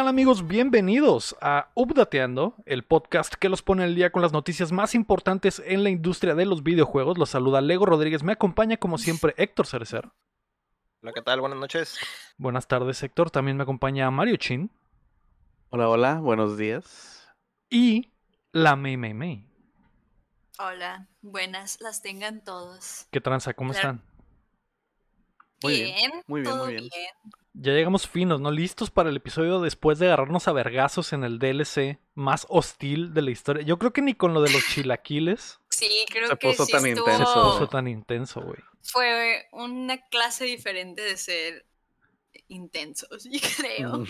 ¿Qué tal amigos? Bienvenidos a Updateando, el podcast que los pone al día con las noticias más importantes en la industria de los videojuegos. Los saluda Lego Rodríguez, me acompaña como siempre Héctor Cerecer. Hola, ¿qué tal? Buenas noches. Buenas tardes Héctor, también me acompaña Mario Chin. Hola, hola, buenos días. Y la Mei Mei Mei. Hola, buenas, las tengan todos. ¿Qué tranza? ¿Cómo Claro. están? Muy bien, bien, muy bien, todo muy bien. Ya llegamos finos, ¿no? Listos para el episodio después de agarrarnos a vergazos en el DLC más hostil de la historia. Yo creo que ni con lo de los chilaquiles Sí, creo Se que puso sí tan estuvo- se intenso. puso tan intenso, güey. Fue una clase diferente de ser intensos, yo creo. Mm.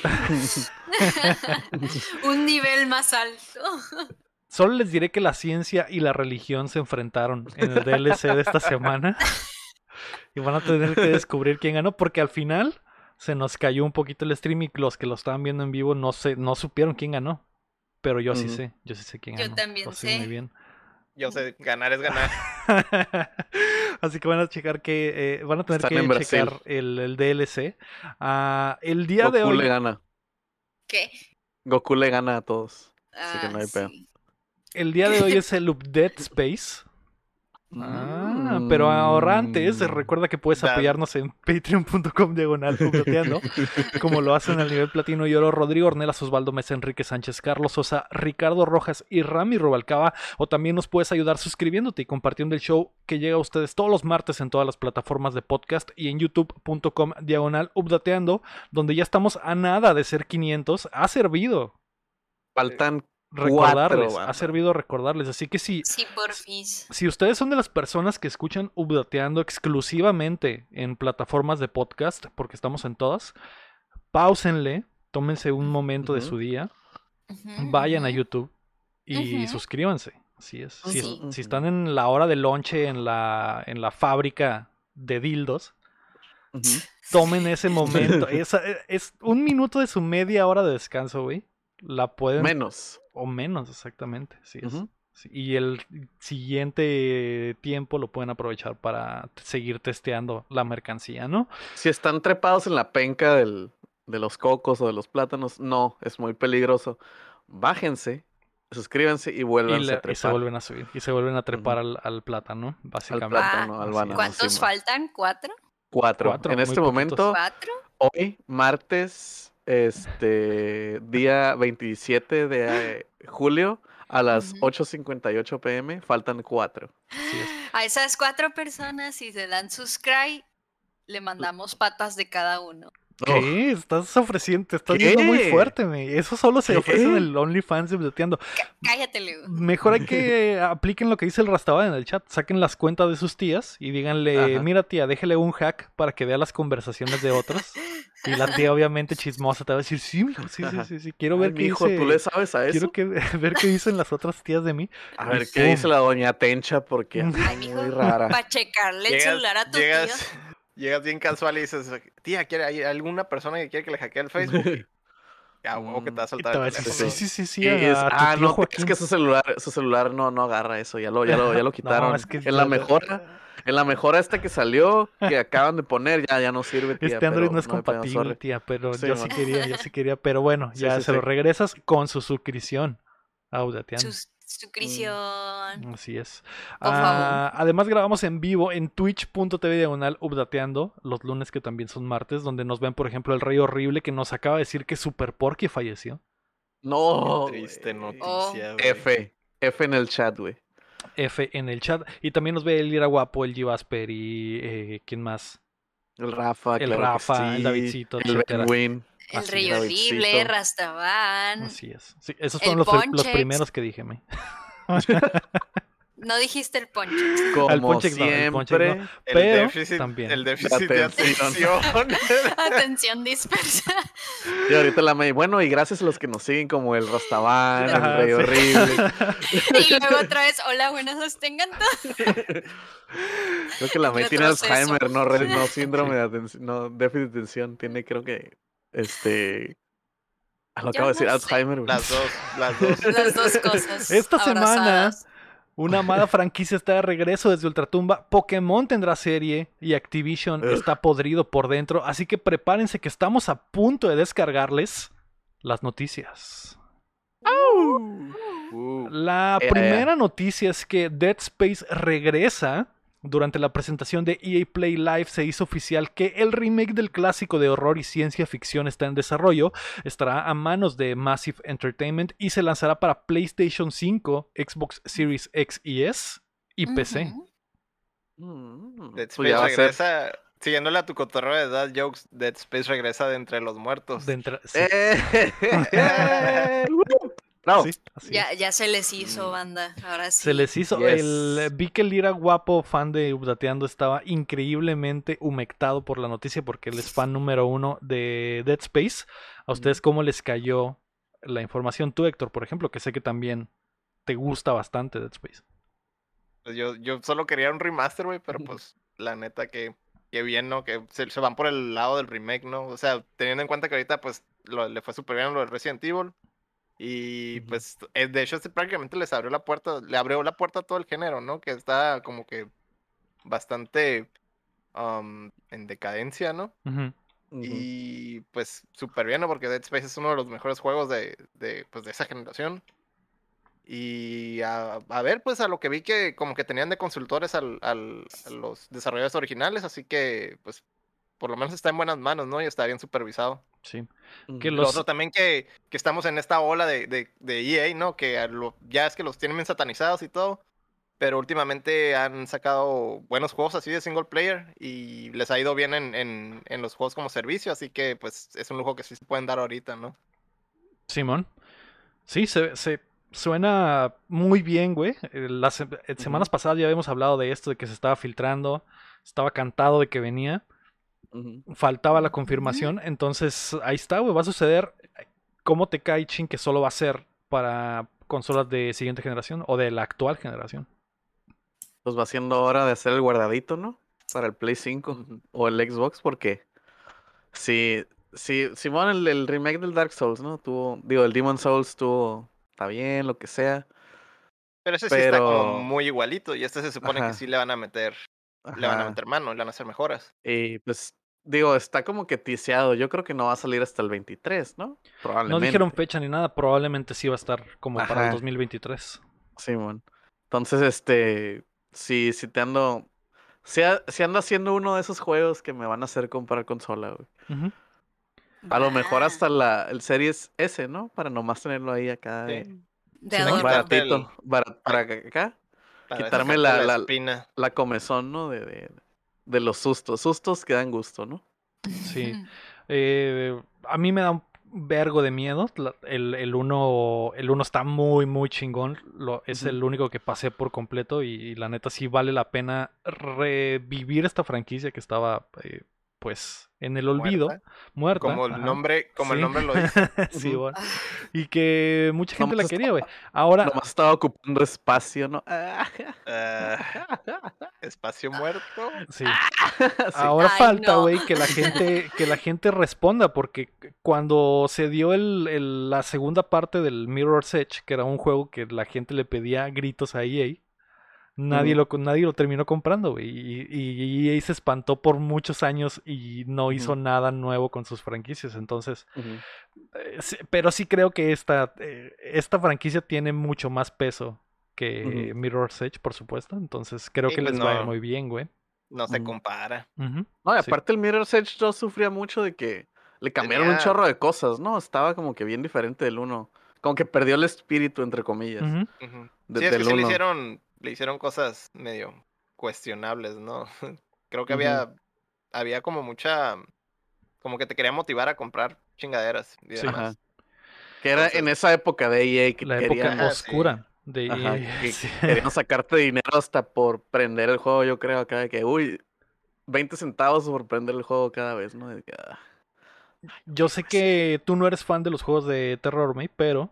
Un nivel más alto. Solo les diré que la ciencia y la religión se enfrentaron en el DLC de esta semana. Y van a tener que descubrir quién ganó, porque al final se nos cayó un poquito el stream y los que lo estaban viendo en vivo no sé, no supieron quién ganó. Pero yo sí sé, yo sí sé quién Yo ganó. también Lo sé. muy bien. Yo sé, ganar es ganar. Así que van a checar que eh, van a tener Están que checar el, el DLC. Ah, el día de Goku hoy. le gana. ¿Qué? Goku le gana a todos. Así que Ah, no hay pedo. sí. El día de hoy es el Update Space. Ah, Mm. pero ahora antes, recuerda que puedes apoyarnos en patreon.com diagonal updateando, como lo hacen al nivel platino y oro Rodrigo Ornelas, Osvaldo Mesa, Enrique Sánchez, Carlos Sosa, Ricardo Rojas y Rami Rubalcaba. O también nos puedes ayudar suscribiéndote y compartiendo el show que llega a ustedes todos los martes en todas las plataformas de podcast y en youtube.com diagonal updateando, donde ya estamos a nada de ser 500. Ha servido Faltan recordarles, Cuatro, ha servido recordarles. Así que sí, Sí, porfis. si ustedes son de las personas que escuchan Updateando exclusivamente en plataformas de podcast, porque estamos en todas, pausenle, tómense un momento de su día, vayan a. YouTube y suscríbanse. Así es. Si, Sí. si están en la hora de lonche en la, en la fábrica de dildos, tomen ese momento. Esa- es un minuto de su media hora de descanso, güey. La pueden... menos. O menos, exactamente. Sí, es. Sí, Y el siguiente tiempo lo pueden aprovechar para seguir testeando la mercancía, ¿no? Si están trepados en la penca del, de los cocos o de los plátanos, no, es muy peligroso. Bájense, suscríbanse y Y, vuelvan a y trepar. se vuelven a subir. Y se vuelven a trepar al, al plátano, al básicamente. plátano, al banano. es. ¿Cuántos sí, faltan? ¿Cuatro? Cuatro. Cuatro, En este poquitos. momento, ¿Cuatro? hoy, martes, este, día 27 de julio, a las Ujú. 8.58 pm, faltan cuatro. Es. A esas cuatro personas, si se dan subscribe, le mandamos patas de cada uno. ¿Qué? Estás ofreciendo, te estás ¿Qué? viendo muy fuerte, me. Eso solo se ¿Qué? ofrece en el OnlyFans de. Cállate, Leo. Mejor hay que apliquen lo que dice el Rastabad en el chat. Saquen las cuentas de sus tías y díganle, Ajá. mira tía, déjele un hack para que vea las conversaciones de otros. Y la tía, obviamente chismosa, te va a decir, sí, sí, sí, sí, sí. Quiero ver Ay, qué mijo, dice. ¿tú le sabes a eso? Quiero que, ver qué dicen las otras tías de mí. A ver, ¿qué dice la doña Tencha? Porque Ay, mijo, muy rara. Para checarle el celular a tu llegas, tío. llegas bien casual y dices, tía, ¿quiere, ¿hay alguna persona que quiere que le hackee el Facebook? Ya, huevo que te va a va a el teléfono. sí, sí, sí, sí. Es- ah, no, es Joaquín". que su celular, su celular no, no agarra eso, ya lo, ya lo, ya lo quitaron. No, es que en la mejora, en la mejora esta que salió, que acaban de poner, ya, ya no sirve, tía. Este Android no es compatible, tía, pero Sí, yo sí quería, yo sí quería. Pero bueno, Sí, ya sí, se lo regresas con su suscripción. Audateando. Sus- Suscripción. Así es. Por Ah, además grabamos en vivo en twitch.tv diagonal updateando los lunes que también son martes, donde nos ven, por ejemplo, el Rey Horrible que nos acaba de decir que Super Porky falleció. No, Qué triste noticia, güey. F, F en el chat, güey. F en el chat. Y también nos ve el Ira Guapo, el G. Asper y eh, ¿quién más? El Rafa, El claro Rafa, el Davidcito, el etcétera. Benwin. El Así rey horrible. Rastaban. Así es. Sí, esos fueron los, los primeros que dije. me. No dijiste el. Como Ponchex no, el Ponchex siempre. El Pero déficit, también. el déficit de atención. atención. Dispersa. Y ahorita la May. Bueno, y gracias a los que nos siguen, como el Rastaban, el Rey sí. Horrible. Y luego otra vez, hola, buenas noches, tengan todo. Creo que la May tiene. Alzheimer, no, no síndrome de atención, no, déficit de atención. Tiene, creo que, este. ah, Lo acabo de decir, no. Alzheimer. Las dos, las dos. Las dos cosas. Esta semana abrazadas. Una amada franquicia está de regreso desde Ultratumba. Pokémon tendrá serie y Activision Ugh. está podrido por dentro. Así que prepárense que estamos a punto de descargarles las noticias. Uh, La Eh, primera noticia es que Dead Space regresa. Durante la presentación de EA Play Live se hizo oficial que el remake del clásico de horror y ciencia ficción está en desarrollo, estará a manos de Massive Entertainment y se lanzará para PlayStation 5, Xbox Series X y S y PC. Mm, Dead pues Space va a ser- regresa, siguiéndole a tu cotorreo de Dad Jokes, Dead Space regresa de entre los muertos. De sí, ¡Eh! Bravo. sí, así Ya, ya se les hizo, banda. Ahora sí. Se les hizo. Yes. El, vi que el Lira guapo, fan de Updateando, estaba increíblemente humectado por la noticia porque él es fan número uno de Dead Space. ¿A ustedes cómo les cayó la información? Tú, Héctor, por ejemplo, que sé que también te gusta bastante Dead Space. Pues yo, yo solo quería un remaster, güey, pero pues la neta que, que bien, ¿no? Que se, se van por el lado del remake, ¿no? O sea, teniendo en cuenta que ahorita pues lo- le fue súper bien lo de Resident Evil. Y pues eh, de hecho este prácticamente les abrió la puerta, le abrió la puerta a todo el género, ¿no? Que está como que bastante um, en decadencia, ¿no? Y pues súper bien, ¿no? Porque Dead Space es uno de los mejores juegos de, de, pues, de esa generación. Y a, a ver, pues a lo que vi que como que tenían de consultores al, al- a los desarrolladores originales, así que pues por lo menos está en buenas manos, ¿no? Y está bien supervisado. Sí. Que Lo otro también que, que estamos en esta ola de, de, de EA, ¿no? Que lo- ya es que los tienen bien satanizados y todo. Pero últimamente han sacado buenos juegos así de single player y les ha ido bien en, en, en los juegos como servicio, así que pues es un lujo que sí se pueden dar ahorita, ¿no? Simón. Sí, se, se suena muy bien, güey. Eh, Las eh, semanas pasadas ya habíamos hablado de esto, de que se estaba filtrando, estaba cantado de que venía. Faltaba la confirmación, entonces ahí está, güey, va a suceder. ¿Cómo te cae, Chin, que solo va a ser para consolas de siguiente generación o de la actual generación? Pues va siendo hora de hacer el guardadito, ¿no? Para el Play 5 Ujú. o el Xbox, porque si, si, Simón, el, el remake del Dark Souls, ¿no? Tuvo, digo, el Demon Souls tuvo, está bien, lo que sea. Pero ese sí está como muy igualito y este se supone Ajá. que sí le van a meter, le van a meter mano, le van a hacer mejoras. Y pues, digo, está como que tiseado. Yo creo que no va a salir hasta el 23, ¿no? No Probablemente. dijeron fecha ni nada, probablemente sí va a estar como para el Ajá. 2023. Simón. Entonces, este, si, si te ando, si, a- si ando haciendo uno de esos juegos que me van a hacer comprar consola, güey. Ujú. A lo mejor hasta la, el Series S, ¿no? Para nomás tenerlo ahí acá. Sí. de- De Sí, adorno. Barato. baratito. bara- para que- acá. Para Quitarme la- la- espina. La comezón, ¿no? De, de, de los sustos. Sustos que dan gusto, ¿no? Sí. Eh, a mí me da un vergo de miedo. El, el uno, el uno está muy, muy chingón. Lo, es el único que pasé por completo y, y la neta sí vale la pena revivir esta franquicia que estaba, eh, pues, en el olvido, Muerta. muerta. Como el ajá. nombre, como el nombre lo dice. Sí, bueno. Y que mucha gente la quería, güey. Ahora, Nomás estaba ocupando espacio, ¿no? Ah, Ah, espacio muerto. sí. sí. Ahora Ay, falta, no. güey, que la gente, que la gente responda, porque cuando se dio el, el- la segunda parte del Mirror's Edge, que era un juego que la gente le pedía gritos a EA, nadie, lo, nadie lo terminó comprando, güey. Y, y EA se espantó por muchos años y no hizo nada nuevo con sus franquicias. Entonces, eh, sí, pero sí creo que esta, eh, esta franquicia tiene mucho más peso que. Mirror's Edge, por supuesto. Entonces creo Sí, que pues les va no. muy bien, güey. No se compara. No, y sí. aparte el Mirror's Edge 2 sufría mucho de que le cambiaron un chorro de cosas, ¿no? Estaba como que bien diferente del uno. Como que perdió el espíritu, entre comillas. Sí, es que sí le uno. hicieron, le hicieron cosas medio cuestionables, ¿no? Creo que había, había como mucha, como que te quería motivar a comprar chingaderas y Sí. Ajá. Que era en esa época de EA que La querían, época sí. oscura de ajá, EA, que sí. querían sacarte dinero hasta por prender el juego, yo creo, acá de que, uy, 20 centavos por prender el juego cada vez, ¿no? De ah, Yo sé que tú no eres fan de los juegos de terror, May, pero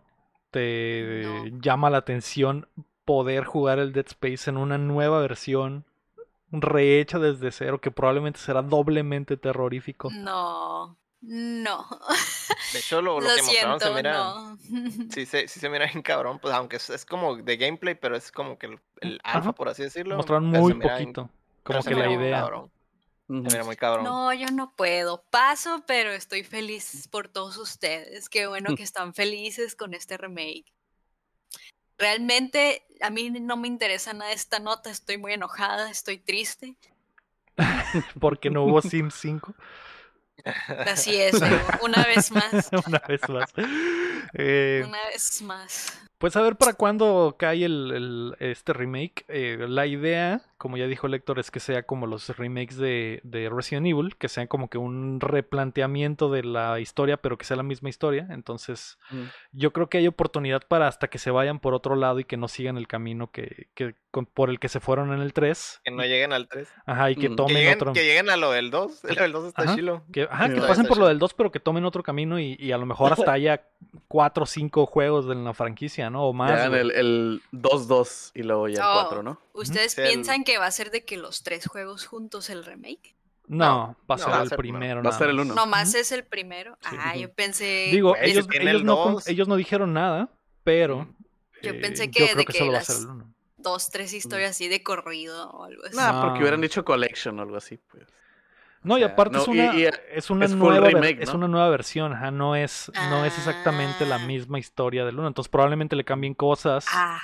te No. llama la atención poder jugar el Dead Space en una nueva versión rehecha desde cero que probablemente será doblemente terrorífico. No, no. De hecho, lo, lo Lo que mostraron se mira, no. sí, se, sí se mira bien cabrón, pues aunque es, es como de gameplay, pero es como que el, el alfa, por así decirlo. Mostraron muy mira poquito, como que mira la idea. cabrón. Era muy cabrón. No, yo no puedo. Paso, pero estoy feliz por todos ustedes. Qué bueno que están felices con este remake. Realmente a mí no me interesa nada esta nota. Estoy muy enojada, estoy triste. Porque no hubo Sims 5. Así es, una vez más. Una vez más. Eh, Una vez más. Pues a ver para cuándo cae el, el- este remake. Eh, la idea, como ya dijo Lector, es que sea como los remakes de, de Resident Evil, que sean como que un replanteamiento de la historia, pero que sea la misma historia. Entonces, Mm. yo creo que hay oportunidad para hasta que se vayan por otro lado y que no sigan el camino que, que- con- por el que se fueron en el 3. Que no lleguen al 3. Ajá, y que Mm. Que Que tomen lleguen, otro. que lleguen a lo del 2. Lo del 2 está Ajá. chilo. Que, ajá, Sí, que pasen por lo del 2, pero que tomen otro camino y, y a lo mejor hasta haya 4 o 5 juegos de la franquicia, ¿no? O más. hagan güey. el, el 2-2 y luego ya el Oh. 4, ¿no? ¿Ustedes Sí, el- piensan que va a ser de que los tres juegos juntos el remake? No, va a no, ser a el ser- primero. va a ser el más. uno. Nomás es el primero. Sí. Ah, Ujú. yo pensé. Digo, si ellos, ellos el no, ellos no dijeron nada, pero. Yo eh, pensé yo que creo de que que solo va a las- ser el uno. dos, tres historias así de corrido o algo así. Nah, porque No. hubieran dicho Collection o algo así, pues. No, y aparte no, es una, y es una es nueva versión, ajá, no es, no es exactamente la Ah. misma historia del uno. Entonces probablemente le cambien cosas. Ah,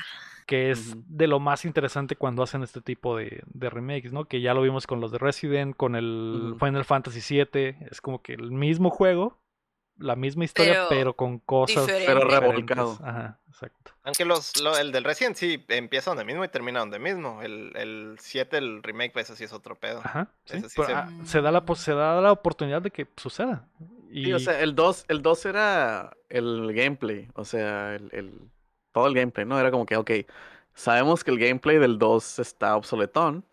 que es de lo más interesante cuando hacen este tipo de, de remakes, ¿no? Que ya lo vimos con los de Resident, con el. Final Fantasy VII, es como que el mismo juego, la misma historia, pero, Pero con cosas diferente. Pero revolcado. Ajá, exacto. Aunque los, lo- el del Resident sí empieza donde mismo y termina donde mismo. El, el 7, el remake, pues ese sí es otro pedo. Ajá, sí, Ese sí pero, se- ah, se, da la, se da la oportunidad de que suceda. Y Sí, o sea, el 2, el 2 era el gameplay, o sea, el, el- todo el gameplay, ¿no? Era como que, ok, sabemos que el gameplay del 2 está obsoletón,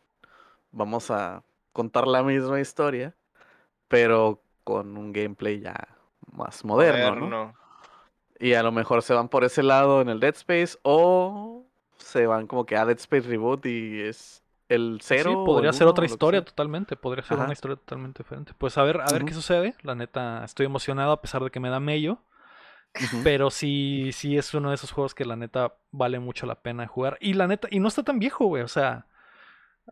vamos a contar la misma historia, pero con un gameplay ya más moderno, ¿no? Y a lo mejor se van por ese lado en el Dead Space o se van como que a Dead Space Reboot y es el cero. sí, podría ser otra historia totalmente, podría ser Ajá. una historia totalmente diferente. Pues a ver, a ver qué sucede. La neta, estoy emocionado a pesar de que me da mello. Pero sí, sí es uno de esos juegos que la neta vale mucho la pena jugar. Y la neta, y no está tan viejo, güey. O sea,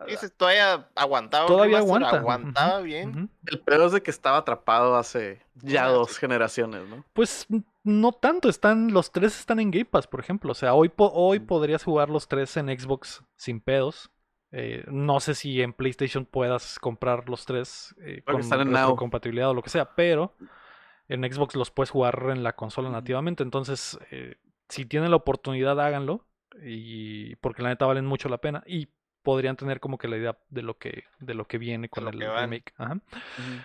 ese todavía aguantaba. Todavía aguanta. Aguantaba bien. El peor es de que estaba atrapado hace ya Ah, dos sí. generaciones, ¿no? Pues n- no tanto, están, los tres están en Game Pass, por ejemplo. O sea, hoy, po- hoy Mm. podrías jugar los tres en Xbox sin pedos. Eh, no sé si en PlayStation puedas comprar los tres eh, con están en Now. compatibilidad o lo que sea, pero en Xbox los puedes jugar en la consola nativamente. Entonces, eh, si tienen la oportunidad, háganlo. Y porque la neta valen mucho la pena. Y podrían tener como que la idea de lo que, de lo que viene con lo el remake. Ajá.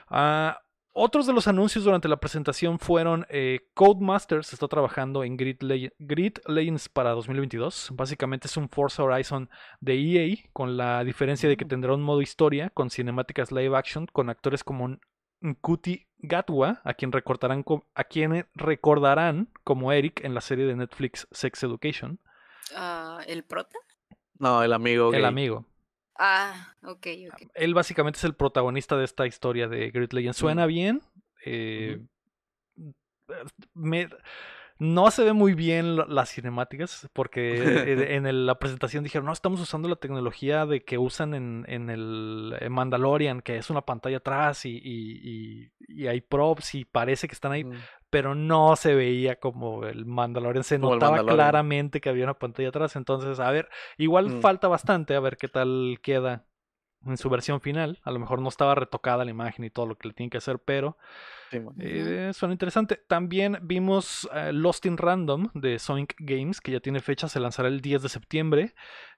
Ah, otros de los anuncios durante la presentación fueron eh, Codemasters está trabajando en Grid, Le- Grid Legends para 2022. Básicamente es un Forza Horizon de EA, con la diferencia de que Mm. tendrá un modo historia con cinemáticas live action, con actores como Nkuti Gatwa, a quien recordarán, co- a quien recordarán como Eric en la serie de Netflix Sex Education, ah, ¿El prota? No, el amigo. el gay. amigo. Ah, ok, ok. Él básicamente es el protagonista de esta historia de Great Legends. Suena Mm. bien. eh, me- no se ve muy bien las cinemáticas porque eh, en el- la presentación dijeron, no, estamos usando la tecnología de que usan en, en el en Mandalorian, que es una pantalla atrás y, y- y- y hay props y parece que están ahí, Mm. pero no se veía como el Mandalorian. Se Como notaba Mandalorian. claramente que había una pantalla atrás. Entonces, a ver, igual Mm. falta bastante a ver qué tal queda en su versión final. A lo mejor no estaba retocada la imagen y todo lo que le tienen que hacer, pero Sí, eh, suena interesante. También vimos eh, Lost in Random de Sonic Games, que ya tiene fecha, se lanzará el 10 de septiembre.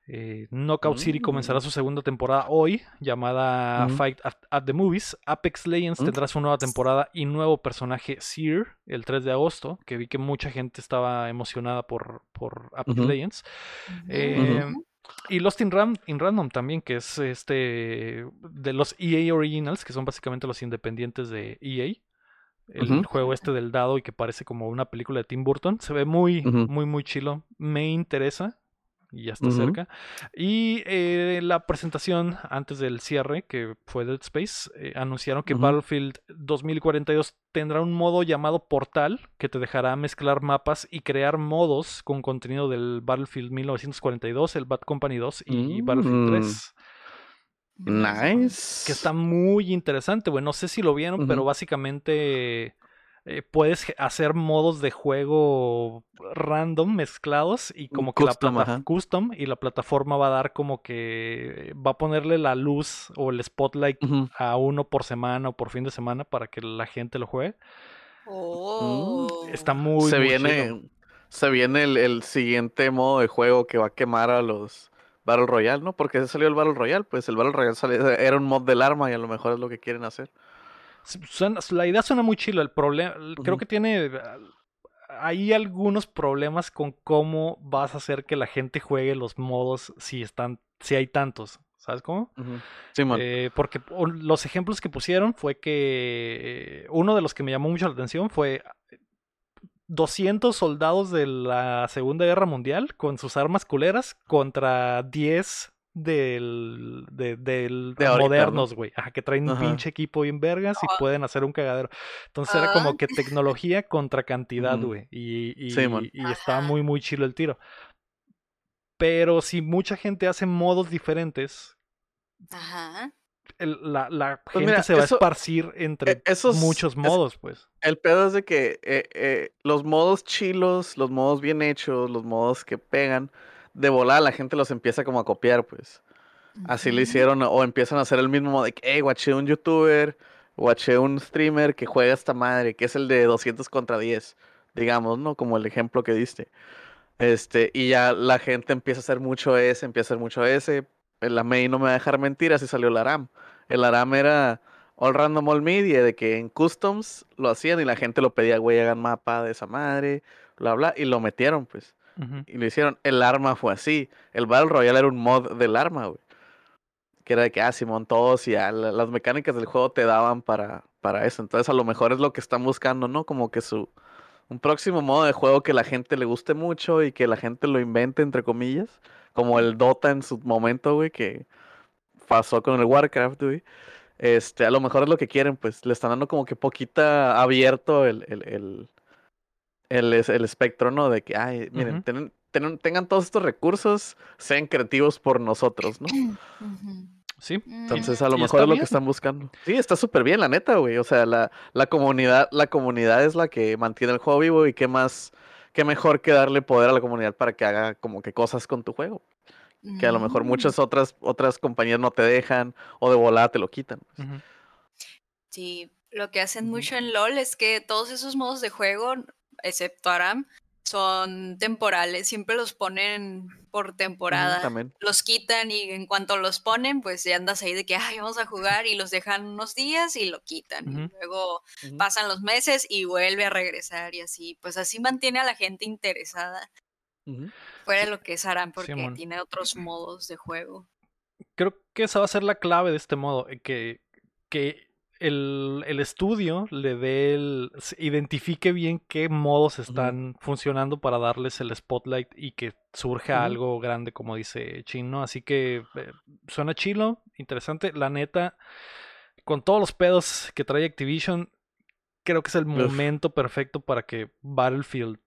Eh, Knockout City comenzará Mm. su segunda temporada hoy, llamada Mm. Fight at, at the Movies. Apex Legends Mm. tendrá su nueva temporada y nuevo personaje Seer el 3 de agosto, que vi que mucha gente estaba emocionada por, por Apex. Legends. Eh. Y Lost in, Ram- in Random también, que es este de los EA Originals, que son básicamente los independientes de EA. El juego este del dado y que parece como una película de Tim Burton. Se ve muy, muy, muy chilo. Me interesa. Y ya está cerca. Y eh, la presentación antes del cierre, que fue Dead Space, eh, anunciaron que. Battlefield 2042 tendrá un modo llamado Portal, que te dejará mezclar mapas y crear modos con contenido del Battlefield 1942, el Bad Company 2 y Battlefield Mm. 3. Nice. que está muy interesante, güey. No sé si lo vieron, pero básicamente eh, puedes hacer modos de juego random mezclados y como que Custom, la plata custom y la plataforma va a dar como que va a ponerle la luz o el spotlight a uno por semana o por fin de semana para que la gente lo juegue. Oh. Está muy, se muy viene, chido. se viene el, el siguiente modo de juego que va a quemar a los Battle Royale, ¿no? Porque se salió el Battle Royale, pues el Battle Royale salió- era un mod del arma y a lo mejor es lo que quieren hacer. Suena- la idea suena muy chilo. El problema, creo que tiene hay algunos problemas con cómo vas a hacer que la gente juegue los modos si están, si hay tantos. ¿Sabes cómo? Ujú. Simón. Eh, porque los ejemplos que pusieron fue que eh, uno de los que me llamó mucho la atención fue 200 soldados de la Segunda Guerra Mundial con sus armas culeras contra 10 del, de, del De ahorita, ¿no? modernos, güey. Ajá, que traen un Ajá. pinche equipo bien vergas y Ah. pueden hacer un cagadero. Entonces era Ah. como que tecnología contra cantidad, güey. Y, y, Sí, man. y está Ajá. muy, muy chilo el tiro. Pero si mucha gente hace modos diferentes, Ajá. el- la, la Pues gente mira, se va eso- a esparcir entre e- esos- muchos es- modos, pues. El pedo es de que eh, eh, los modos chilos, los modos bien hechos, los modos que pegan, de volada la gente los empieza como a copiar, pues. Así le Ujú. hicieron, o empiezan a hacer el mismo de que, hey, guaché un youtuber, guaché un streamer que juega esta madre, que es el de 200 contra 10, digamos, ¿no? Como el ejemplo que diste. Este, y ya la gente empieza a hacer mucho ese, empieza a hacer mucho ese. La May no me va a dejar mentir, así salió el ARAM. El ARAM era All Random All Media, de que en Customs lo hacían y la gente lo pedía, güey, hagan mapa de esa madre, bla, bla, y lo metieron, pues. Y lo hicieron. El arma fue así. El Battle Royale era un mod del arma, güey. Que era de que, ah, Simón, todos y las mecánicas del juego te daban para, para eso. Entonces, a lo mejor es lo que están buscando, ¿no? Como que su. Un próximo modo de juego que la gente le guste mucho y que la gente lo invente, entre comillas. Como el Dota en su momento, güey, que pasó con el Warcraft, güey. Este, a lo mejor es lo que quieren, pues. Le están dando como que poquita abierto el, el, el, el espectro, ¿no? De que, ay, miren, tengan todos estos recursos, sean creativos por nosotros, ¿no? Sí. Entonces, Mm, a lo mejor es lo bien. que están buscando. Sí, está súper bien, la neta, güey. O sea, la, la comunidad, la comunidad es la que mantiene el juego vivo y qué más, qué mejor que darle poder a la comunidad para que haga como que cosas con tu juego. Que a lo mejor Mm. muchas otras, otras compañías no te dejan o de volada te lo quitan. pues. Sí, lo que hacen mucho en LOL es que todos esos modos de juego, excepto Aram, son temporales, siempre los ponen por temporada. también. Los quitan y en cuanto los ponen, pues ya andas ahí de que, ay, vamos a jugar y los dejan unos días y lo quitan. Y luego pasan los meses y vuelve a regresar y así. Pues así mantiene a la gente interesada. Fuera de lo que es Aram, porque tiene otros modos de juego. Creo que esa va a ser la clave de este modo, eh, que, que el, el estudio le dé el, identifique bien qué modos están funcionando para darles el spotlight y que surja algo grande, como dice Chino. Así que eh, suena chilo, interesante. La neta, con todos los pedos que trae Activision, creo que es el momento perfecto para que Battlefield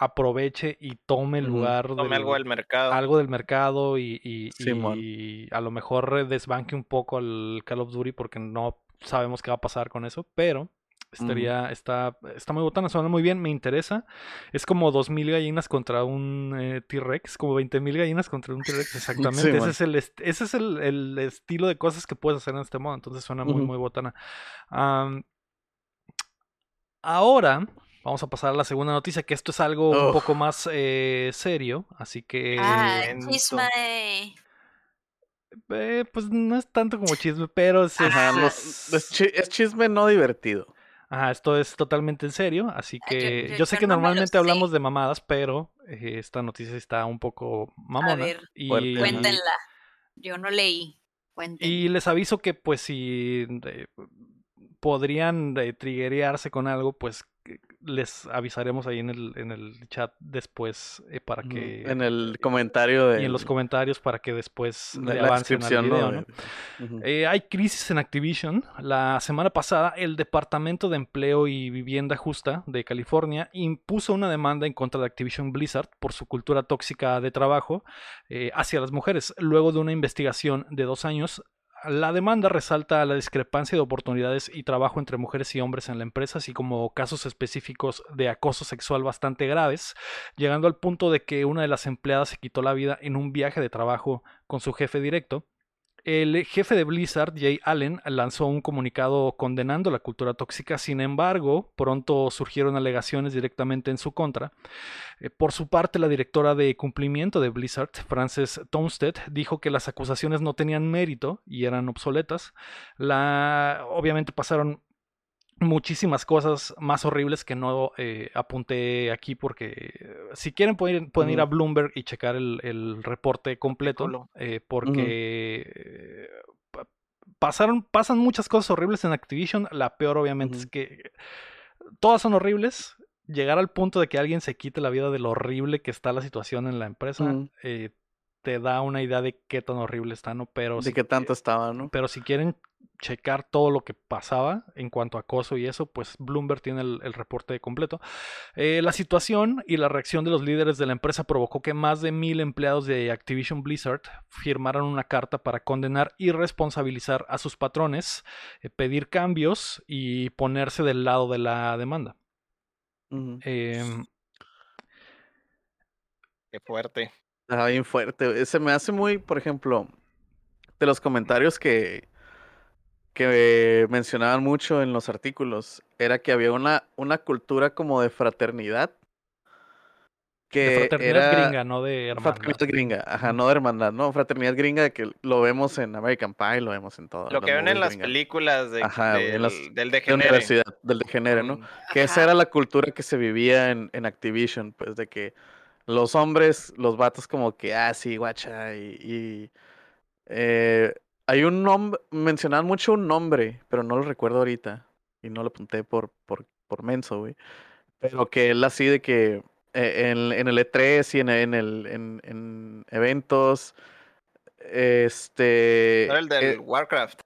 aproveche y tome el lugar Tome del- algo del mercado. algo del mercado y, y- a lo mejor desbanque un poco al Call of Duty porque no sabemos qué va a pasar con eso, pero estaría, está, está muy botana, suena muy bien, me interesa. Es como 2000 gallinas contra un eh, T-Rex, como 20.000 gallinas contra un T-Rex, exactamente. ese es, el, ese es el, el estilo de cosas que puedes hacer en este modo, entonces suena muy, muy botana. Ahora vamos a pasar a la segunda noticia, que esto es algo un poco más eh, serio, así que... ah, chisme. Eh, pues no es tanto como chisme, pero es, Ajá, es- no- es- es, chi- es chisme no divertido. ajá, esto es totalmente en serio, así yo- que yo- yo sé que no me lo normalmente hablamos de mamadas, pero eh, esta noticia está un poco mamona. ver, y. Cuéntenla. Yo no leí. Cuéntenla. y les aviso que pues si eh, podrían eh, con algo, pues les avisaremos ahí en el, en el chat después eh, para que... En el comentario de y en los comentarios para que después de le la avancen al descripción, video. Eh, hay crisis en Activision. La semana pasada, el Departamento de Empleo y Vivienda Justa de California impuso una demanda en contra de Activision Blizzard por su cultura tóxica de trabajo eh, hacia las mujeres. Luego de una investigación de dos años, La demanda resalta la discrepancia de oportunidades y trabajo entre mujeres y hombres en la empresa, así como casos específicos de acoso sexual bastante graves, llegando al punto de que una de las empleadas se quitó la vida en un viaje de trabajo con su jefe directo. El jefe de Blizzard, Jay Allen, lanzó un comunicado condenando la cultura tóxica, sin embargo, pronto surgieron alegaciones directamente en su contra. Eh, por su parte, la directora de cumplimiento de Blizzard, Frances Tomstead, dijo que las acusaciones no tenían mérito y eran obsoletas. La, obviamente pasaron muchísimas cosas más horribles que no eh, apunté aquí porque si quieren pueden, ir- pueden ir a. Bloomberg y checar el, el reporte completo eh, porque eh, pa- pasaron pasan muchas cosas horribles en Activision. La peor obviamente es que todas son horribles. Llegar al punto de que alguien se quite la vida de lo horrible que está la situación en la empresa eh, te da una idea de qué tan horrible está no pero De si- qué tanto estaba, ¿no? pero si quieren checar todo lo que pasaba en cuanto a acoso y eso, pues Bloomberg tiene el, el reporte completo. Eh, la situación y la reacción de los líderes de la empresa provocó que más de mil empleados de Activision Blizzard firmaran una carta para condenar y responsabilizar a sus patrones, eh, pedir cambios y ponerse del lado de la demanda. Em, Qué fuerte. Está bien fuerte. Se me hace muy, por ejemplo, de los comentarios que, que mencionaban mucho en los artículos, era que había una, una cultura como de fraternidad. Que de fraternidad era gringa, no de hermandad. Fraternidad gringa, ajá, no de hermandad, no, fraternidad gringa que lo vemos en American Pie, lo vemos en todo. Lo que ven en las películas de, Ajá, güey, en del, las- del de degenere. universidad, del degenere, ¿no? Mm, Que esa era la cultura que se vivía en, en Activision, pues de que los hombres, los vatos como que, ah, sí, guacha, y... y, eh, hay un nombre, mencionaban mucho un nombre, pero no lo recuerdo ahorita, y no lo apunté por, por, por menso, güey. Pero que él así de que eh, en, en el E3 y en, en el, en, en eventos, este... Era el del eh, Warcraft.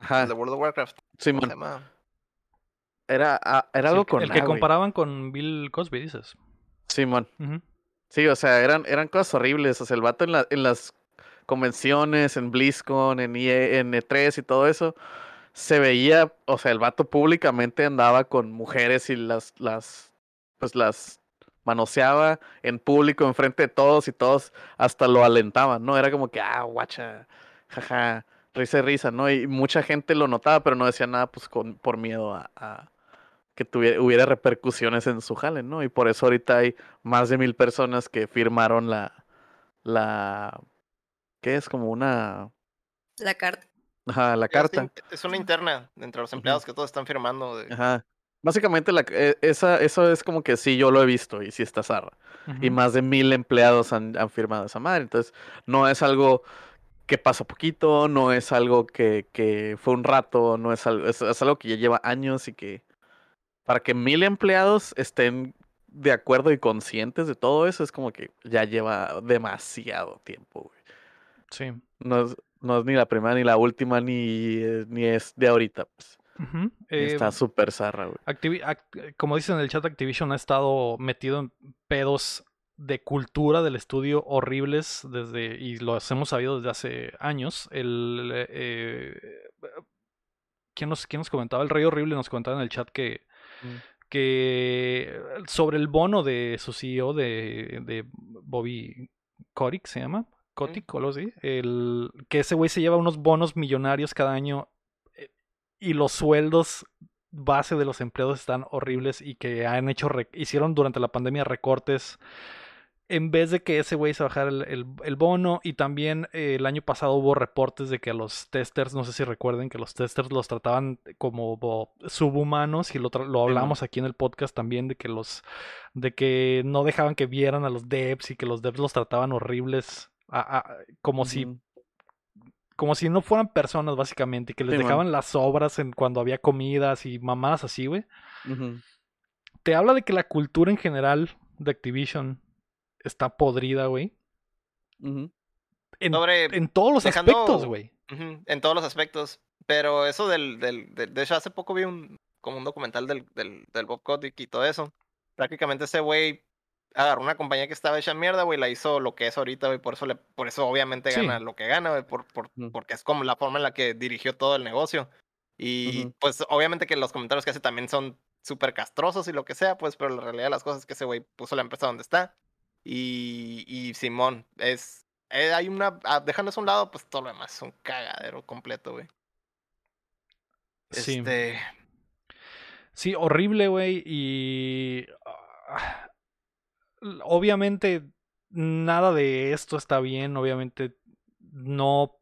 ajá, El de World of Warcraft. ¿Cómo se Simón, llama? era, era Sí, algo con el A, que güey. comparaban con Bill Cosby, dices. Simón. Ujú. Sí, o sea, eran, eran cosas horribles. O sea, el vato en, la- en las convenciones, en BlizzCon, en, EA en E3 y todo eso, se veía, o sea, el vato públicamente andaba con mujeres y las, las, pues las manoseaba en público, enfrente de todos y todos hasta lo alentaban, ¿no? Era como que, ah, guacha, jaja, risa y risa, ¿no? Y mucha gente lo notaba, pero no decía nada, pues, con, por miedo a, a que tuviera, hubiera repercusiones en su jale, ¿no? Y por eso ahorita hay más de mil personas que firmaron la, la, ¿qué es? Como una, La carta. ajá, la Es carta. Es una interna entre los empleados que todos están firmando. de- Ajá. Básicamente la, e- esa, eso es como que sí, yo lo he visto y sí está zarra. Y más de mil empleados han, han firmado esa madre. Entonces, no es algo que pasa poquito, no es algo que, que fue un rato, no es algo, es, es algo que ya lleva años y que para que mil empleados estén de acuerdo y conscientes de todo eso, es como que ya lleva demasiado tiempo, güey. Sí. No es, no es ni la primera, ni la última, ni, eh, ni es de ahorita, pues. Eh, Está súper zarra, güey. Eh, como dicen en el chat, Activision ha estado metido en pedos de cultura del estudio horribles desde y los hemos sabido desde hace años. El eh, ¿quién nos, quién nos comentaba? El Rey Horrible nos comentaba en el chat que Mm. que sobre el bono de su CEO de, de Bobby Kotick se llama Kotick o así, el que ese güey se lleva unos bonos millonarios cada año eh, y los sueldos base de los empleados están horribles y que han hecho hicieron durante la pandemia recortes en vez de que ese güey se bajara el, el- el bono y también eh, el año pasado hubo reportes de que a los testers, no sé si recuerden que los testers los trataban como bo- subhumanos y lo, lo hablamos aquí en el podcast también de que los de que no dejaban que vieran a los devs y que los devs los trataban horribles a- a- como si como si no fueran personas básicamente y que les Sí, man. dejaban las obras en cuando había comidas y mamadas así, güey. Te habla de que la cultura en general de Activision está podrida, güey. En, en todos los dejando- aspectos, güey. En todos los aspectos. Pero eso del, del, del- De hecho, hace poco vi un como un documental del, del, del Bob Kotick y todo eso. Prácticamente ese güey agarró una compañía que estaba hecha mierda, güey, la hizo lo que es ahorita, güey, por eso, le, por eso obviamente Sí. gana lo que gana, güey, por, por, Mm. porque es como la forma en la que dirigió todo el negocio. Y pues obviamente que los comentarios que hace también son súper castrosos y lo que sea, pues, pero la realidad de las cosas es que ese güey puso la empresa donde está. Y, y Simón, es, eh, hay una, ah, a un lado, pues todo lo demás es un cagadero completo, güey. Sí. Este, Sí, horrible, güey. Y. ah, Obviamente, nada de esto está bien. Obviamente, no.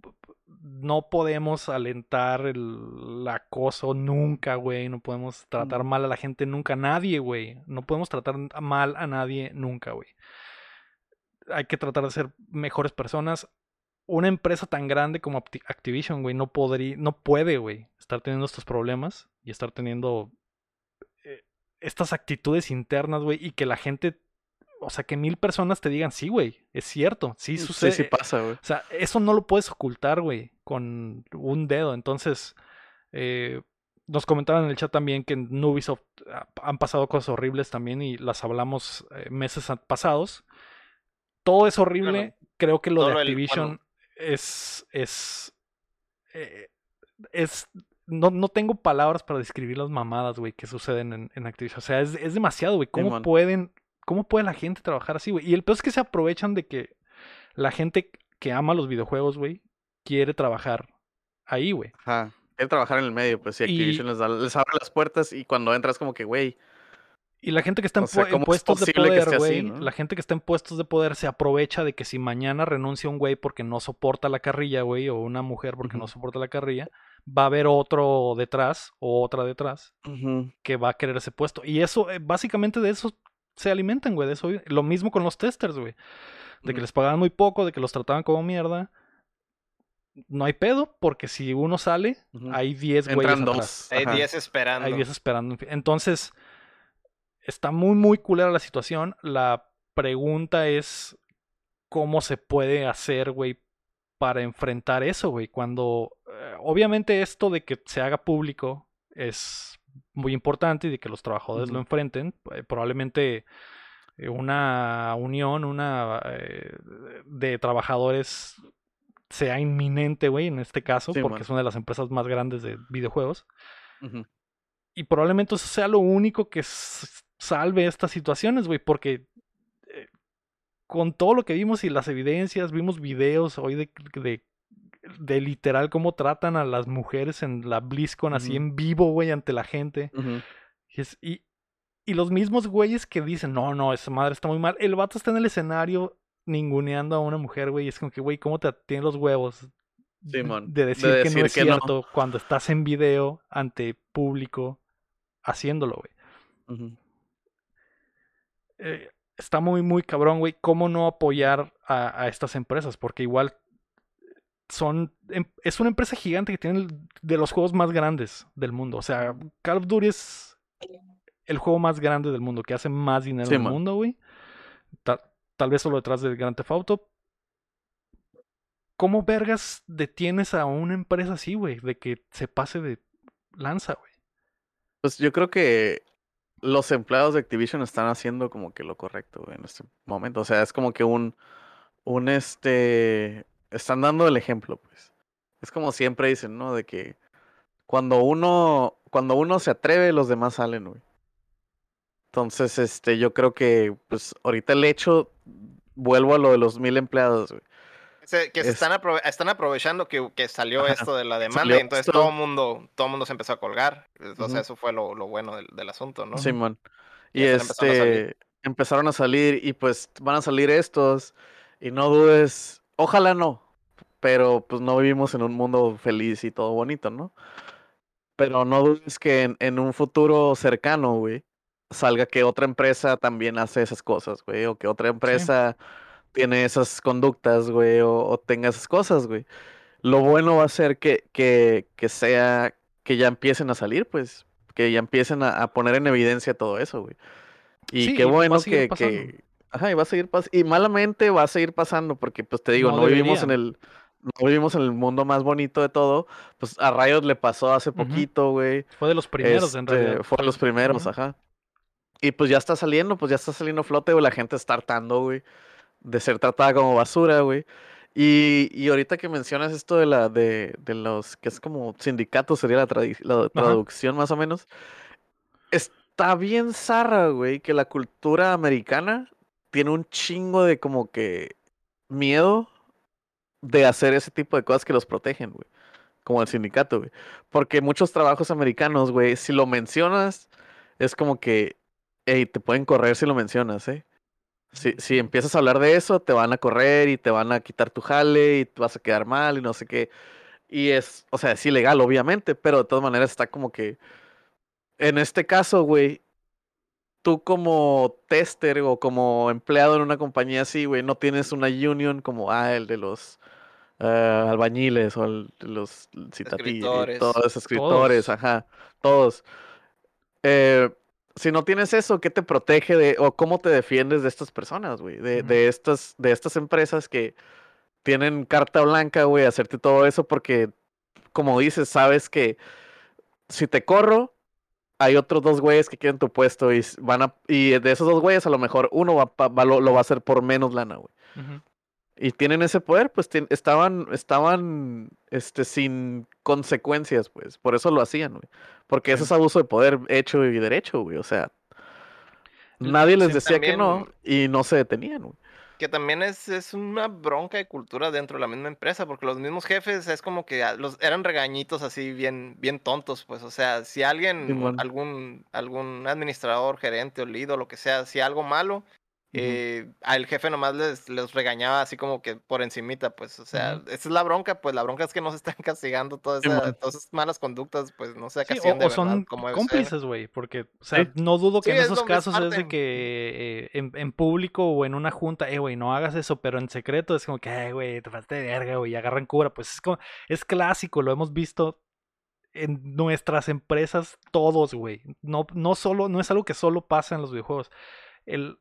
No podemos alentar el acoso nunca, güey. No podemos tratar Mm. mal a la gente nunca. Nadie, güey. No podemos tratar mal a nadie nunca, güey. Hay que tratar de ser mejores personas. Una empresa tan grande como Acti- Activision, güey, no podría, no puede, güey, estar teniendo estos problemas y estar teniendo eh, estas actitudes internas, güey, y que la gente, o sea, que mil personas te digan, sí, güey, es cierto, sí Sí, sucede. sí pasa, güey. O sea, eso no lo puedes ocultar, güey, con un dedo. Entonces, eh, nos comentaban en el chat también que en Ubisoft ah, han pasado cosas horribles también y las hablamos eh, meses pasados. Todo es horrible. Bueno, Creo que lo todo de Activision bueno. es. es. eh, es. No, no tengo palabras para describir las mamadas, güey, que suceden en, en Activision. O sea, es, es demasiado, güey. ¿Cómo pueden. ¿Cómo puede la gente trabajar así, güey? Y el peor es que se aprovechan de que la gente que ama los videojuegos, güey, quiere trabajar ahí, güey. Ajá. Quiere trabajar en el medio, pues sí, Y- Activision les, da- les abre las puertas y cuando entras como que, güey, Y la gente que está en, O sea, pu- en ¿cómo es puestos de poder, güey, no? la gente que está en puestos de poder se aprovecha de que si mañana renuncia un güey porque no soporta la carrilla, güey, o una mujer porque no soporta la carrilla, va a haber otro detrás o otra detrás que va a querer ese puesto. Y eso, eh, básicamente de eso se alimentan, güey, de eso. Lo mismo con los testers, güey. De que les pagaban muy poco, de que los trataban como mierda. No hay pedo, porque si uno sale, hay 10 güeyes entran atrás. dos. hay ajá. 10 esperando. Hay 10 esperando. Entonces, está muy, muy culera la situación. La pregunta es cómo se puede hacer, güey, para enfrentar eso, güey. Cuando, eh, obviamente esto de que se haga público es muy importante y de que los trabajadores lo enfrenten. eh, probablemente eh, una unión, una eh, de trabajadores sea inminente, güey, en este caso, Sí, porque man. es una de las empresas más grandes de videojuegos. Y probablemente eso sea lo único que salve estas situaciones, güey, porque eh, con todo lo que vimos y las evidencias, vimos videos hoy de, de, de literal cómo tratan a las mujeres en la BlizzCon así en vivo, güey, ante la gente. Y, es- y, y los mismos güeyes que dicen, no, no, esa madre está muy mal. El vato está en el escenario ninguneando a una mujer, güey, y es como que, güey, ¿cómo te tienen los huevos? De de decir, que no decir es que no. cierto cuando estás en video ante público haciéndolo, güey. Eh, está muy, muy cabrón, güey. ¿Cómo no apoyar a, a estas empresas? Porque igual son. em- Es una empresa gigante que tiene de los juegos más grandes del mundo. O sea, Call of Duty es el juego más grande del mundo, que hace más dinero Sí, en el man. mundo, güey. Ta- tal vez solo detrás del Grand Theft Auto. ¿Cómo vergas detienes a una empresa así, güey? De que se pase de lanza, güey. Pues yo creo que los empleados de Activision están haciendo como que lo correcto güey, en este momento. O sea, es como que un, un este, están dando el ejemplo, pues. Es como siempre dicen, ¿no? De que cuando uno, cuando uno se atreve, los demás salen, güey. Entonces, este, yo creo que, pues, ahorita el hecho, vuelvo a lo de los mil empleados, güey. Se- que se Es- están, aprove- están aprovechando que, que salió esto de la demanda y entonces esto. todo el mundo, todo mundo se empezó a colgar. Ujú. eso fue lo, lo bueno del, del asunto, ¿no? Simón. Y a salir. este empezaron a salir y pues van a salir estos y no dudes, ojalá no, pero pues no vivimos en un mundo feliz y todo bonito, ¿no? Pero no dudes que en, en un futuro cercano, güey, salga que otra empresa también hace esas cosas, güey, o que otra empresa tiene esas conductas, güey, o, o tenga esas cosas, güey. Lo bueno va a ser que, que, que sea, que ya empiecen a salir, pues, que ya empiecen a, a poner en evidencia todo eso, güey. Y Sí, qué bueno que, ajá, y va a seguir pasando, y malamente va a seguir pasando, porque, pues, te digo, No no, vivimos en el, no vivimos en el mundo más bonito de todo, pues, a Riot le pasó hace poquito, güey. Fue de los primeros, en Este, realidad. Fue de los primeros, ajá. Y pues ya está saliendo, pues ya está saliendo flote, güey. La gente está hartando, güey, de ser tratada como basura, güey. Y, y ahorita que mencionas esto de la de, de los que es como sindicatos, sería la traducción más o menos. Está bien zarra, güey, que la cultura americana tiene un chingo de como que miedo de hacer ese tipo de cosas que los protegen, güey. Como el sindicato, güey. Porque muchos trabajos americanos, güey, si lo mencionas, es como que, hey, te pueden correr si lo mencionas, ¿eh? Si, si empiezas a hablar de eso, te van a correr y te van a quitar tu jale y te vas a quedar mal y no sé qué. Y es, o sea, es ilegal, obviamente, pero de todas maneras está como que, en este caso, güey, tú como tester o como empleado en una compañía así, güey, no tienes una union como, ah, el de los ah, albañiles o el de los citati- Escritores. todos los escritores, Todos. ajá, todos. Eh, si no tienes eso, ¿qué te protege de, o cómo te defiendes de estas personas, güey? De, de estas, de estas empresas que tienen carta blanca, güey, a hacerte todo eso porque, como dices, sabes que si te corro, hay otros dos güeyes que quieren tu puesto y van a, y de esos dos güeyes a lo mejor uno va, lo, lo va a hacer por menos lana, güey. Y tienen ese poder, pues estaban, estaban, este, sin consecuencias, pues. Por eso lo hacían, güey. Porque eso Sí. es abuso de poder hecho y derecho, güey. O sea, nadie les decía que no y no se detenían, güey. Que también es, es una bronca de cultura dentro de la misma empresa, porque los mismos jefes es como que a- los, eran regañitos así bien, bien tontos, pues. O sea, si alguien, algún, algún administrador, gerente o o lo que sea, si algo malo, eh, al jefe nomás les, les regañaba así como que por encimita, pues. O sea, esa es la bronca, pues la bronca es que no se están castigando todas, esas malas conductas, pues no se Sí, castigan o, de o son como cómplices, güey, porque, o sea, Sí. no dudo que en es esos es casos es de que eh, en, en público o en una junta, eh, güey, no hagas eso, pero en secreto es como que, ay, güey, te falta de verga, güey, y agarran cubra, pues es como, es clásico, lo hemos visto en nuestras empresas todos, güey, no, no solo, no es algo que solo pasa en los videojuegos, el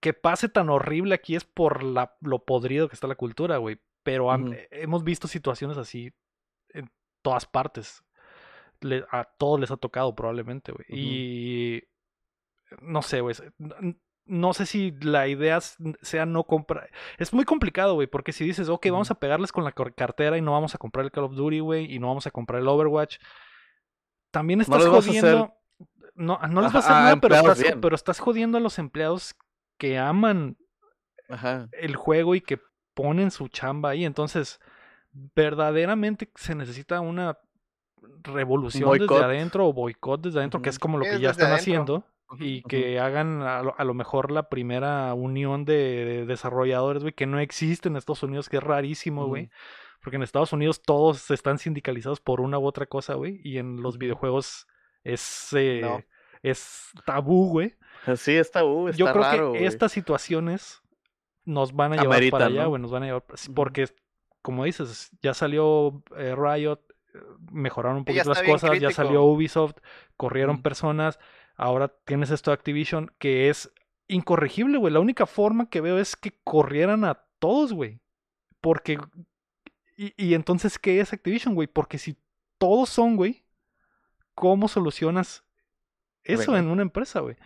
que pase tan horrible aquí es por la, lo podrido que está la cultura, güey, pero Ujú. hemos visto situaciones así en todas partes le- a todos les ha tocado probablemente, güey. Y no sé, güey. No sé si la idea sea no comprar. Es muy complicado, güey, porque si dices, ok, vamos a pegarles con la cartera y no vamos a comprar el Call of Duty, güey, y no vamos a comprar el Overwatch, también estás hacer- jodiendo. No, no les vas a hacer nada, pero estás, pero estás jodiendo a los empleados que aman Ajá. el juego y que ponen su chamba ahí. Entonces, verdaderamente se necesita una revolución desde adentro o boicot desde adentro, que es como lo que es ya están adentro. haciendo. Y que hagan a lo, a lo mejor la primera unión de, de desarrolladores, güey, que no existe en Estados Unidos, que es rarísimo, güey. Porque en Estados Unidos todos están sindicalizados por una u otra cosa, güey. Y en los videojuegos es, eh, No. es tabú, güey. Sí, está, uh, está Yo creo raro, que estas situaciones nos van a llevar para allá, ¿no? güey, nos van a llevar, porque como dices, ya salió eh, Riot, eh, mejoraron un poquito las cosas, ya salió. Ubisoft, corrieron personas, ahora tienes esto de Activision que es incorregible, güey. La única forma que veo es que corrieran a todos, güey. Porque y, y entonces ¿qué es Activision, güey? Porque si todos son, güey, ¿cómo solucionas eso Venga. en una empresa, güey?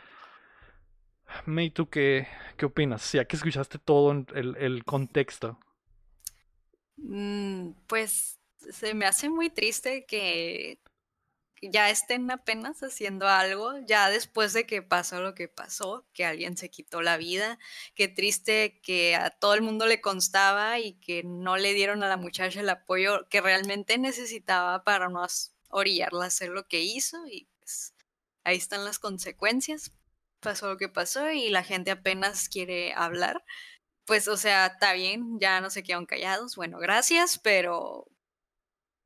May, ¿tú qué, qué opinas? Ya que escuchaste todo el, el contexto. Mm, pues se me hace muy triste que ya estén apenas haciendo algo, ya después de que pasó lo que pasó, que alguien se quitó la vida, qué triste que a todo el mundo le constaba y que no le dieron a la muchacha el apoyo que realmente necesitaba para no orillarla a hacer lo que hizo y pues ahí están las consecuencias. Pasó lo que pasó y la gente apenas quiere hablar. Pues, o sea, está bien, ya no se quedaron callados. Bueno, gracias, pero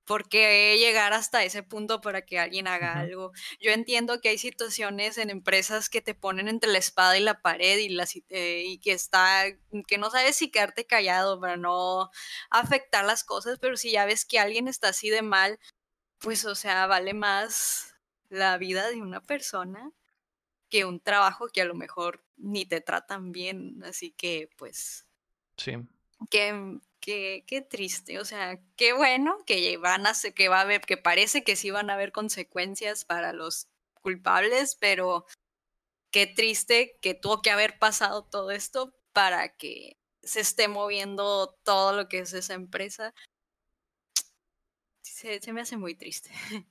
¿por qué llegar hasta ese punto para que alguien haga algo? Yo entiendo que hay situaciones en empresas que te ponen entre la espada y la pared y, la, eh, y que está, que no sabes si quedarte callado para no afectar las cosas, pero si ya ves que alguien está así de mal, pues, o sea, vale más la vida de una persona que un trabajo que a lo mejor ni te tratan bien. Así que, pues, Sí. qué, qué, qué triste. O sea, qué bueno que van a ser, que va a haber, que parece que sí van a haber consecuencias para los culpables, pero qué triste que tuvo que haber pasado todo esto para que se esté moviendo todo lo que es esa empresa. Se, se me hace muy triste.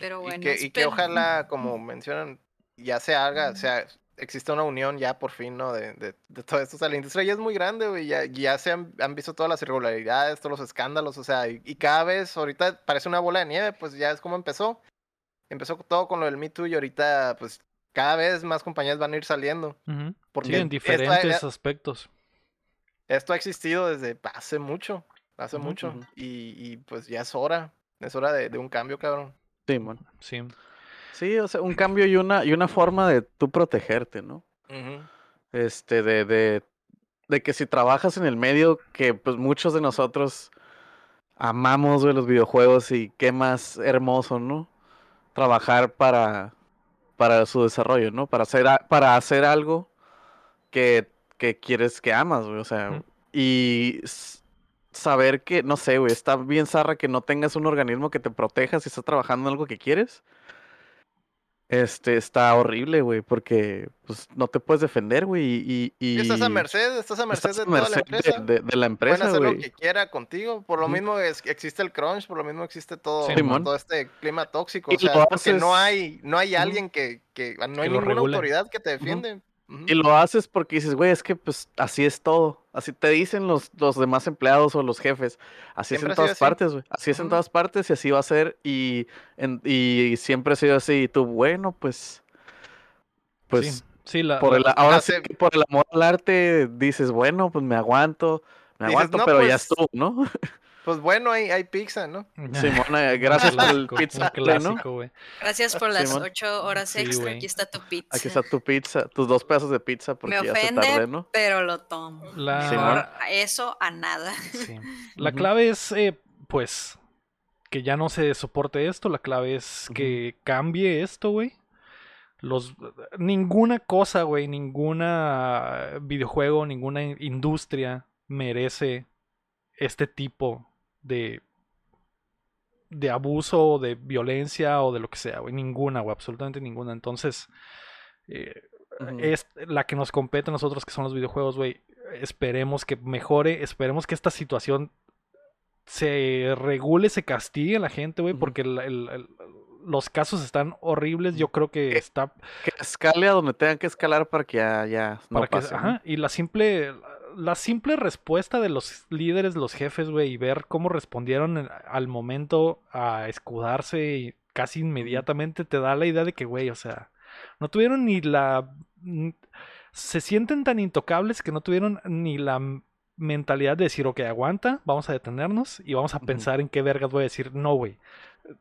Pero bueno. y, que, y que espero- ojalá, como mencionan, ya se haga, o sea, existe una unión ya por fin, ¿no? De, de, de todo esto. O sea, la industria ya es muy grande, güey. Ya, ya se han, han visto todas las irregularidades, todos los escándalos, o sea, y, y cada vez, ahorita parece una bola de nieve, pues ya es como empezó. Empezó todo con lo del Me Too y ahorita, pues, cada vez más compañías van a ir saliendo. Porque Sí, en esto diferentes aspectos. Esto ha existido desde hace mucho, hace mucho. Y, y pues ya es hora, es hora de, de un cambio, cabrón. Sí, man. Sí. Sí, o sea, un cambio y una, y una forma de tú protegerte, ¿no? Este, de, de, de que si trabajas en el medio, que pues muchos de nosotros amamos, güey, los videojuegos y qué más hermoso, ¿no? Trabajar para, para su desarrollo, ¿no? Para hacer, a- para hacer algo que, que quieres, que amas, güey, o sea, y saber que, no sé, güey, está bien zarra que no tengas un organismo que te proteja si estás trabajando en algo que quieres. Este, está horrible, güey, porque pues no te puedes defender, güey, y, y, Y Estás a merced, estás a merced estás de a toda la de- empresa. de, de la Pueden empresa, hacer lo güey. que quiera contigo. Por lo mismo es- existe el crunch, por lo mismo existe todo, Sí, todo este clima tóxico. Y O sea, porque no hay, no hay alguien que, que no hay ninguna autoridad que te defiende. Y lo haces porque dices, güey, es que pues así es todo. Así te dicen los, los demás empleados o los jefes. Así Siempre es en todas partes, güey. Así es en todas partes y así va a ser. Y, en- y siempre ha sido así. Y tú, bueno, pues. Pues sí. Sí, la, por el, la- ahora sí que por el amor al arte dices, bueno, pues me aguanto. Me Dices, aguanto, "No, pero ya pues, estuvo, ¿no? Pues bueno, hay, hay pizza, ¿no? Simón, eh, gracias por el pizza, clásico, güey. Gracias por las Simón. ocho horas extra. Aquí está tu pizza. Aquí está tu pizza, tus dos pedazos de pizza porque Me ya se ofende, tardé, ¿no? pero lo tomo. La- Mejor Simón. a eso a nada. Sí. La clave es, eh, pues, que ya no se soporte esto. La clave es que cambie esto, güey. Los, ninguna cosa, güey, ninguna videojuego, ninguna in- industria merece este tipo de de abuso, o de violencia o de lo que sea, güey. Ninguna, güey, absolutamente ninguna. Entonces, eh, es la que nos compete a nosotros, que son los videojuegos, güey. Esperemos que mejore, esperemos que esta situación se regule, se castigue a la gente, güey, porque el- el- el- los casos están horribles. Yo creo que está Que escale a donde tengan que escalar para que ya, ya no para que, pase, ¿no? ajá, y la simple la simple respuesta de los líderes, los jefes, güey, y ver cómo respondieron al momento a escudarse y casi inmediatamente te da la idea de que, güey, o sea, no tuvieron ni la se sienten tan intocables que no tuvieron ni la mentalidad de decir, ok, aguanta, vamos a detenernos y vamos a pensar en qué vergas voy a decir, no, güey.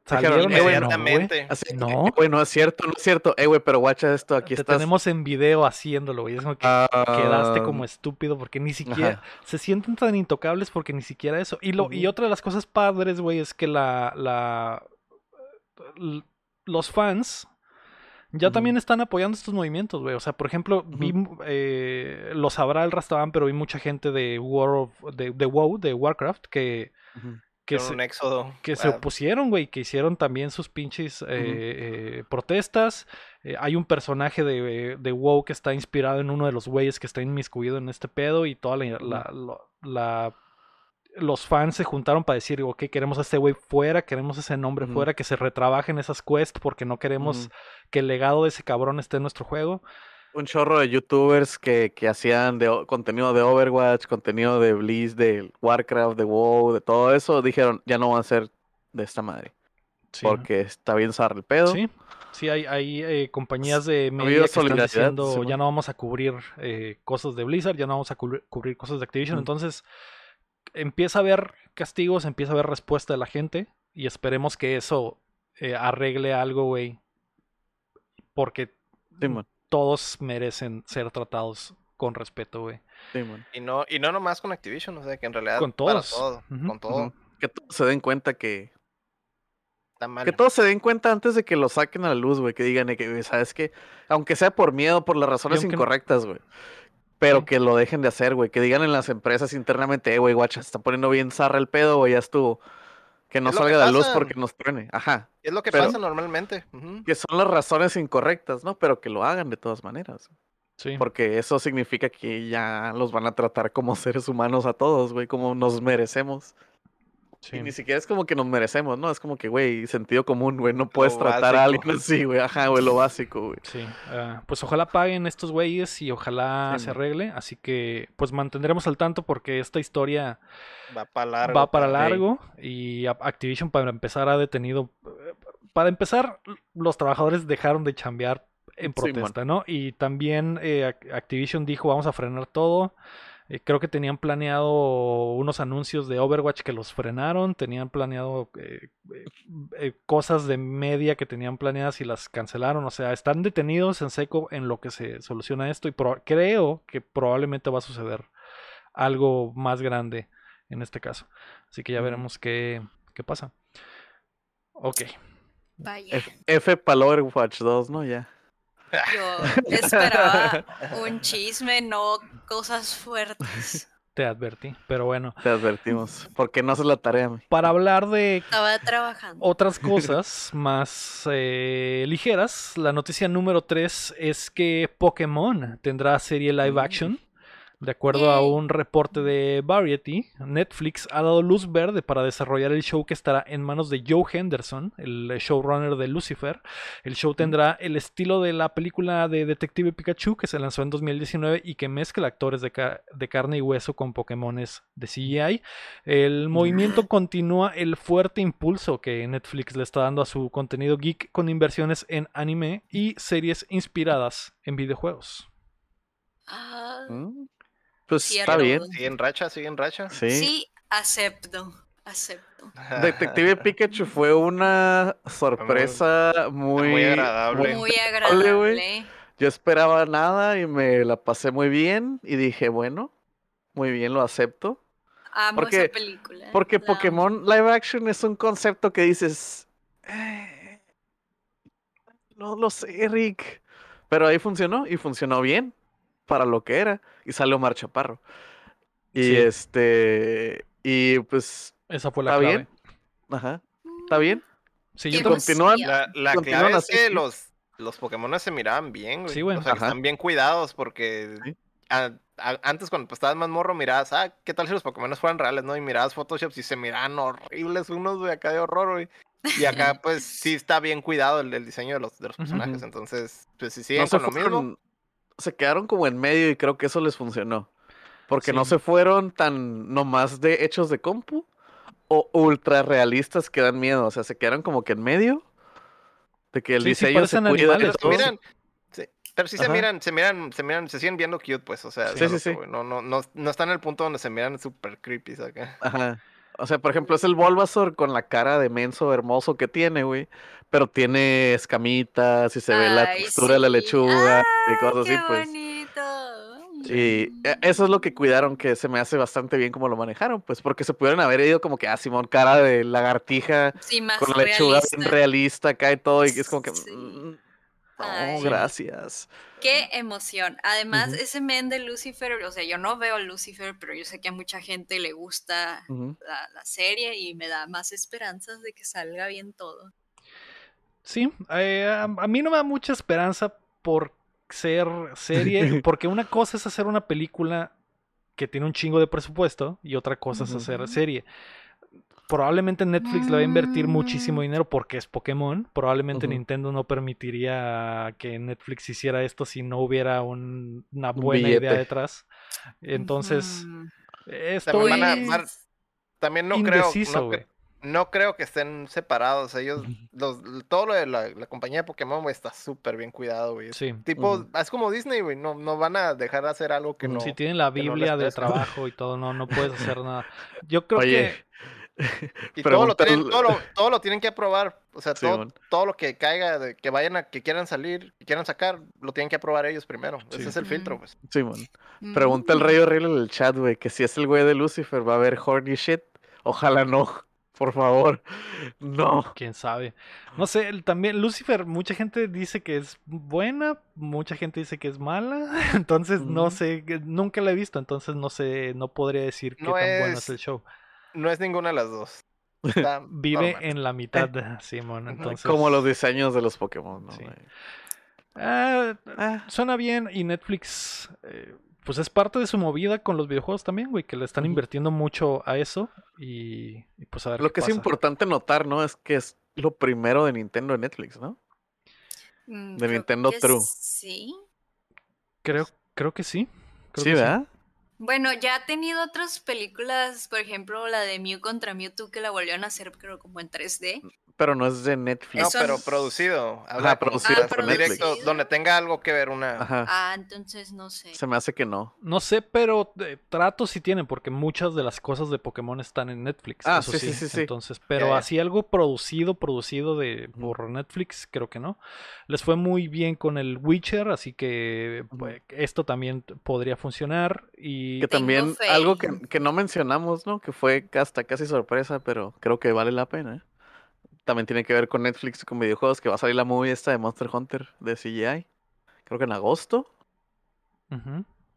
Salieron "Eh, no, güey. Así, No. eh, no es cierto, no es cierto. Eh, güey, pero guacha esto, aquí Te estás. tenemos en video haciéndolo, güey. Es como que quedaste como estúpido porque ni siquiera Ah, Ajá. se sienten tan intocables porque ni siquiera eso. Y lo y otra de las cosas padres, güey, es que la la los fans ya también están apoyando estos movimientos, güey. O sea, por ejemplo, vi eh, lo sabrá el Rastaban, pero vi mucha gente de War of de, de WoW, de Warcraft que. Que se, un éxodo. que se ah, opusieron, güey, que hicieron también sus pinches eh, eh, protestas. Eh, hay un personaje de, de WoW que está inspirado en uno de los güeyes que está inmiscuido en este pedo y toda la, la- lo- la- los fans se juntaron para decir, ok, queremos a este güey fuera, queremos ese nombre fuera, que se retrabajen esas quests porque no queremos que el legado de ese cabrón esté en nuestro juego. Un chorro de youtubers que, que hacían de, contenido de Overwatch, contenido de Blizz, de Warcraft, de WoW, de todo eso, dijeron, ya no van a ser de esta madre. Sí. Porque está bien zarra el pedo. Sí, sí, hay, hay eh, compañías de media que están diciendo ya no vamos a cubrir eh, cosas de Blizzard, ya no vamos a cubrir, cubrir cosas de Activision. Mm. Entonces empieza a haber castigos, empieza a haber respuesta de la gente y esperemos que eso eh, arregle algo, güey. Porque Simón, todos merecen ser tratados con respeto, güey. Simón. Y no, y no nomás con Activision, o sea que en realidad Con para todos. todo, Ujú, con todo. Que todos se den cuenta que. Está mal. Que todos se den cuenta antes de que lo saquen a la luz, güey. Que digan, que, ¿sabes qué? Aunque sea por miedo, por las razones incorrectas, güey. Pero Sí. que lo dejen de hacer, güey. Que digan en las empresas internamente, eh, güey, guacha, se está poniendo bien zarra el pedo, güey, ya estuvo. Que no que salga a la luz porque nos truene. Ajá. Es lo que Pero- pasa normalmente. Que son las razones incorrectas, ¿no? Pero que lo hagan de todas maneras. Sí. Porque eso significa que ya los van a tratar como seres humanos a todos, güey, como nos merecemos. Sí. Y ni siquiera es como que nos merecemos, ¿no? Es como que, güey, sentido común, güey, no puedes Lo tratar a alguien así, güey. Ajá, güey, lo básico, güey. Sí, ah, pues ojalá paguen estos güeyes y ojalá Sí, se arregle. Así que pues mantendremos al tanto porque esta historia Va para largo. va para pa- largo y Activision para empezar ha detenido... Para empezar, los trabajadores dejaron de chambear en protesta, ¿no? Y también eh, Ac- Activision dijo vamos a frenar todo. Eh, creo que tenían planeado unos anuncios de Overwatch que los frenaron, tenían planeado eh, eh, cosas de media que tenían planeadas y las cancelaron, o sea, están detenidos en seco en lo que se soluciona esto y creo que probablemente va a suceder algo más grande en este caso. Así que ya veremos qué, qué pasa. Ok. Vaya. F, F para Overwatch 2, ¿no? Ya. Yo esperaba un chisme, no cosas fuertes. Te advertí, pero bueno, Te advertimos. Porque no haces la tarea, mi. para hablar de Estaba trabajando. otras cosas más eh, ligeras, la noticia número 3 es que Pokémon tendrá serie live Mm. action. De acuerdo a un reporte de Variety, Netflix ha dado luz verde para desarrollar el show que estará en manos de Joe Henderson, el showrunner de Lucifer. El show tendrá el estilo de la película de Detective Pikachu que se lanzó en 2019 y que mezcla actores de, ca- de carne y hueso con Pokémones de CGI. El movimiento continúa el fuerte impulso que Netflix le está dando a su contenido geek con inversiones en anime y series inspiradas en videojuegos. Ah, ¿Mm? Pues Cierto. está bien. Sigue en racha, sigue en racha. Sí. sí, acepto. Acepto. Detective Pikachu fue una sorpresa muy, muy agradable. muy- agradable. Yo esperaba nada y me la pasé muy bien y dije, bueno, muy bien, lo acepto. Amo Porque- esa película. Porque la amo. Pokémon Live Action es un concepto que dices, "Eh, no lo sé, Rick. Pero ahí funcionó y funcionó bien para lo que era. Y salió Omar Chaparro. Y Sí. este, y pues, Esa fue la ¿Está clave. bien? ajá, ¿está bien? Sí, yo continúan-. La, la Continúan clave es que sí. los, los Pokémon se miraban bien, güey. Sí, güey. O sea, Ajá. están bien cuidados porque Sí. a- a- antes cuando pues, estabas más morro mirabas, ah, ¿qué tal si los Pokémon fueran reales, no? Y mirabas Photoshops y se miraban horribles unos, güey, acá de horror, güey. Y acá, pues, sí está bien cuidado el, el diseño de los, de los personajes. Entonces, pues, si siguen No con lo mismo, se quedaron como en medio y creo que eso les funcionó. Porque no Sí. se fueron tan nomás de hechos de compu o ultra realistas que dan miedo. O sea, se quedaron como que en medio de que el Sí, sí, diseño se parecen cuida de se todo. miran, sí, pero sí se miran, se miran, se miran, se siguen viendo cute, pues, o sea, Sí, sí, sí. No, no, no, no están en el punto donde se miran super creepy, acá. Ajá. O sea, por ejemplo, es el Bulbasaur con la cara de menso hermoso que tiene, güey. Pero tiene escamitas y se ve la Ay, textura de la lechuga y ¡Ah, cosas qué así, pues. bonito! Y e- eso es lo que cuidaron, que se me hace bastante bien como lo manejaron, pues, porque se pudieron haber ido como que, ah, Simón, cara de lagartija, Sí, más con la lechuga realista. bien realista acá y todo, y es como que, Sí. No, Ay. gracias. Qué emoción. Además, ese men de Lucifer, o sea, yo no veo Lucifer, pero yo sé que a mucha gente le gusta la, la serie y me da más esperanzas de que salga bien todo. Sí, eh, a, a mí no me da mucha esperanza por ser serie, porque una cosa es hacer una película que tiene un chingo de presupuesto y otra cosa es hacer serie. Probablemente Netflix le va a invertir muchísimo Mm. dinero porque es Pokémon. Probablemente. Nintendo no permitiría que Netflix hiciera esto si no hubiera un- una Un buena idea detrás. Entonces, También, a- no creo, no, creo que estén separados. Ellos, los, todo lo de la, la compañía de Pokémon, güey, está súper bien cuidado, güey. Es Sí. Tipo, es como Disney, güey. No, no van a dejar de hacer algo que no. Si tienen la que no Biblia de trabajo y todo, no, no puedes hacer nada. Yo creo Oye, Y todo lo, tienen, todo, lo, todo lo tienen que aprobar. O sea, todo, todo lo que caiga, de, que vayan a, que quieran salir, que quieran sacar, lo tienen que aprobar ellos primero. Sí. Ese es el filtro, pues. Simón. Pregunta el Mm. rey horrible en el chat, güey, que si es el güey de Lucifer va a haber horny shit. Ojalá no, por favor. No. quién sabe. No sé, también Lucifer, mucha gente dice que es buena, mucha gente dice que es mala, entonces no sé, nunca la he visto, entonces no sé, no podría decir qué No tan bueno es- el show. No es ninguna de las dos. Está Vive normal. en la mitad de Simón. Entonces, Como los diseños de los Pokémon, ¿no? Sí. Ah, Ah, suena bien y Netflix, eh, pues es parte de su movida con los videojuegos también, güey, que le están invirtiendo mucho a eso y, y pues a ver lo qué que es importante notar, ¿no? Es que es lo primero de Nintendo en Netflix, ¿no? Mm, De creo Nintendo True. Sí. Creo, creo que sí. creo Sí, que ¿verdad? Bueno, ya ha tenido otras películas, por ejemplo, la de Mew contra Mewtwo, que la volvieron a hacer, creo, como en 3D. Pero no es de Netflix. No, Eso- pero producido. Ajá, Habla como producido más por directo, Netflix. donde tenga algo que ver una. Ajá. Ah, entonces no sé. Se me hace que no. No sé, pero eh, tratos sí tienen, porque muchas de las cosas de Pokémon están en Netflix. Ah, eso sí, sí, sí, sí. Entonces, pero ya. así algo producido, producido de por Netflix, creo que no. Les fue muy bien con el Witcher, así que pues, esto también podría funcionar. Y Que también fe. algo que, que no mencionamos, ¿no? Que fue hasta casi sorpresa, pero creo que vale la pena. También tiene que ver con Netflix y con videojuegos, que va a salir la movie esta de Monster Hunter de CGI. Creo que en agosto.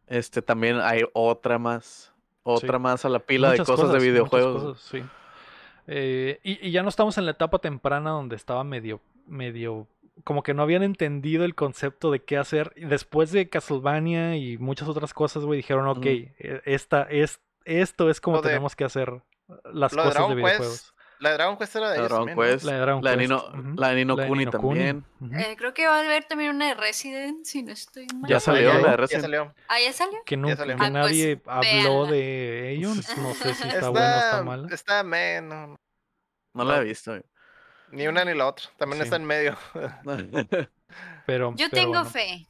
Este también hay otra más. Otra más a la pila Muchas de cosas, de videojuegos. cosas, sí. Eh, y, y ya no estamos en la etapa temprana donde estaba medio, medio, como que no habían entendido el concepto de qué hacer. Después de Castlevania y muchas otras cosas, güey, dijeron, ok, eh, esta es, esto es como Lo de- tenemos que hacer las de cosas de Dragon videojuegos. Quest, La de Dragon Quest era de La ellos Dragon ¿no? Quest, La de Dragon la de Quest, Nino, la de Nino La de Kuni Ni no Kuni. también. Eh, creo que va a haber también una de Resident, si no estoy mal. Ya salió, la de ¿no? Ya Resident. salió. Ah, ya salió. Que, nunca, salió. que Ah, pues, nadie habló véanla. de ellos. No sé si está, Está, bueno o está mala. está menos. No la he No. visto. Ni una ni la otra. También Sí. está en medio. Pero, Yo pero tengo bueno. fe.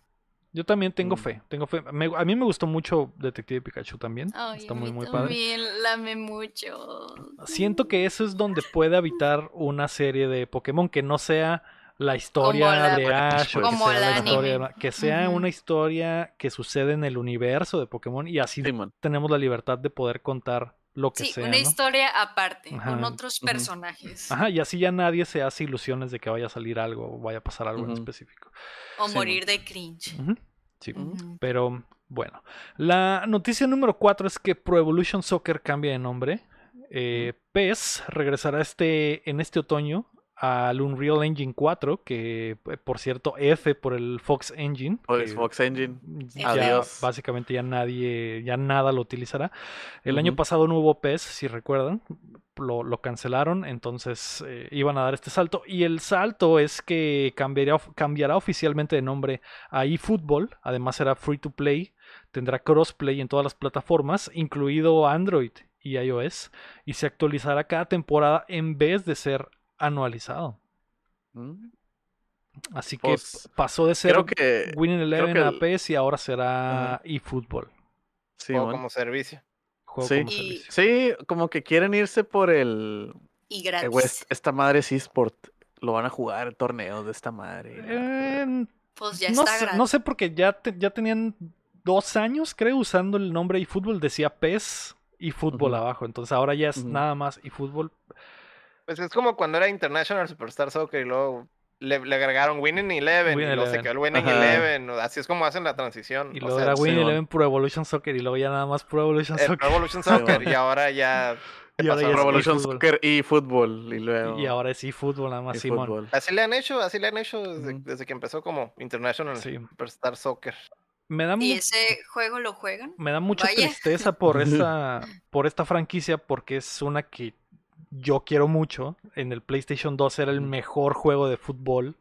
Yo también tengo Mm. fe, tengo fe. Me- a mí me gustó mucho Detective Pikachu también. Está a muy, mí muy padre. también la amé mucho. Siento que eso es donde puede habitar una serie de Pokémon que no sea la historia Como la- de Ash o que sea la historia que sea una historia que sucede en el universo de Pokémon y así tenemos la libertad de poder contar lo que Sí, sea, una ¿no? historia aparte, con otros personajes. Ajá, y así ya nadie se hace ilusiones de que vaya a salir algo o vaya a pasar algo en específico. O Sí, morir de cringe. Sí. Pero bueno, la noticia número 4 es que Pro Evolution Soccer cambia de nombre. Eh, PES regresará este, en este otoño al Unreal Engine 4, que eh, por cierto F por el Fox Engine. Por que Xbox Engine. ya Adiós. básicamente ya nadie, ya nada lo utilizará. El año pasado no hubo PES, si recuerdan, lo, lo cancelaron, entonces eh, iban a dar este salto. Y el salto es que cambiará, cambiará oficialmente de nombre a eFootball, además será free to play, tendrá crossplay en todas las plataformas, incluido Android y iOS, y se actualizará cada temporada en vez de ser anualizado. Mm. Así que Pues, pasó de ser Creo que. Winning Eleven que a PES y ahora será eFootball. Sí, Juego como servicio. Juego Sí. como Y- servicio. Sí, como que quieren irse por el. Y eh, gratis. esta madre es eSport. Lo van a jugar torneos de esta madre. Eh, pues ya no, está sé, gratis. no sé porque ya, te- ya tenían dos años, creo, usando el nombre eFootball. Decía PES y fútbol abajo. Entonces ahora ya es nada más eFootball. Pues es como cuando era International Superstar Soccer y luego le, le agregaron Winning Eleven y luego se quedó el Winning Ajá. Eleven. Así es como hacen la transición. Y o luego sea, era sí, Winning. Eleven Pro Evolution Soccer y luego ya nada más Pro Evolution el Soccer. Pro Evolution Sí, Soccer y ahora ya Y ahora Revolution eFootball. Soccer y fútbol. Y luego. Y ahora es eFootball nada más, y Simón. fútbol. Así le han hecho, así le han hecho desde, desde que empezó como International Sí. Superstar Soccer. Me da, ¿Y ese juego lo juegan? me da mucha Vaya. tristeza por esta, por esta franquicia porque es una que yo quiero mucho. En el PlayStation 2 era el mejor juego de fútbol.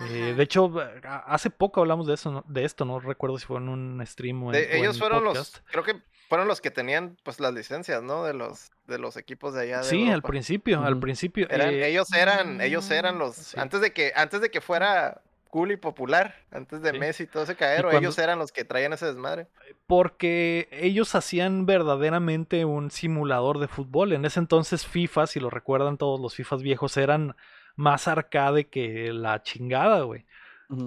Eh, de hecho, hace poco hablamos de eso, ¿no? de esto, no recuerdo si fue en un stream o en, De- o ellos en fueron podcast. los, creo que fueron los que tenían pues las licencias, ¿no? De los, de los equipos de allá. De Sí, al principio, al principio. Eran- eh, ellos eran, ellos eran Mm. los, Sí. antes de que, antes de que fuera cool y popular, antes de Sí. Messi y todo ese cuando- ellos eran los que traían ese desmadre. porque ellos hacían verdaderamente un simulador de fútbol. En ese entonces FIFA, si lo recuerdan todos los FIFAs viejos, eran más arcade que la chingada, güey.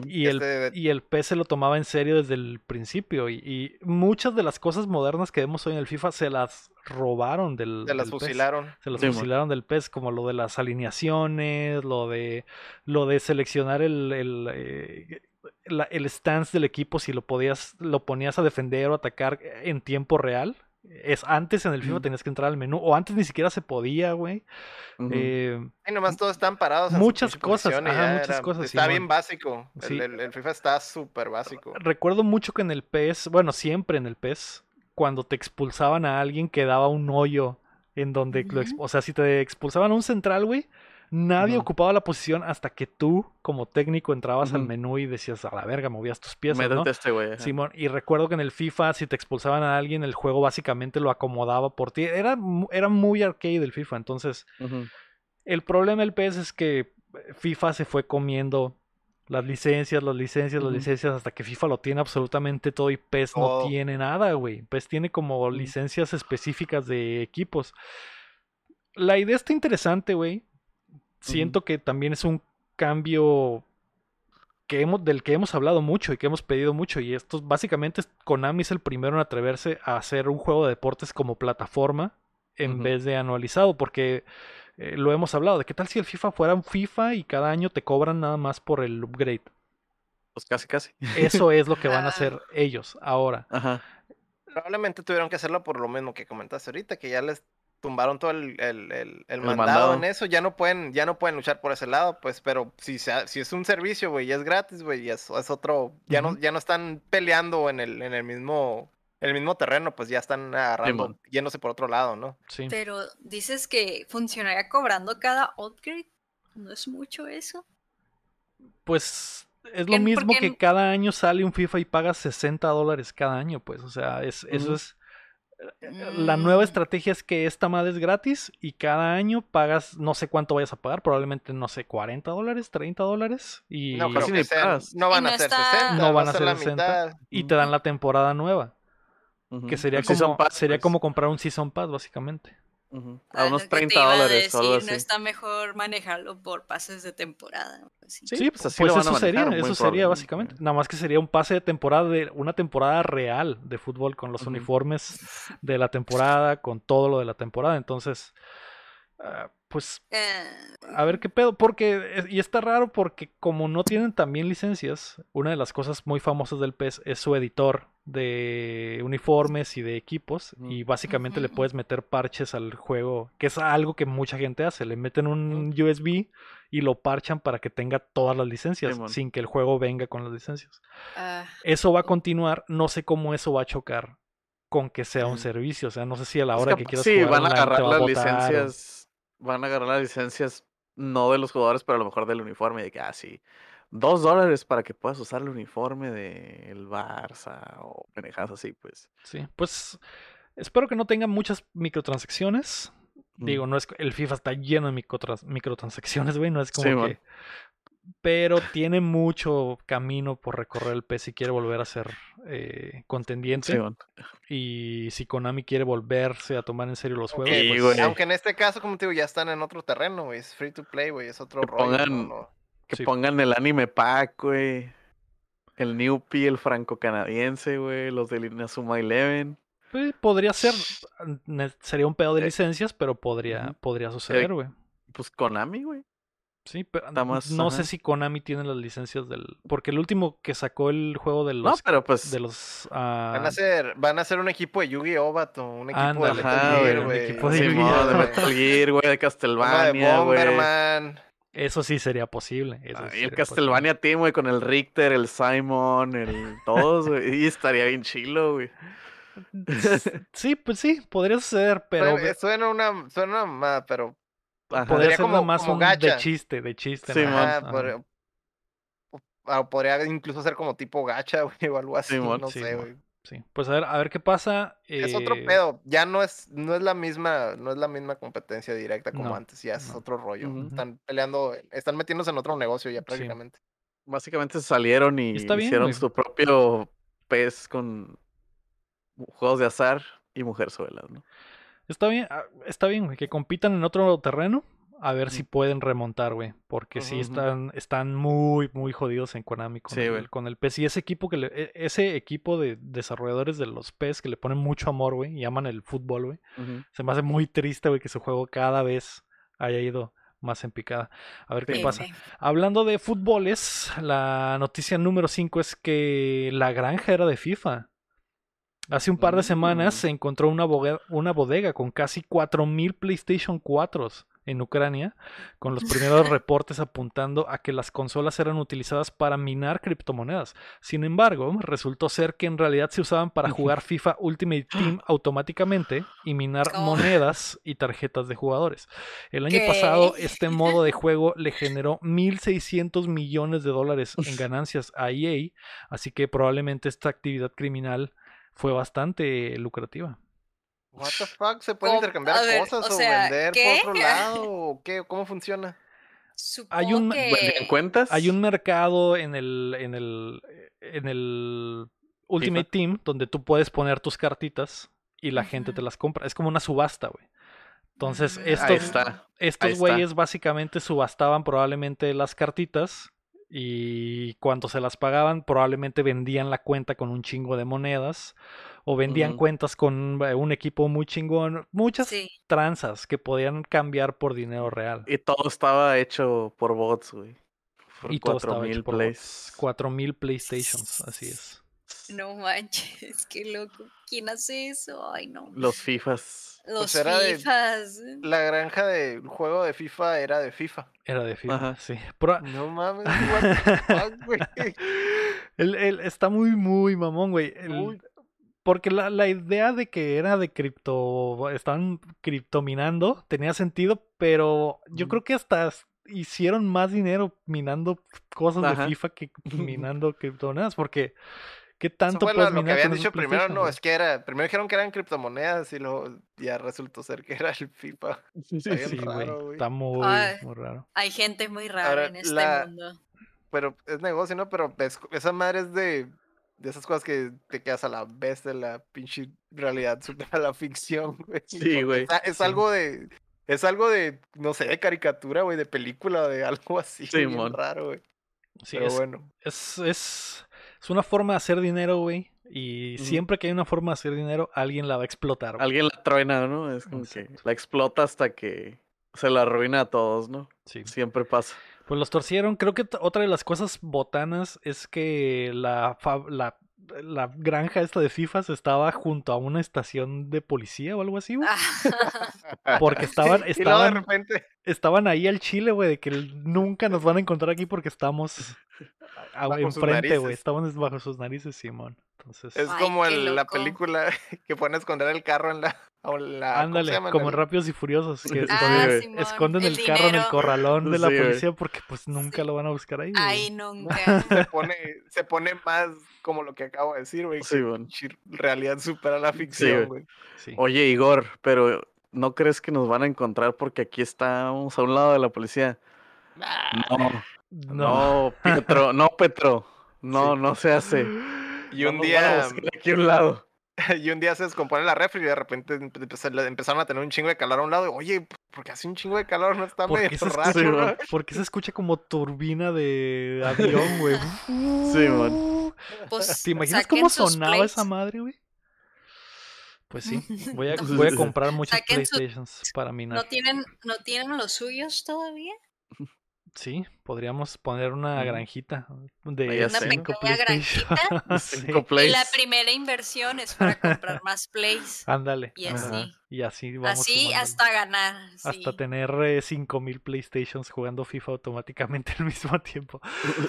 Y el, Este- y el P se lo tomaba en serio desde el principio. Y, y muchas de las cosas modernas que vemos hoy en el FIFA se las robaron del, Se las del PES. fusilaron. Se las Sí, fusilaron del PES, como lo de las alineaciones, lo de lo de seleccionar el, el, eh, la- el stance del equipo si lo podías, lo ponías a defender o atacar en tiempo real. Es antes en el FIFA tenías que entrar al menú, o antes ni siquiera se podía, güey. Ujú. Eh, Y nomás todos están parados. en Muchas cosas, ajá, muchas era- cosas, Está bien básico. El- Sí. El, el FIFA está súper básico. recuerdo mucho que en el PES, bueno, siempre en el PES, cuando te expulsaban a alguien quedaba un hoyo en donde, o sea, si te expulsaban a un central, güey, nadie ocupaba la posición hasta que tú, como técnico, entrabas al menú y decías, a la verga, movías tus piezas, Métete ¿no? este güey. Simón, y recuerdo que en el FIFA, si te expulsaban a alguien, el juego básicamente lo acomodaba por ti. Era, era muy arcade el FIFA. Entonces, el problema del PES es que FIFA se fue comiendo las licencias, las licencias, las licencias, hasta que FIFA lo tiene absolutamente todo y PES no tiene nada, güey. PES tiene como licencias específicas de equipos. La idea está interesante, güey. Siento que también es un cambio que hemos, del que hemos hablado mucho y que hemos pedido mucho. Y esto es- básicamente Konami es el primero en atreverse a hacer un juego de deportes como plataforma en vez de anualizado. Porque eh, lo hemos hablado. ¿De qué tal si el FIFA fuera un FIFA y cada año te cobran nada más por el upgrade? Pues casi, casi. Eso es lo que van a Ah. hacer ellos ahora. Ajá. Probablemente tuvieron que hacerlo por lo mismo que comentaste ahorita, que ya les tumbaron todo el, el, el- el mandado, mandado. en eso, ya no pueden, ya no pueden luchar por ese lado, pues, pero si, sea- si es un servicio, güey, y es gratis, güey, y es, es otro, ya no, ya no están peleando en el, en el mismo, en el mismo terreno, pues ya están agarrando, yéndose por otro lado, ¿no? Sí. Pero dices que funcionaría cobrando cada upgrade. ¿No es mucho eso? Pues es lo ¿Por mismo que cada año sale un FIFA y pagas 60 dólares cada año, pues. O sea, es, eso es. La nueva Mm. estrategia es que esta madre es gratis y cada año pagas, no sé cuánto vayas a pagar, probablemente, no sé, 40 dólares, 30 dólares y, No creo Casi ni pagas. no van Y a ser está- 60, No van va a ser la 60. mitad. y te dan la temporada nueva, que sería El como, Pass, sería pues. como comprar un Season Pass, básicamente. Ujú. Ah, A unos lo que te 30 iba a dólares decir, así. ¿No está mejor manejarlo por pases de temporada? así? Sí, pues así pues lo van a eso manejar, sería, eso sería básicamente. Nada más que sería un pase de temporada de una temporada real de fútbol con los uniformes de la temporada, con todo lo de la temporada. Entonces, ah, pues Eh, a ver qué pedo, porque, y está raro porque como no tienen también licencias, una de las cosas muy famosas del PES es su editor de uniformes y de equipos, y básicamente le puedes meter parches al juego, que es algo que mucha gente hace, le meten un USB y lo parchan para que tenga todas las licencias, sin que el juego venga con las licencias. ah, Eso va a continuar, no sé cómo eso va a chocar con que sea un servicio, o sea, no sé si a la Es hora que quieras sí, jugar van a agarrar va a las licencias. Van a agarrar las licencias no de los jugadores, pero a lo mejor del uniforme. De que, ah, sí, dos dólares para que puedas usar el uniforme del Barça o pendejadas así, pues. Sí, pues espero que no tengan muchas microtransacciones. Digo, no es el FIFA está lleno de microtrans- microtransacciones, güey, no es como Sí, man. que pero tiene mucho camino por recorrer el PES si quiere volver a ser eh, contendiente Sí, y si Konami quiere volverse a tomar en serio los juegos, pues, güey. Aunque en este caso, como te digo, ya están en otro terreno, güey. Es free to play, güey. Es otro Que rollo. ¿no? pongan- No. Que Sí. pongan el anime pack, güey. El Newpie, el franco-canadiense, güey. Los del Inazuma Eleven. pues, podría ser sería un pedo de Eh, licencias, pero podría podría suceder, güey. Pues Konami, güey. Sí, pero más- no ajá. sé si Konami tiene las licencias del porque el último que sacó el juego de No, los pero pues. de los Van ah, a ser, van a ser un equipo de Yu-Gi-Oh! Un equipo de Metal güey, Gear, un güey. equipo de Yu-Gi-Oh, de. Metal Gear, güey, de Castlevania, güey. Bomberman. Eso sí sería posible. eso Ah, sí y el Castlevania Team, güey, con el Richter, el Simon, el todos, güey. Y estaría bien chilo, güey. Sí, pues sí, podría suceder, pero Suena, suena una, suena una mamada, pero Ajá. podría ser como- más como un de gacha. chiste, de chiste. Sí, más, ajá, podría, o podría incluso ser como tipo gacha, güey, o algo así, Simón. no Sí, sé, güey. Sí, pues a ver, a ver qué pasa. Es otro eh, pedo, ya no es, no es la misma, no es la misma competencia directa como No, antes, ya es no. otro rollo. Están peleando, están metiéndose en otro negocio ya prácticamente. Básicamente salieron y Está bien, hicieron güey. su propio pez con juegos de azar y mujerzuelas, ¿no? Está bien, ah, está bien, güey, que compitan en otro terreno. A ver si pueden remontar, güey. Porque sí Ujú, ujú. están, están muy, muy jodidos en Konami con, Sí, el, güey. con el PES. Y ese equipo que le, e- ese equipo de desarrolladores de los PES que le ponen mucho amor, güey, y aman el fútbol, güey. Se me hace muy triste, güey, que su juego cada vez haya ido más en picada. A ver qué Sí. pasa. Hablando de fútboles, la noticia número 5 es que la granja era de FIFA. Hace un par de semanas Mm. se encontró una, bogue- una bodega con casi 4.000 PlayStation 4 en Ucrania, con los primeros reportes apuntando a que las consolas eran utilizadas para minar criptomonedas. Sin embargo, resultó ser que en realidad se usaban para jugar FIFA Ultimate Team automáticamente y minar Oh. monedas y tarjetas de jugadores. El año ¿Qué? pasado, este modo de juego le generó 1.600 millones de dólares en ganancias a EA, así que probablemente esta actividad criminal fue bastante lucrativa. What the fuck? ¿Se pueden intercambiar ver, cosas o o, sea, vender ¿qué? por otro lado? ¿O qué? ¿Cómo funciona? Supongo un- que... ¿En cuentas? Hay un mercado en el, en el, en el Ultimate Team donde tú puedes poner tus cartitas y la gente te las compra. Es como una subasta, güey. Entonces, Mm. Ahí estos, estos está. güeyes básicamente subastaban probablemente las cartitas y cuando se las pagaban probablemente vendían la cuenta con un chingo de monedas o vendían cuentas con eh, un equipo muy chingón, muchas Sí. tranzas que podían cambiar por dinero real. Y todo estaba hecho por bots, güey. Por Y todo estaba 4000 hecho por plays. 4000 PlayStations, así es. No manches, qué loco. ¿Quién hace eso? Ay, no. Los FIFAs. Los era de- FIFAs. La granja del juego de FIFA era de FIFA. Era de FIFA, Ajá. sí. No mames, what the fuck, güey. El- el- está muy, muy mamón, güey. El-. Porque la, la idea de que era de cripto, estaban criptominando, tenía sentido, pero yo creo que hasta hicieron más dinero minando cosas Ajá. de FIFA que minando criptomonedas, porque ¿qué Eso tanto fue lo, que habían dicho primero, no, es que era, primero dijeron que eran criptomonedas y luego ya resultó ser que era el FIFA. Está bien Sí, güey. raro, güey. Está muy, Ay. muy raro. Hay gente muy rara Ahora, en este la- mundo. Pero es negocio, ¿no? Pero es- esa madre es de, de esas cosas que te quedas a la vez de la pinche realidad supera la ficción, güey. Sí, güey, Es, a- es sí. algo de, es algo de, no sé, de caricatura, güey, de película, de algo así, bien Simón. raro, güey. Sí, Pero es, bueno. es, es, es una forma de hacer dinero, güey. Y siempre que hay una forma de hacer dinero, alguien la va a explotar. güey. Alguien la truena, ¿no? Es como que la explota hasta que se la arruina a todos, ¿no? Sí. Siempre pasa. Pues los torcieron. Creo que otra de las cosas botanas es que la, la, la granja esta de FIFAs estaba junto a una estación de policía o algo así, güey. Porque estaban, y luego de estaban, repente, estaban ahí al chile, güey, de que nunca nos van a encontrar aquí porque estamos a- enfrente, güey. Estamos bajo sus narices, Simón. Entonces, es como el- la película que pueden esconder el carro en la, o la ¿cómo se ándale, como en el- Rápidos y Furiosos, que Ah, esconden, el, el carro en el corralón de la Sí, policía porque pues nunca Sí. lo van a buscar ahí. güey. Ay, nunca. se pone, se pone más como lo que acabo de decir, güey. Sí, bueno. realidad supera la ficción, güey. Sí. Oye, Igor, pero ¿no crees que nos van a encontrar porque aquí estamos a un lado de la policía? No, No. no, Pietro, no, Petro. No, no se hace. Y un No día, aquí a un lado. y un día se descompone la refri y de repente empezaron a tener un chingo de calor a un lado. y, Oye, ¿por qué hace un chingo de calor? No está ¿Por medio raro. escucha, Sí, ¿no?" man. por qué se escucha como turbina de avión, güey? Sí, man. Pues, ¿Te imaginas cómo sonaba esa madre, güey? Pues sí, voy a, No. voy a comprar sus- PlayStations para minar. ¿No tienen, ¿No tienen los suyos todavía? Sí, podríamos poner una granjita de cinco Una pequeña PlayStation. Sí, Cinco Y la primera inversión es para comprar más plays. Ándale. Y ajá. así. Y así vamos Así sumándole. hasta ganar. Hasta tener eh, 5000 PlayStations jugando FIFA automáticamente al mismo tiempo.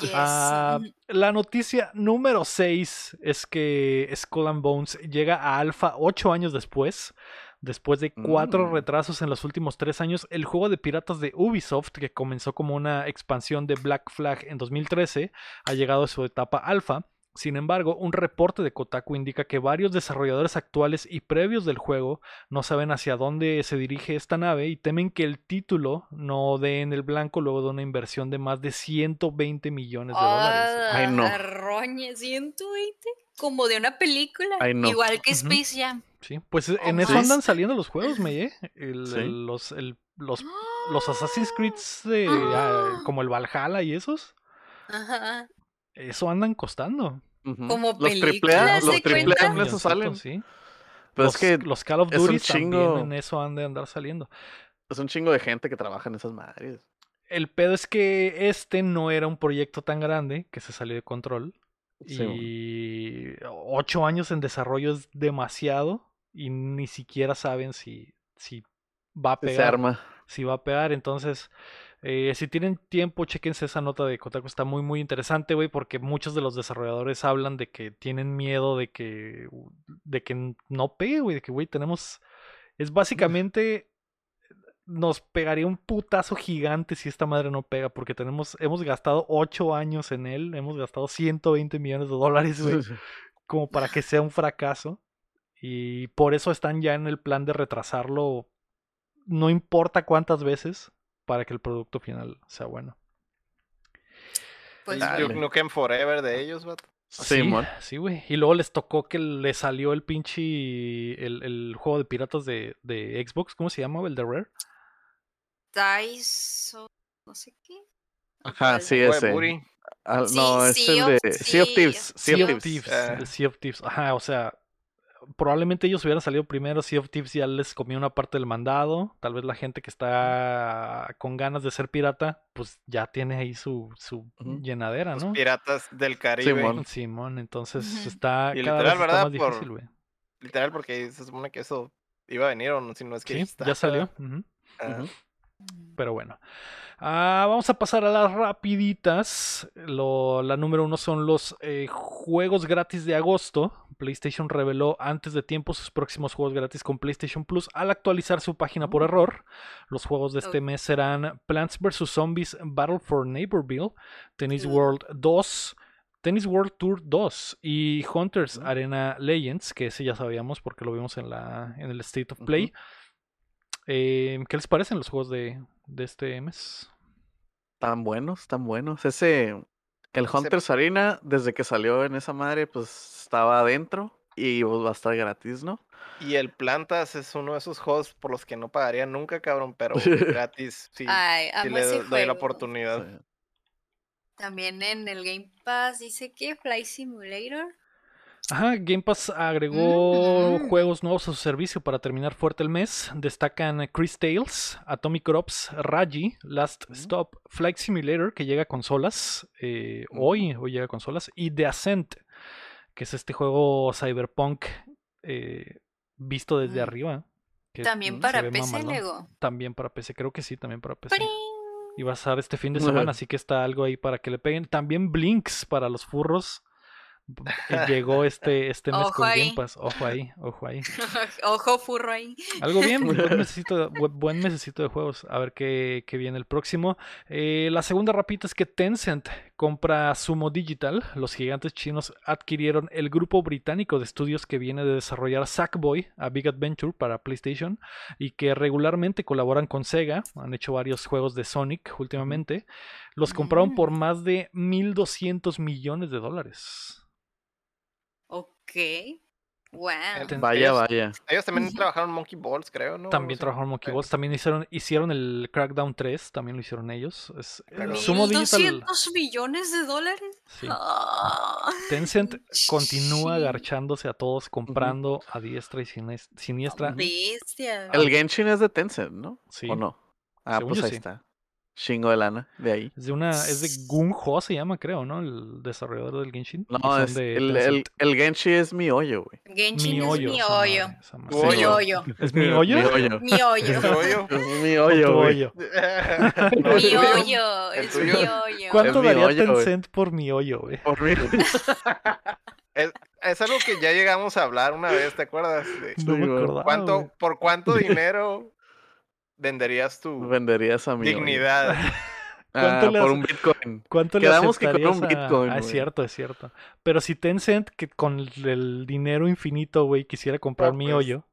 Yes. Ah, la noticia número 6 es que Skull and Bones llega a Alpha 8 años después. Después de cuatro Mm. retrasos en los últimos tres años, el juego de piratas de Ubisoft, que comenzó como una expansión de Black Flag en 2013, ha llegado a su etapa alfa. Sin embargo, un reporte de Kotaku indica que varios desarrolladores actuales y previos del juego no saben hacia dónde se dirige esta nave y temen que el título no dé en el blanco luego de una inversión de más de 120 millones de dólares. Ah, Ay, no. arroñe, 120. Como de una película. Ay, no. Igual que. Space Jam. Sí, pues en Oh, eso andan saliendo los juegos, Meye. El- Sí. el- los, el- los, los Assassin's Creed de, ah, como el Valhalla y esos, Ajá. eso andan costando. Como los triple A, películas, los ¿se triple A en eso salen. Sí. Pero los, es que los Call of Duty chingo. también en eso han de andar saliendo. es un chingo de gente que trabaja en esas madres. El pedo es que este no era un proyecto tan grande que se salió de control. Sí, y eh, ocho años en desarrollo es demasiado y ni siquiera saben si, si va a Se pegar. arma. Si va a pegar, entonces, eh, si tienen tiempo, chequense esa nota de Kotaku, está muy, muy interesante, güey, porque muchos de los desarrolladores hablan de que tienen miedo de que, de que no pegue, güey, de que, güey, tenemos, es básicamente, nos pegaría un putazo gigante si esta madre no pega, porque tenemos, hemos gastado ocho años en él, hemos gastado 120 millones de dólares, güey, como para que sea un fracaso. Y por eso están ya en el plan de retrasarlo, no importa cuántas veces, para que el producto final sea bueno. Pues, Nukem Forever de ellos, vato. Simón. Sí, güey. Y luego les tocó que le salió el pinche. El, el juego de piratas de, de Xbox. ¿Cómo se llama? El de Rare. Dice, no sé qué. Ajá, sí, ese. Booty. Sí, no, es el of- de Sea of sí, Thieves. Sea Sea of of Thieves. Sea of Thieves. Ajá, o sea. Probablemente ellos hubieran salido primero. Sea of Thieves ya les comió una parte del mandado. Tal vez la gente que está con ganas de ser pirata, pues ya tiene ahí su, su llenadera, Los ¿no? piratas del Caribe. Simón. Simón, entonces Ujú. está Y cada literal, vez está ¿verdad? más Por- difícil, güey. Literal, porque se supone que eso iba a venir, o no, si no es que Sí, está. ya salió. Pero bueno. Ah, vamos a pasar a las rapiditas. Lo- la número uno son los eh, juegos gratis de agosto. PlayStation reveló antes de tiempo sus próximos juegos gratis con PlayStation Plus al actualizar su página por error. Los juegos de este mes serán Plants vs. Zombies Battle for Neighborville, Tennis Mm. World 2, Tennis World Tour 2 y Hunters Ujú. Arena Legends, que ese ya sabíamos porque lo vimos en, la, en el State of Play. Eh, ¿Qué les parecen los juegos de, de este mes? Tan buenos, tan buenos. Ese, el Ese- Hunters Arena, desde que salió en esa madre, pues estaba adentro y pues, va a estar gratis, ¿no? Y el Plantas es uno de esos juegos por los que no pagaría nunca, cabrón, pero gratis, sí, Ay, sí le doy la oportunidad. Sí. También en el Game Pass dice que Fly Simulator. Ajá, Game Pass agregó Mm. juegos nuevos a su servicio para terminar fuerte el mes. Destacan Chris Tales, Atomic Crops, Raji, Last. Stop, Flight Simulator, que llega a consolas, eh, hoy, hoy llega a consolas, y The Ascent, que es este juego cyberpunk eh, visto desde Mm. arriba. que También mm, se para PC, mamalón. Lego. También para PC, creo que sí, también para PC. ¡Pring! Y va a estar este fin de semana, así que está algo ahí para que le peguen. También Blinks para los furros. Eh, Llegó este, este mes Ojo con Game ahí. Pass. Ojo ahí, ojo ahí. Ojo furro ahí. Algo bien, buen mesecito, buen mesecito de juegos. A ver qué, qué viene el próximo. Eh, la segunda rapita es que Tencent compra Sumo Digital. Los gigantes chinos adquirieron el grupo británico de estudios que viene de desarrollar Sackboy a Big Adventure para PlayStation y que regularmente colaboran con Sega. Han hecho varios juegos de Sonic últimamente. Los compraron por más de 1.200 millones de dólares. Ok. Wow. Vaya, Ellos- vaya. Ellos también trabajaron Monkey Balls, creo, ¿no? También O sea, trabajaron Monkey eh, Balls, también hicieron, hicieron el Crackdown 3, también lo hicieron ellos. Es, Crackdown. Sumo Digital, 1.200 millones de dólares. sí. Ah. Tencent continúa Sí. agarchándose a todos, comprando a diestra y sinies- siniestra. Bestia. El Genshin es de Tencent, ¿no? Sí. ¿O no? Ah, Según pues ahí sí. está. Chingo de lana, de ahí. Es de una, es de Gung Ho se llama, creo, ¿no? El desarrollador del Genshin. No, es, de el, el, el Genshin es mi hoyo, güey. Genshin mi es hoyo. mi hoyo. Mi hoyo. hoyo. ¿Es mi hoyo? Mi hoyo. Mi hoyo. Es mi hoyo, güey. No, Mi hoyo. ¿El Es mi hoyo. ¿Cuánto daría hoyo. Tencent por mi hoyo, güey? Por. Es, es algo que ya llegamos a hablar una vez, ¿te acuerdas? De No me. ¿Cuánto. ¿Por cuánto dinero venderías tu Venderías a hoyo. dignidad? ¿Cuánto Ah, le por un Bitcoin. ¿Cuánto le Quedamos que con un a- Bitcoin, Ah, es cierto, es cierto. Pero si Tencent, que con el- dinero infinito, güey, quisiera comprar No, mi pues. hoyo,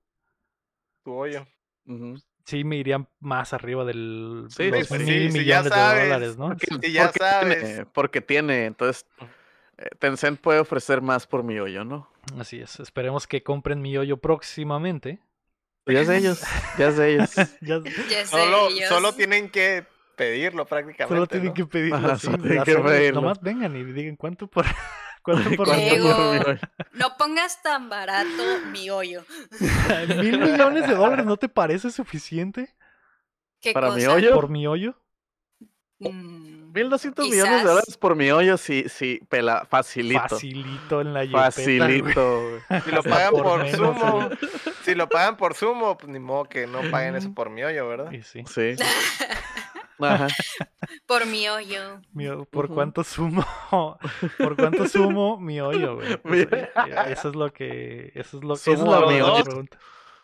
Tu hoyo. Ujú. sí me iría más arriba del Sí, los sí, mil sí, sí, ya millones sabes. de dólares, ¿no? Porque, Sí, ya porque sabes. Tiene, porque tiene, entonces, eh, Tencent puede ofrecer más por mi hoyo, ¿no? Así es. Esperemos que compren mi hoyo próximamente. Ya es de ellos, ya es de ellos. Ya Ya sé, Solo, ellos. solo tienen que pedirlo prácticamente. solo tienen ¿no? que pedirlo. Ajá, sí, solo tienen que pedirlo. Nomás vengan y digan cuánto por cuánto por mi mi hoyo? No pongas tan barato mi hoyo. Mil millones de dólares, ¿no te parece suficiente ¿Qué ¿Para mi cosa? hoyo? por mi hoyo? Mm, 1200 millones de dólares por mi hoyo, sí, sí, pela, facilito. Facilito en la yepeta, güey. Facilito. Si lo pagan por por, menos, sumo. Si lo pagan por sumo, pues ni modo que no paguen eso por mi hoyo, ¿verdad? Y sí. Sí. Ajá. Por mi hoyo. ¿Por cuánto sumo? ¿Por cuánto sumo mi hoyo, güey? Mi- Eso, es lo que. Eso es lo que. Es Sumo a mi hoyo. pregunta.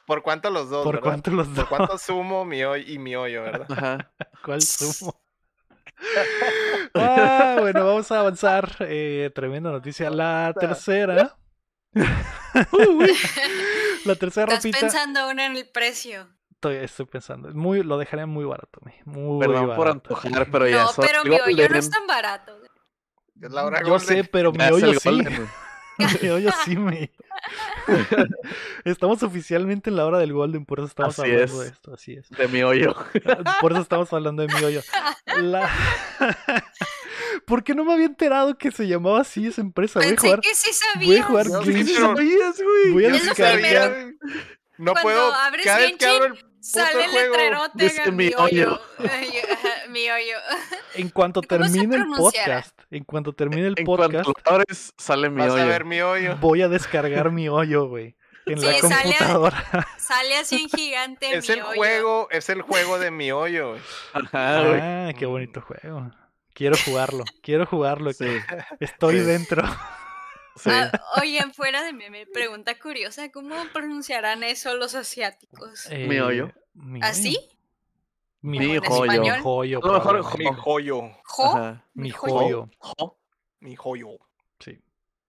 ¿Por cuánto los dos? ¿Por verdad? cuánto los dos? ¿Por cuánto sumo mi hoyo y mi hoyo, verdad? Ajá. ¿Cuál sumo? Ah, bueno, vamos a avanzar. Eh, tremenda noticia. La tercera. La tercera Estás rapita. pensando aún en el precio. Estoy, estoy pensando. Muy, lo dejaría muy barato. Muy Perdón por barato. antojar, pero ya No, pero mi hoyo no es tan barato. Es la hora Yo golden. sé, pero mi hoyo sí. hoyo sí me. Estamos oficialmente en la hora del Golden, por eso estamos Así hablando es. de esto, así es. De mi hoyo. Por eso estamos hablando de mi hoyo. La... ¿Por qué no me había enterado que se llamaba así esa empresa? Voy a Pensé jugar. que sí Voy a sabías. jugar Yo sí, pero- güey. Voy a Yo sabía. No Cuando puedo. abres Cada vez que Genshin, abro el Sale el letrerote, dice mi hoyo. mi hoyo. En cuanto ¿Cómo se termine el podcast, en cuanto termine el En podcast, cuanto sale mi vas hoyo. a ver mi hoyo. voy a descargar mi hoyo, güey. En la Sí, sale- computadora. Sale así en gigante Es mi el hoyo. juego, es el juego de mi hoyo. güey. Ajá, güey. Ah, qué bonito juego. Quiero jugarlo, quiero jugarlo. Sí, Estoy Sí. dentro. Sí. Ah, oigan, fuera de meme, pregunta curiosa, ¿cómo pronunciarán eso los asiáticos? Eh, Mi hoyo. ¿Así? Mi, Mi mi joyo. Mi joyo. Mejor. Mi joyo. Mi joyo. joyo. Jo. Mi joyo. Sí.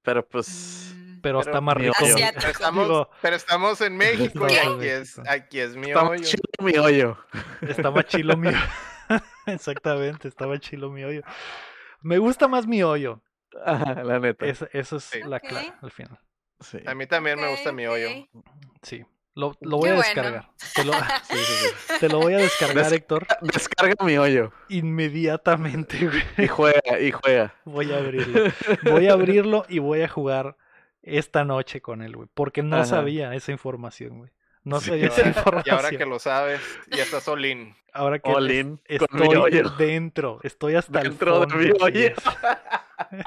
Pero pues. Mm, Pero, Pero está más rico. Pero estamos, Digo, pero estamos en México y aquí es, aquí es mi Está hoyo. chido mi hoyo. Está más chilo mi Exactamente, estaba chilo mi hoyo. Me gusta más mi hoyo. Ajá, la neta. Es- eso es Sí. la Ok. clave al final. Sí. A mí también me gusta mi hoyo. Sí. Lo, lo Qué voy a bueno. descargar. Te lo, Sí, sí, sí. te lo voy a descargar, Des- Héctor, Descarga mi hoyo. inmediatamente, güey. Y juega, y juega. Voy a abrirlo. Voy a abrirlo y voy a jugar esta noche con él, güey. Porque no Ajá. sabía esa información, güey. No Sí. sabía Y esa ahora, información. y ahora que lo sabes, ya estás all in. Ahora que All in estoy dentro, estoy hasta Dentro el de fondo. hoyo. es.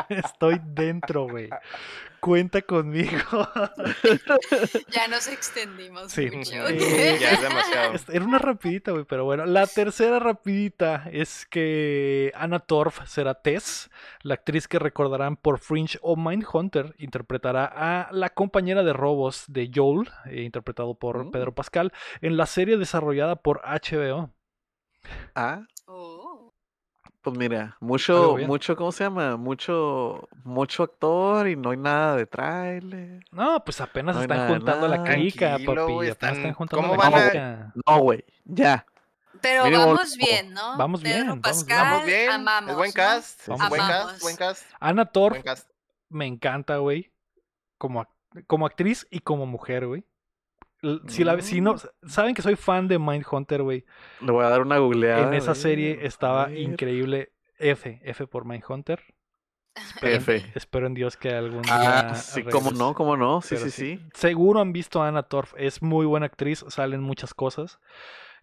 Estoy dentro, güey. Cuenta conmigo. Ya nos extendimos Sí. mucho. Ya es demasiado. Era una rapidita, güey, pero bueno. La tercera rapidita es que Anna Torf será Tess, la actriz que recordarán por Fringe o Mindhunter, interpretará a la compañera de robos de Joel, eh, interpretado por Mm. Pedro Pascal, en la serie desarrollada por HBO. Ah. Pues mira, mucho, mucho, ¿cómo se llama? Mucho, mucho actor y no hay nada de trailer. No, pues apenas No están juntando la nada. Tranquilo, papi. Apenas están- están juntando ¿cómo la van a- crica. No, güey, ya. Pero Mínimo vamos bien, ¿no? Vamos bien, Pedro vamos bien. Pascal, Vamos bien. amamos. es buen ¿no? cast. Es buen cast. Buen cast. Buen cast. me encanta, güey. Como, como actriz y como mujer, güey. Si, la, si no, Mm. saben que soy fan de Mindhunter, güey. Le voy a dar una googleada. En esa serie estaba increíble. F, F por Mindhunter. Espero, F. espero en Dios que algún día. Ah, sí, cómo no, cómo no. Sí, sí, sí. Seguro han visto a Anna Torf. Es muy buena actriz. Salen muchas cosas.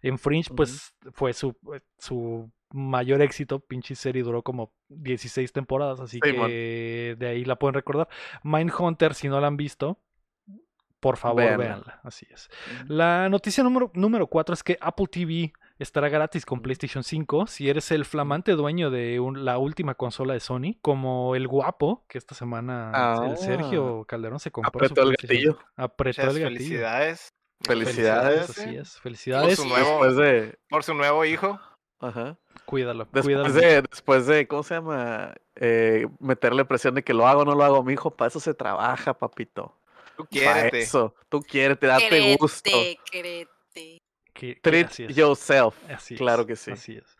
En Fringe, pues fue su, su mayor éxito. Pinche serie duró como 16 temporadas. Así Sí, que de ahí la pueden recordar. Mindhunter, si no la han visto, por favor, Véanla. véanla. Así es. La noticia número, número 4 es que Apple TV estará gratis con PlayStation 5 si eres el flamante dueño de un- la última consola de Sony, como el guapo que esta semana Ah. el Sergio Calderón se compró. su Apretó el PlayStation. gatillo. Apretó Muchas el gatillo. felicidades. Felicidades. Así eh, es. Felicidades. su nuevo- Después de. Por su nuevo hijo. Ajá. Cuídalo. Después cuídalo. de, después de, ¿cómo se llama? Eh, meterle presión de que lo hago o no lo hago, mi hijo, para eso se trabaja, papito. Tú quiérete. eso, tú quieres, date gusto. Querete, querete. Que- que Treat así es. yourself. Así es, claro que sí. Así es.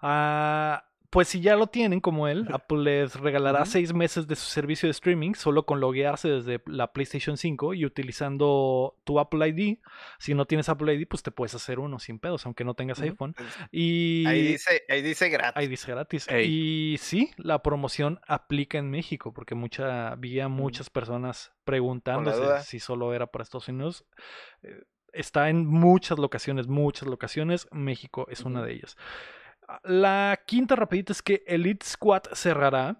Ah, pues si ya lo tienen como él, Apple les regalará Ujú. seis meses de su servicio de streaming solo con loguearse desde la PlayStation 5 y utilizando tu Apple ID. Si no tienes Apple ID, pues te puedes hacer uno sin pedos, aunque no tengas iPhone. Y Ahí dice, ahí dice gratis. ahí dice gratis. Ey. Y sí, la promoción aplica en México, porque mucha, vi a muchas personas preguntándose si solo era para Estados Unidos. Eh, Está en muchas locaciones, muchas locaciones. México es una Ujú. de ellas. La quinta rapidita es que Elite Squad cerrará.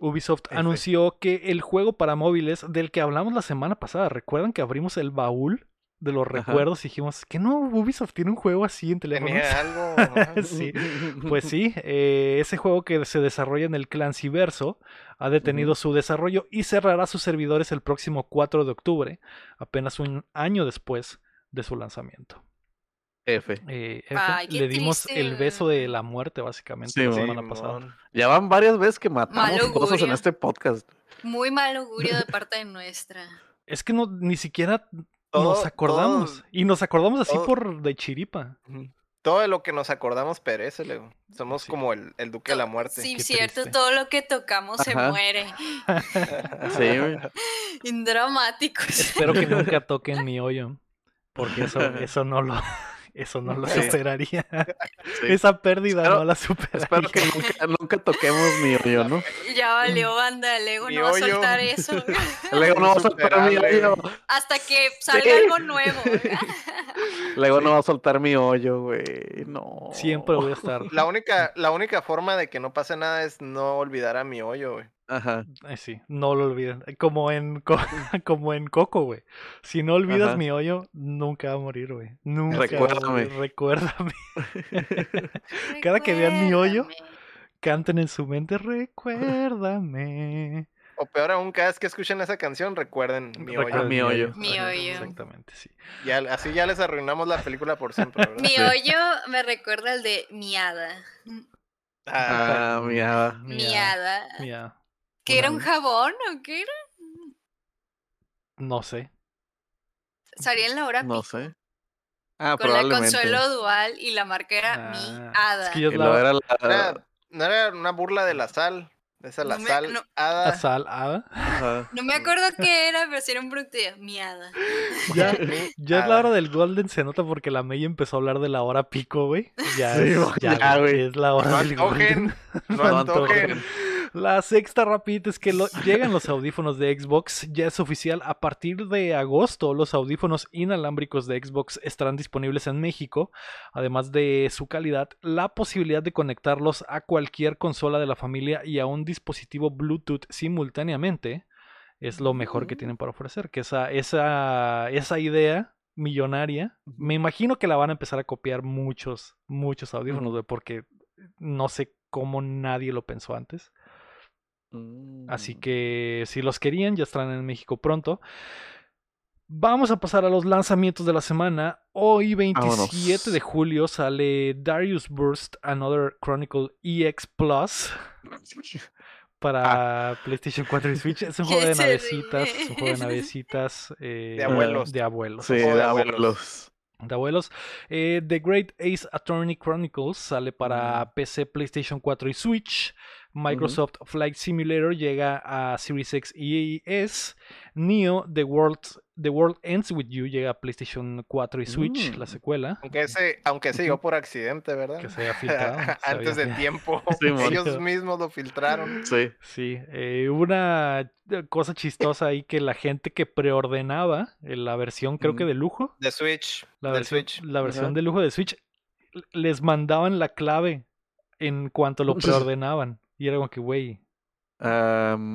Ubisoft F. anunció que el juego para móviles del que hablamos la semana pasada, ¿recuerdan que abrimos el baúl de los Ajá. recuerdos y dijimos que no, Ubisoft tiene un juego así en algo. Sí, Pues sí, eh, ese juego que se desarrolla en el Clanciverso ha detenido su desarrollo y cerrará sus servidores el próximo 4 de octubre, apenas un año después de su lanzamiento. F. Eh, F, Ay, qué le dimos triste. el beso de la muerte, básicamente, Sí, la semana pasada. Ya van varias veces que matamos cosas en este podcast. Muy mal augurio de parte de nuestra. Es que no, ni siquiera Todo- nos acordamos. todo- y nos acordamos así todo- por de chiripa. Todo lo que nos acordamos perece, Leo. Somos Sí. como el, el duque de la muerte. Sí, qué cierto, triste. todo lo que tocamos se muere. Sí, güey. Indramáticos. Espero que nunca toquen mi hoyo. Porque eso, eso no lo, eso no lo Sí. superaría. Sí. Esa pérdida Espero- no la superaría. Espero que nunca, nunca toquemos mi hoyo, ¿no? Ya valió banda, Lego Mi no va a soltar eso. Luego no va a soltar mi hoyo. Hasta que salga Sí. algo nuevo. Luego no va a soltar mi hoyo, güey. No. Siempre voy a estar. La única, la única forma de que no pase nada es no olvidar a mi hoyo, güey. Ajá. Sí, no lo olviden. Como en, Co- como en Coco, güey. Si no olvidas Ajá. mi hoyo, nunca va a morir, güey. Nunca. Recuérdame. morir. Recuérdame. Cada que vean mi hoyo. Canten en su mente, recuérdame. O peor aún, cada vez que escuchen esa canción, recuerden mi hoyo. Mi hoyo. Mi hoyo. Exactamente, sí. Ya, así ya les arruinamos la película por siempre, ¿verdad? Mi Sí. hoyo me recuerda al de miada. Ah, Ah, mira. Miada. ¿Que era un jabón o qué era? No sé. Salía en la hora No pico, sé. Ah, Con la probablemente. Consuelo Dual y la marca era mi Ah, hada. Es que yo Y la, luego era la... era- no era una burla de la sal. Esa la No me- sal no. hada. la sal hada. Ajá. No me acuerdo qué era, pero sí era un producto de miada. Ya, ya es la Hada. hora del Golden, se nota porque la May empezó a hablar de la hora pico, güey. Ya, Sí, es, ya, ya, güey, güey. es la hora No del Golden. antojen, no No antojen. La sexta rapidita es que lo- llegan los audífonos de Xbox. Ya es oficial. A partir de agosto, los audífonos inalámbricos de Xbox estarán disponibles en México. Además de su calidad, la posibilidad de conectarlos a cualquier consola de la familia y a un dispositivo Bluetooth simultáneamente es lo mejor que tienen para ofrecer. Que esa, esa, esa idea millonaria, me imagino que la van a empezar a copiar muchos, muchos audífonos, porque no sé cómo nadie lo pensó antes. Así Mm. que si los querían, ya estarán en México pronto. Vamos a pasar a los lanzamientos de la semana. Hoy, 27 Vámonos. de julio, sale Darius Burst Another Chronicle EX Plus para PlayStation 4 y Switch. Es un juego de navecitas. Es un juego de navecitas. eh, De abuelos. De abuelos. Sí, de abuelos. abuelos. de abuelos. Eh, The Great Ace Attorney Chronicles sale para PC, PlayStation 4 y Switch. Microsoft Flight Simulator llega a Series X y S. Neo, The World, The World Ends With You llega a PlayStation 4 y Switch, Mm. la secuela. Aunque ese, aunque se dio por accidente, ¿verdad? Que se haya filtrado. se Antes había- de tiempo. Sí. Ellos mismos lo filtraron. Sí. Sí, eh, hubo una cosa chistosa ahí que la gente que preordenaba eh, la versión, creo que de lujo, De Switch. la versión, Switch. la versión de lujo de Switch, les mandaban la clave en cuanto lo preordenaban. Y era como que, güey.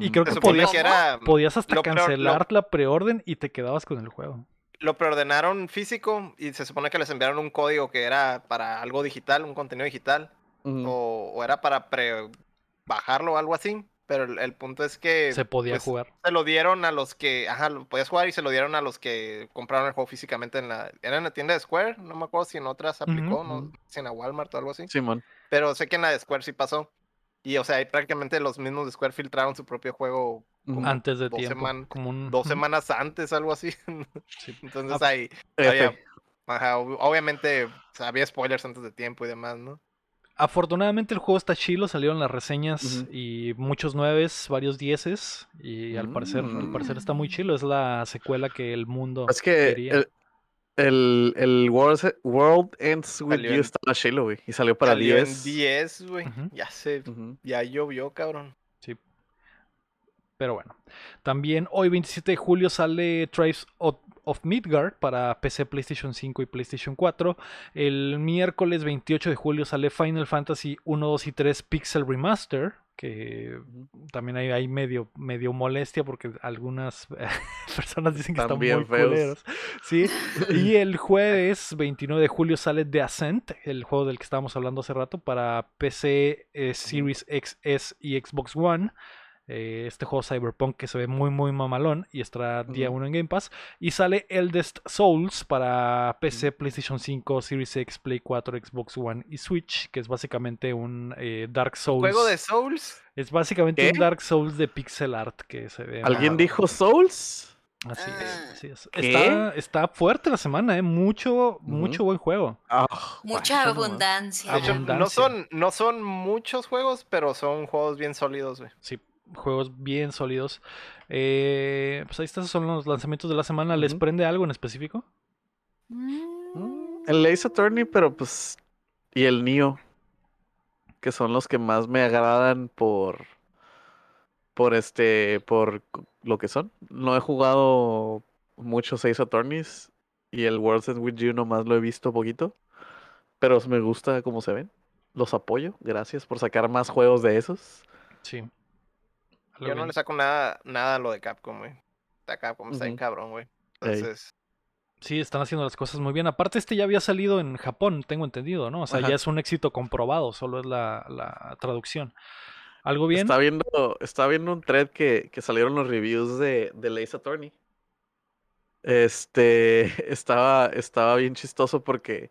Y creo Se que supone podías, que era. podías hasta cancelar la preorden y te quedabas con el juego. Lo preordenaron físico y se supone que les enviaron un código que era para algo digital, un contenido digital. O, o era para pre bajarlo o algo así. Pero el, el punto es que. Se podía pues, jugar. Se lo dieron a los que. Ajá, lo podías jugar y se lo dieron a los que compraron el juego físicamente en la. Era en la tienda de Square. No me acuerdo si en otras aplicó, no ujú. si en la Walmart o algo así. Simón. Pero sé que en la de Square sí pasó. Y o sea, prácticamente los mismos de Square filtraron su propio juego como Antes de dos tiempo. seman- como un- dos semanas antes, algo así. sí. Entonces Ah, ahí. Había- ajá, obviamente o sea, había spoilers antes de tiempo y demás, ¿no? Afortunadamente el juego está chilo, salieron las reseñas y muchos nueves, varios dieces y al parecer, al parecer está muy Mm. chilo, es la secuela que el mundo Es que quería. el, el, el World, World Ends With Salió You en- estaba chilo, güey. Y salió para Salió 10. en 10, güey. Ujú. Ya se. Ujú. Ya llovió, cabrón. Pero bueno. También hoy 27 de julio sale Tribes of, of Midgard para PC, PlayStation 5 y PlayStation 4. El miércoles 28 de julio sale Final Fantasy 1, 2 y 3 Pixel Remaster que también hay, hay medio, medio molestia porque algunas personas dicen que están, muy culeros. Sí. Y el jueves 29 de julio sale The Ascent, el juego del que estábamos hablando hace rato, para PC, eh, Series XS y Xbox One. Eh, este juego Cyberpunk que se ve muy muy mamalón y estará día 1 en Game Pass. Y sale Eldest Souls para PC, PlayStation 5, Series X, Play 4, Xbox One y Switch, que es básicamente un eh, Dark Souls. ¿Juego de Souls? Es básicamente un Dark Souls de pixel art que se ve. ¿Alguien dijo Souls? Así es, así es. Está, está, fuerte la semana, ¿eh? Mucho, mucho buen juego. Ah, Mucha abundancia. no, son, no son muchos juegos, pero son juegos bien sólidos, güey. Sí, juegos bien sólidos. Eh, pues ahí están, son los lanzamientos de la semana. ¿Les prende algo en específico? Mm, el Ace Attorney, pero pues. Y el Nio. Que son los que más me agradan por. Por este. Por lo que son. No he jugado muchos Ace Attorneys. Y el World's End With You nomás lo he visto poquito. Pero me gusta cómo se ven. Los apoyo. Gracias por sacar más juegos de esos. Sí. Yo no le saco nada, nada a lo de Capcom, güey. Está Capcom, está bien cabrón, güey. Entonces. Sí, están haciendo las cosas muy bien. Aparte, este ya había salido en Japón, tengo entendido, ¿no? O sea, ya es un éxito comprobado, solo es la, la traducción. ¿Algo bien? Está viendo, está viendo un thread que, que salieron los reviews de, de Lace Attorney. Este estaba, estaba bien chistoso porque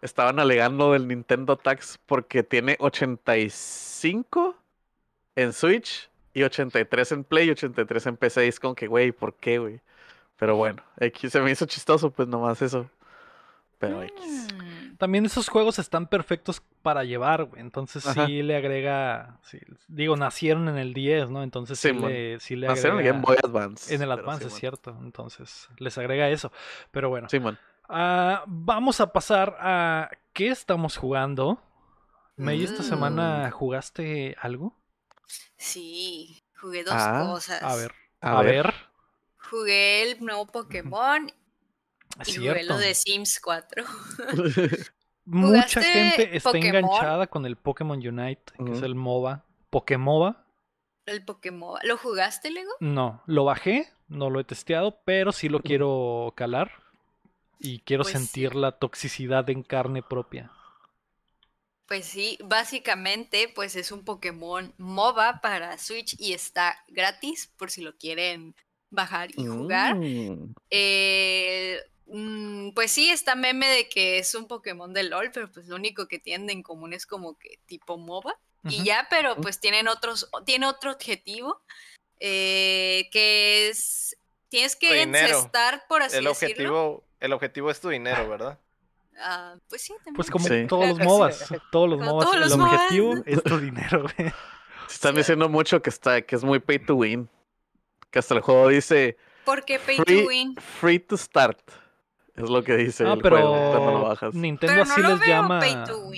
estaban alegando del Nintendo Tax porque tiene 85 en Switch y 83 en Play y 83 en PC. Y es como que, güey, ¿por qué, güey? Pero bueno, X se me hizo chistoso, pues nomás eso. Pero X. Mm. También esos juegos están perfectos para llevar, güey. Entonces sí le agrega. digo, nacieron en el 10, ¿no? Entonces sí, le, sí le nacieron agrega. en Game Boy Advance. En el Advance, es cierto. Entonces les agrega eso. Pero bueno. Sí, man. Ah, vamos a pasar a. ¿Qué estamos jugando? May, esta semana mm. jugaste algo? Sí, jugué dos ah, cosas. A ver, a, ver. Jugué el nuevo Pokémon y jugué lo de Sims 4. Mucha gente está enganchada con el Pokémon Unite, que es el MOBA. ¿Pokémova? El Pokémon. ¿Lo jugaste, Lego? No, lo bajé, no lo he testeado, pero sí lo quiero calar. Y quiero pues sentir la toxicidad en carne propia. Pues sí, básicamente pues es un Pokémon MOBA para Switch y está gratis por si lo quieren bajar y jugar. Mm. Eh, mm, pues sí, está meme de que es un Pokémon de LOL, pero pues lo único que tienen en común es como que tipo MOBA. Y ya, pero pues tienen otros, tiene otro objetivo, eh, que es, tienes que encestar, por así el objetivo, El objetivo es tu dinero, ¿verdad? Ah, pues sí, también. Pues como todos los MOBAs, todos los MOBAs, el objetivo es tu dinero, Están diciendo mucho que está, que es muy pay to win. Que hasta el juego dice. ¿Por qué pay to win? Free to start. Es lo que dice ah, el pero juego cuando lo bajas. Nintendo así les llama.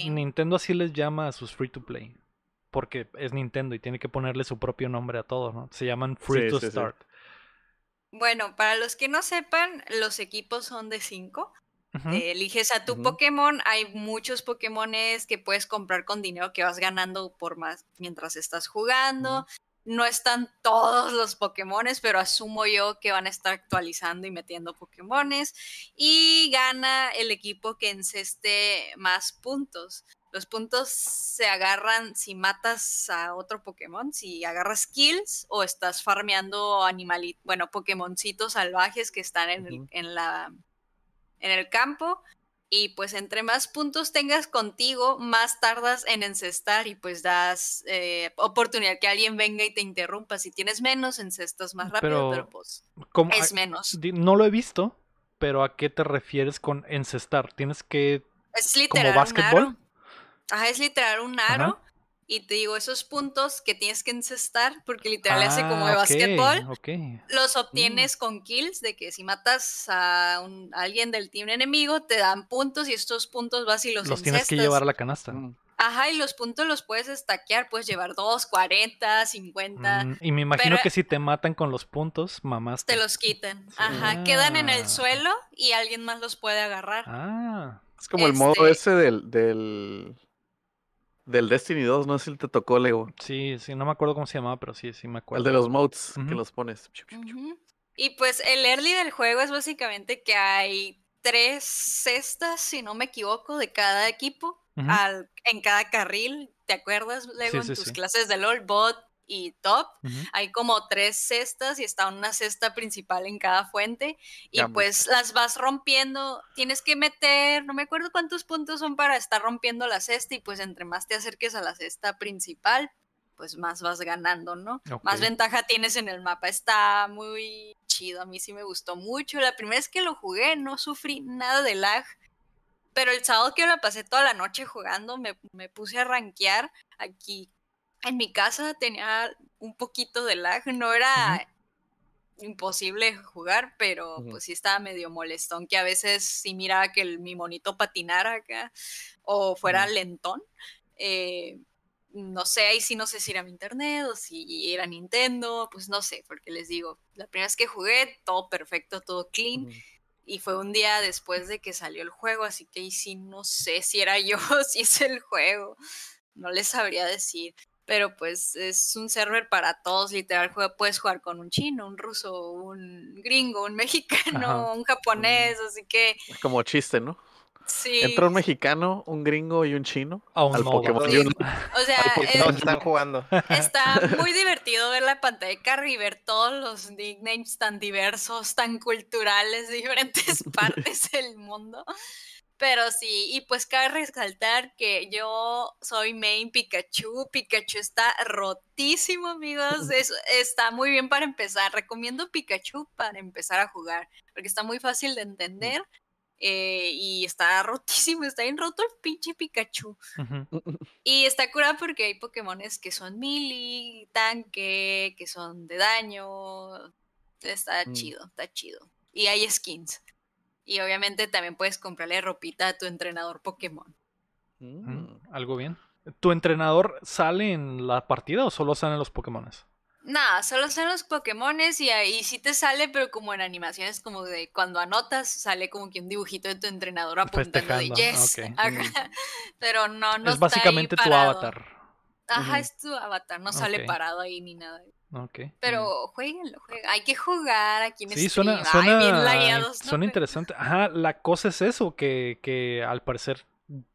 Nintendo así les llama a sus free to play. Porque es Nintendo y tiene que ponerle su propio nombre a todo, ¿no? Se llaman free to start. Bueno, para los que no sepan, los equipos son de 5 eliges a tu Pokémon. Hay muchos Pokémones que puedes comprar con dinero que vas ganando por más mientras estás jugando. No están todos los Pokémones, pero asumo yo que van a estar actualizando y metiendo Pokémones. Y gana el equipo que enceste más puntos. Los puntos se agarran si matas a otro Pokémon, si agarras kills o estás farmeando animalitos, bueno, Pokémoncitos salvajes que están en, en la en el campo y pues entre más puntos tengas contigo, más tardas en encestar y pues das eh, oportunidad que alguien venga y te interrumpa. Si tienes menos, encestas más rápido, pero, pues es menos. No lo he visto, pero ¿a qué te refieres con encestar? Tienes que... Es literal un aro. Ajá, es literal un aro y te digo, esos puntos que tienes que encestar, porque literal hace como de ah, básquetbol, los mm. obtienes con kills, de que si matas a, alguien del team enemigo, te dan puntos y estos puntos vas y los Los tienes que llevar a la canasta. Mm. Ajá, y los puntos los puedes estaquear, puedes llevar 2, 40, 50. Mm, y me imagino que si te matan con los puntos, mamás. Te los quitan. Ajá, quedan en Ah. el suelo y alguien más los puede agarrar. Ah, Es como el modo Este- ese del, del, del Destiny 2, no sé si te tocó, Lego. sí, sí, no me acuerdo cómo se llamaba, pero sí, sí me El acuerdo. de los modes, que Ujú. los pones. Y pues el early del juego es básicamente que hay tres cestas, si no me equivoco, de cada equipo al- en cada carril. ¿Te acuerdas, Lego, en sí, tus sí. clases de LOL, bot y top? Hay como tres cestas y está una cesta principal en cada fuente. Y Ya, pues las vas rompiendo. Tienes que meter, no me acuerdo cuántos puntos son para estar rompiendo la cesta. Y pues entre más te acerques a la cesta principal, pues más vas ganando, ¿no? Más ventaja tienes en el mapa. Está muy chido. A mí sí me gustó mucho. La primera vez que lo jugué no sufrí nada de lag. Pero el sábado que la pasé toda la noche jugando, me, me puse a rankear aquí. En mi casa tenía un poquito de lag. No era imposible jugar, pero pues sí estaba medio molestón que a veces sí miraba que el, mi monito patinara acá o fuera lentón. Eh, no sé, ahí sí no sé si era mi internet o si era Nintendo, pues no sé, porque les digo, la primera vez que jugué, todo perfecto, todo clean, y fue un día después de que salió el juego, así que ahí sí no sé si era yo, si es el juego, no les sabría decir. Pero pues es un server para todos, literal, juega- puedes jugar con un chino, un ruso, un gringo, un mexicano, Ajá. un japonés, así que Es como chiste, ¿no? sí. Entra un mexicano, un gringo y un chino A un al modo. Pokémon Sí. O sea, Todos están jugando. Está muy divertido ver la pantalla de Carrie y ver todos los nicknames tan diversos, tan culturales de diferentes partes del mundo. Pero sí, y pues cabe resaltar que yo soy main Pikachu. Pikachu está rotísimo, amigos. Es- está muy bien para empezar. Recomiendo Pikachu para empezar a jugar, porque está muy fácil de entender. eh, y está rotísimo, está bien roto el pinche Pikachu. Y está curada porque hay Pokémones que son melee, tanque, que son de daño. Está Mm. chido, está chido. Y hay skins. Y obviamente también puedes comprarle ropita a tu entrenador Pokémon. Mm, Mm. Algo bien. ¿Tu entrenador sale en la partida o solo salen los Pokémones? Nada, solo son los Pokémones y ahí sí te sale, pero como en animaciones, como de cuando anotas, sale como que un dibujito de tu entrenador apuntando de yes. Ajá. Pero no, no es está ahí básicamente tu parado. avatar. Ajá, es tu avatar, no sale parado ahí ni nada. Pero jueguenlo, jueguen. Hay que jugar aquí en Sí, stream. suena, Ay, bien suena, lagueados, ¿no? suena interesante. Ajá, la cosa es eso, que, que al parecer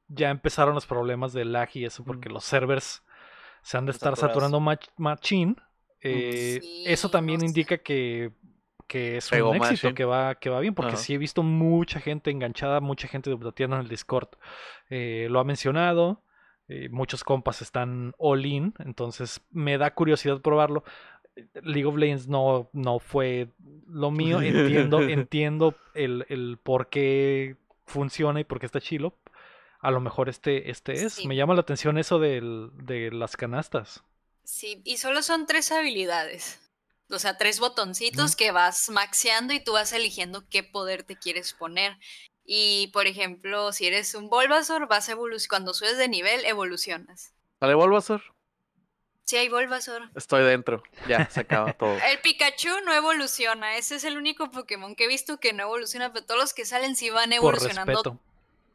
ya empezaron los problemas de lag y eso, porque Mm. los servers se han de estar saturados. saturando mach- machín. Eh, Sí, eso también no sé. indica que, que es Pegó un éxito, que va, que va bien, porque Ajá. sí he visto mucha gente enganchada, mucha gente debatiendo en el Discord. Eh, lo ha mencionado, eh, muchos compas están all in, entonces me da curiosidad probarlo. League of Legends no, no fue lo mío. Entiendo, entiendo el, el por qué funciona y por qué está chilo. A lo mejor este, este es. Sí. Me llama la atención eso del- de las canastas. Sí, y solo son tres habilidades. O sea, tres botoncitos que vas maxeando y tú vas eligiendo qué poder te quieres poner. Y, por ejemplo, si eres un Bulbasaur, vas a evolucionar. Cuando subes de nivel, evolucionas. ¿Sale Bulbasaur? Sí, hay Bulbasaur. Estoy dentro. Ya, se acaba todo. El Pikachu no evoluciona. Ese es el único Pokémon que he visto que no evoluciona, pero todos los que salen sí van Por evolucionando respeto.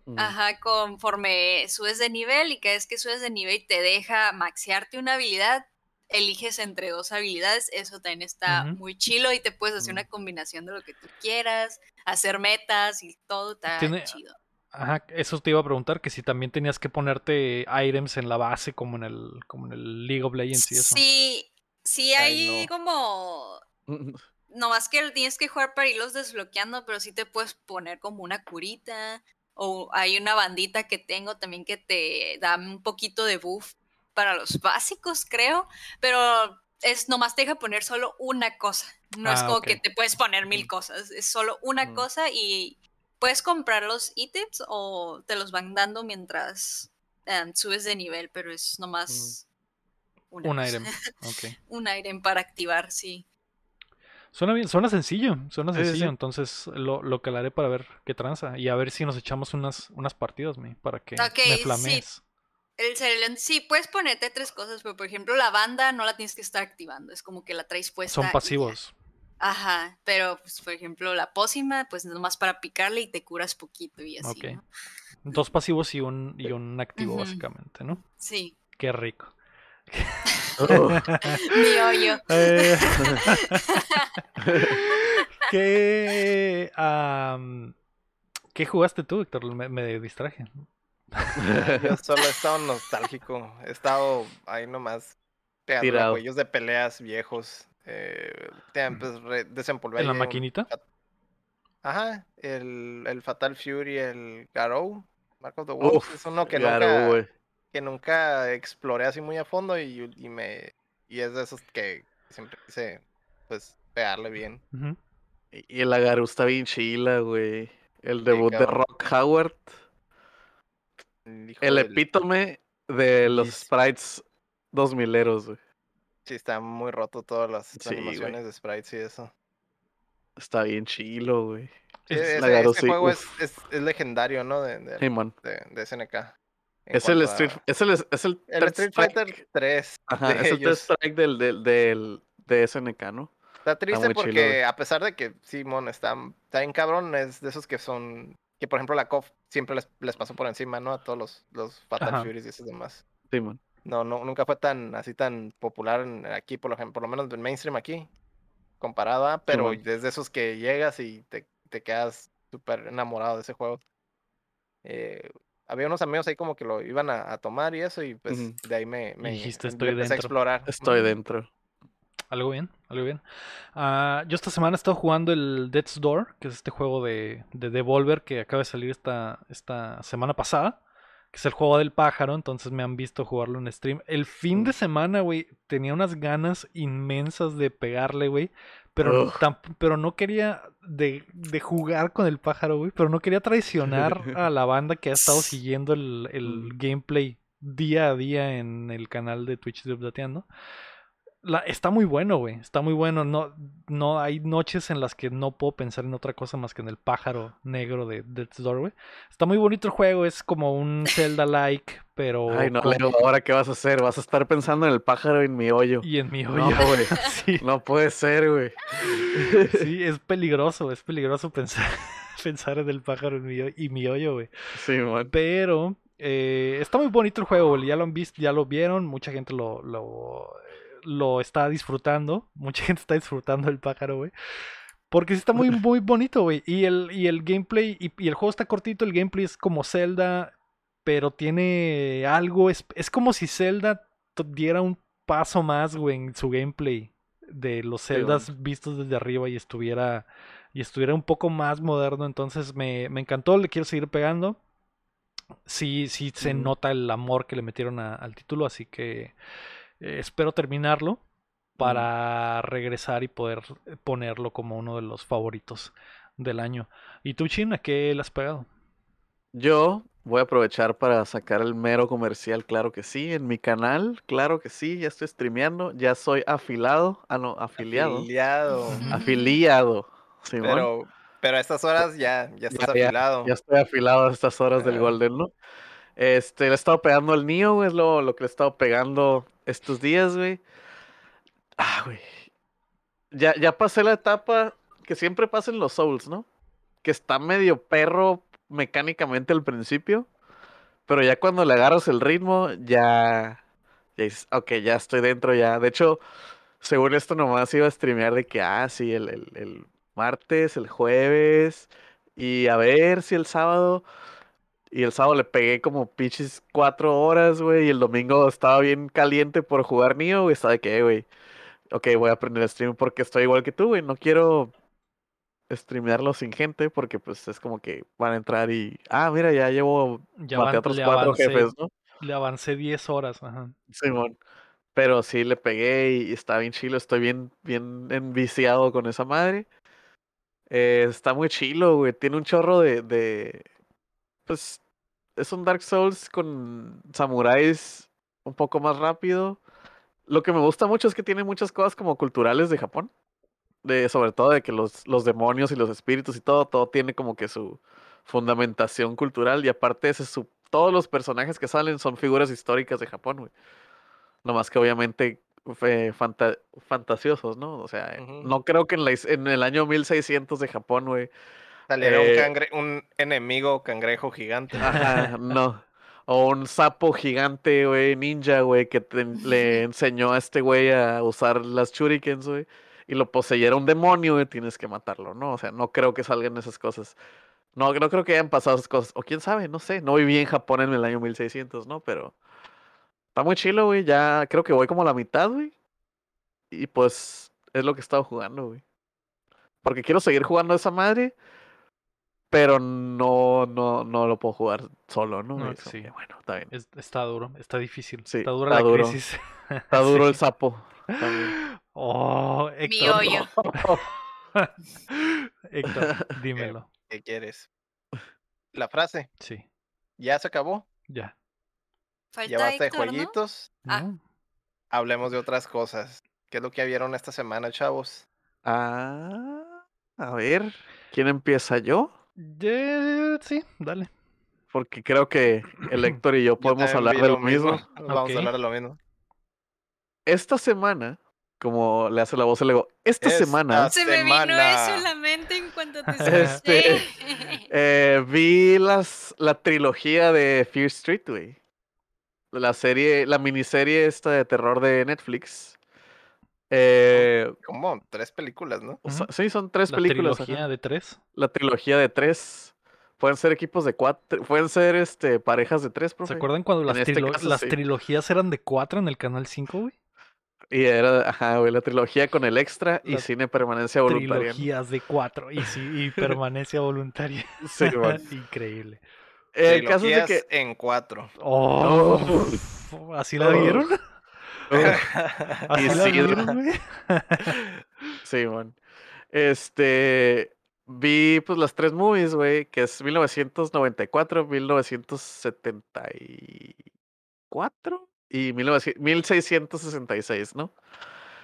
Mm. Ajá, conforme subes de nivel y cada vez que subes de nivel te deja maxearte una habilidad, eliges entre dos habilidades, eso también está muy chilo y te puedes hacer una combinación de lo que tú quieras, hacer metas y todo está Tiene- chido. Ajá, eso te iba a preguntar, que si también tenías que ponerte items en la base como en el, como en el League of Legends y eso. Sí, sí Ay, hay no. como Mm. Nomás que tienes que jugar para irlos desbloqueando, pero sí te puedes poner como una curita. O hay una bandita que tengo también que te da un poquito de buff para los básicos, creo. Pero es nomás te deja poner solo una cosa. No es Ah, como que te puedes poner mil cosas. Es solo una Mm. cosa y puedes comprar los ítems o te los van dando mientras em, subes de nivel, pero es nomás una Un cosa. item. Un item para activar, sí. Suena bien, suena sencillo, suena sí, sencillo, sí. entonces lo, lo calaré para ver qué tranza y a ver si nos echamos unas, unas partidas, mi, para que Ok, me sí. El Cereal, sí, puedes ponerte tres cosas, pero por ejemplo la banda no la tienes que estar activando, es como que la traes puesta. Son pasivos. Ajá, pero pues, por ejemplo la pócima, pues nomás para picarle y te curas poquito y así. Ok. ¿no? Dos pasivos y un, y un activo, básicamente, ¿no? Sí, Qué rico. Mi hoyo. Eh, ¿Qué, ¿Qué jugaste tú, Víctor? Me, me distraje. Yo solo he estado nostálgico. He estado ahí nomás pegando Tirado. juegos de peleas viejos. Eh, te- pues, desempolvé ¿En la un- maquinita? Ajá, el, el Fatal Fury, el Garou, Mark of the Wolves, Uf, es uno que claro, nunca, güey. que nunca exploré así muy a fondo y, y me y es de esos que siempre quise pues pegarle bien. Y y el Agaru está bien chila, güey. El debut de. Rock Howard. El, hijo El del- epítome de los sprites dos mileros, güey. Sí, está muy roto todas las Sí, güey. animaciones de sprites y eso. Está bien chilo, güey. Sí, Es- ese, la Garou, ese sí, juego es, legendario, ¿no? De, de, de- de SNK. en Es el, cuanto a- Street, es el, es el, el Street Fighter 3. Ajá, es el ellos. strike del, del, del, de SNK, ¿no? Está triste porque a pesar de que Simón está, está bien cabrón, es de esos que son, que por ejemplo la KOF siempre les, les pasó por encima, ¿no? A todos los, los Fatal Ajá. Furies y esos demás. Sí, man. No, no, nunca fue tan, así tan popular en- aquí, por lo, gen- por lo menos en mainstream aquí, comparado a, pero Simón. es de esos que llegas y te, te quedas súper enamorado de ese juego. Eh, había unos amigos ahí como que lo iban a, a tomar y eso, y pues de ahí me, me dijiste, "Estoy empecé dentro". a explorar. Estoy dentro. Algo bien, algo bien. Ah, yo esta semana he estado jugando el Death's Door, que es este juego de, de Devolver que acaba de salir esta, esta semana pasada, que es el juego del pájaro, entonces me han visto jugarlo en stream. El fin de Mm. semana, güey, tenía unas ganas inmensas de pegarle, güey, pero, tamp- pero no quería de, de jugar con el pájaro, güey, pero no quería traicionar a la banda que ha estado siguiendo el, el Mm. gameplay día a día en el canal de Twitch de Updateando. La, está muy bueno, güey. Está muy bueno. No, no hay noches en las que no puedo pensar en otra cosa más que en el pájaro negro de Death's Door, güey. Está muy bonito el juego. Es como un Zelda-like, pero. Ay, no, con- Leo, ¿ahora qué vas a hacer? Vas a estar pensando en el pájaro en mi hoyo. Y en mi No, hoyo. güey. sí, No puede ser, güey. sí, es peligroso. Es peligroso pensar, pensar en el pájaro en mi hoyo, y mi hoyo, güey. Sí, man. Pero eh, está muy bonito el juego, güey. Ya lo han visto, ya lo vieron. Mucha gente lo, lo, lo está disfrutando. Mucha gente está disfrutando el pájaro, güey. Porque sí está muy, muy bonito, güey. Y el, y el gameplay, y, y el juego está cortito, el gameplay es como Zelda, pero tiene algo, es, es como si Zelda diera un paso más, güey, en su gameplay de los Sí, Zeldas vistos desde arriba y estuviera, y estuviera un poco más moderno. Entonces me, me encantó, le quiero seguir pegando. Sí, sí se nota el amor que le metieron a- al título, así que eh, espero terminarlo para regresar y poder ponerlo como uno de los favoritos del año. ¿Y tú, Chin, a qué le has pegado? Yo voy a aprovechar para sacar el mero comercial, claro que sí, en mi canal, claro que sí, ya estoy streameando, ya soy afilado, ah no, afiliado, Afiliado. afiliado, Simón. Pero, pero a estas horas ya, ya estás ya, afilado. Ya estoy afilado a estas horas del. Golden, ¿no? Este, le he estado pegando al Nio, es lo, lo que le he estado pegando estos días, güey. Ah, güey. Ya, ya pasé la etapa que siempre pasa en los Souls, ¿no? Que está medio perro mecánicamente al principio, pero ya cuando le agarras el ritmo, ya, ya dices, ok, ya estoy dentro, ya. De hecho, según esto nomás iba a streamear de que, ah, sí, el, el, el martes, el jueves, y a ver si el sábado. Y el sábado le pegué como pinches cuatro horas, güey. Y el domingo estaba bien caliente por jugar Nio, güey. Estaba de que, güey. Ok, voy a aprender a stream porque estoy igual que tú, güey. No quiero streamearlo sin gente porque pues es como que van a entrar y... Ah, mira, ya llevo... Ya maté van- a otros cuatro avancé, jefes, ¿no? le avancé 10 horas. Ajá. Simón. Pero sí le pegué y está bien chilo. Estoy bien, bien enviciado con esa madre. Eh, está muy chilo, güey. Tiene un chorro de, de. Pues. Es un Dark Souls con samuráis un poco más rápido. Lo que me gusta mucho es que tiene muchas cosas como culturales de Japón. De, sobre todo de que los, los demonios y los espíritus y todo, todo tiene como que su fundamentación cultural. Y aparte ese es su todos los personajes que salen son figuras históricas de Japón, güey. Nomás que obviamente fanta- fantasiosos, ¿no? O sea, no creo que en, la en el año 1600 de Japón, güey. Un, Eh, cangre- un enemigo cangrejo gigante. Ajá, no. O un sapo gigante, güey, ninja, güey, que te- le enseñó a este güey a usar las shurikens, güey. Y lo poseyera un demonio, güey, tienes que matarlo, ¿no? O sea, no creo que salgan esas cosas. No, no creo que hayan pasado esas cosas. O quién sabe, no sé. No viví en Japón en el año 1600, ¿no? Pero está muy chilo, güey. Ya creo que voy como a la mitad, güey. Y pues es lo que he estado jugando, güey. Porque quiero seguir jugando esa madre. Pero no, no, no lo puedo jugar solo, ¿no? Sí. que, bueno, está bien. Es- está duro, está difícil. Sí, está dura está la duro. crisis. Está duro el sapo. también. Oh, Mi Héctor. hoyo. Héctor, dímelo. ¿Qué quieres? La frase, Sí, ya se acabó. ya. De Héctor, ¿no? jueguitos. Ah. Hablemos de otras cosas. ¿Qué es lo que vieron esta semana, chavos? Ah, a ver, ¿quién empieza yo? Eh, sí, dale. Porque creo que el Héctor y yo Yo podemos también hablar de lo lo mismo. Vamos Ok. a hablar de lo mismo. Esta semana, como le hace la voz el ego, esta semana Esta Se me vino semana. eso en la mente en cuanto te Este, escuché. eh, vi las, la trilogía de Fear Street, güey. La serie, la miniserie esta de terror de Netflix. Eh, Como tres películas, ¿no? o sea, Ujú. sí, son tres La películas. trilogía ajá. de tres. La trilogía de tres. Pueden ser equipos de cuatro. Pueden ser este parejas de tres, profe. ¿Se acuerdan cuando las, este trilo- caso, las sí. trilogías eran de cuatro en el canal 5, güey? Y era, ajá, güey, la trilogía con el extra y La cine permanencia voluntaria. Trilogías de cuatro y, sí, y permanencia voluntaria. Sí, güey. Increíble. El caso es de Trilogías que. en cuatro. Oh, ¿Así la Oh. la vieron, güey? Sí, man. Este. Vi pues las tres movies, güey, que es 1994, 1974 y 1900 1666, ¿no?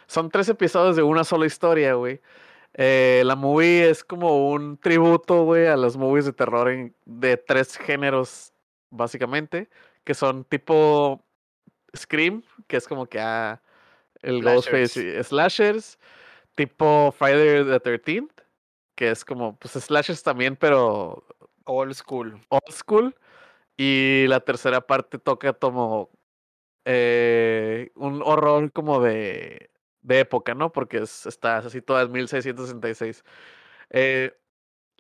Son tres episodios de una sola historia, güey. Eh, la movie es como un tributo, güey, a las movies de terror en- de tres géneros, básicamente, que son tipo Scream, que es como que ah, el Ghostface y slashers, tipo Friday the 13th, que es como pues slashers también, pero Old school. old school. Y la tercera parte toca como eh, un horror como de, de época, ¿no? Porque es, está así toda en 1666. Eh,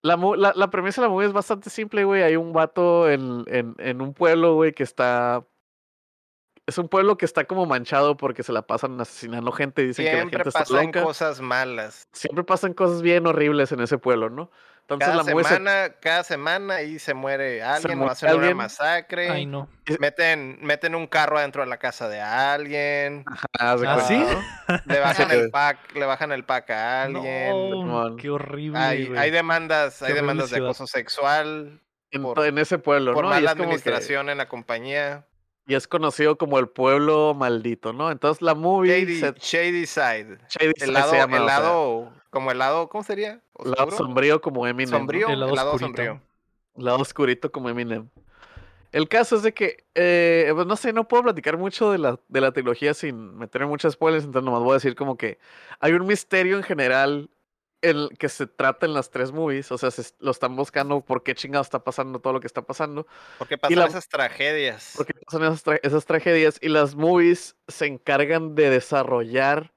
la, la, la premisa de la movie es bastante simple, güey. Hay un vato en, en, en un pueblo, güey, que está... Es un pueblo que está como manchado porque se la pasan asesinando gente. Dicen que la Siempre gente está pasan cosas malas. Siempre pasan cosas bien horribles en ese pueblo, ¿no? Entonces Cada la movie se- semana, cada semana ahí se muere alguien o muere hacen una masacre. Ay, no. Meten, meten un carro adentro de la casa de alguien. haz de ¿Ah, sí? Le bajan el pack, le bajan el pack a alguien. No, qué horrible, hay, demandas, hay demandas de acoso sexual En, Por- en ese pueblo, por ¿no? Y mala que- administración en la compañía. Y es conocido como el pueblo maldito, ¿no? Entonces la movie Shady, se, Shady Side. Shady El se lado, llama, el o sea, lado, como el lado, ¿cómo sería? lado ¿Oscuro? sombrío como Eminem. Sombrío, El el lado lado, oscurito. sombrío. Lado oscurito como Eminem. El caso es de que, eh, pues no sé, no puedo platicar mucho de la, de la trilogía sin meter en muchos spoilers, entonces nomás voy a decir como que hay un misterio en general el que se trata en las tres movies, o sea, se, lo están buscando por qué chingado está pasando todo lo que está pasando. Porque pasan la- esas tragedias. Porque pasan esas, tra- esas tragedias y las movies se encargan de desarrollar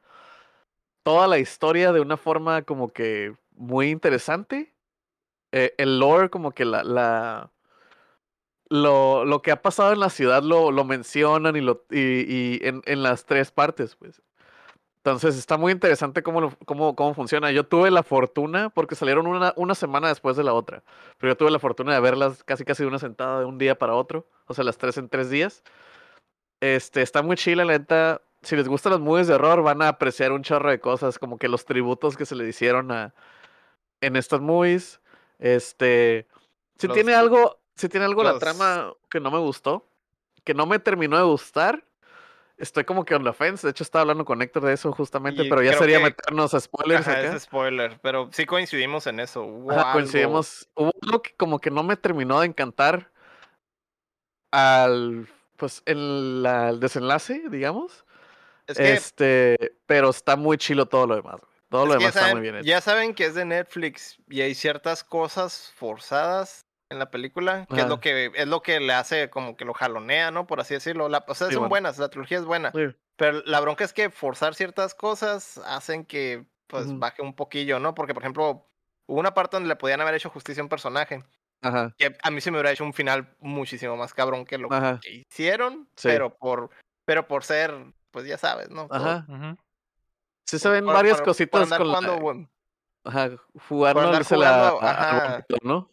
toda la historia de una forma como que muy interesante. Eh, el lore, como que la, la lo, lo que ha pasado en la ciudad lo, lo mencionan y, lo, y, y en, en las tres partes, pues. Entonces está muy interesante cómo, lo- cómo, cómo funciona. Yo tuve la fortuna, porque salieron una, una semana después de la otra, pero yo tuve la fortuna de verlas casi casi de una sentada de un día para otro, o sea, las tres en tres días. Este, está muy chila, la neta. Si les gustan las movies de horror, van a apreciar un chorro de cosas, como que los tributos que se le hicieron a, en estas movies. Este, si Los- tiene algo, si tiene algo la los- trama que no me gustó, que no me terminó de gustar, estoy como que on the fence. De hecho, estaba hablando con Héctor de eso justamente, Y pero ya sería que- meternos a spoilers Ajá, acá. es spoiler, pero sí coincidimos en eso. Hubo Ajá, algo- coincidimos. Hubo algo que como que no me terminó de encantar. al, pues, la- el desenlace, digamos. Es que, Este, pero está muy chilo todo lo demás. Todo es lo demás está muy bien hecho. ya saben que es de Netflix y hay ciertas cosas forzadas en la película, que es Ajá. lo que es lo que le hace como que lo jalonea, ¿no? Por así decirlo. La, o sea, Sí, son bueno. buenas, la trilogía es buena. Sí. Pero la bronca es que forzar ciertas cosas hacen que pues baje un poquillo, ¿no? Porque, por ejemplo, hubo una parte donde le podían haber hecho justicia a un personaje. Ajá. Que a mí se me hubiera hecho un final muchísimo más cabrón que lo Ajá. que hicieron. Sí. Pero por, pero por ser, pues ya sabes, ¿no? Todo- Ajá. Ujú. Sí se ven por- varias por- por cositas andar con la- jugando, Ajá, andar jugándosela jugando, a- ajá. bonito, ¿no?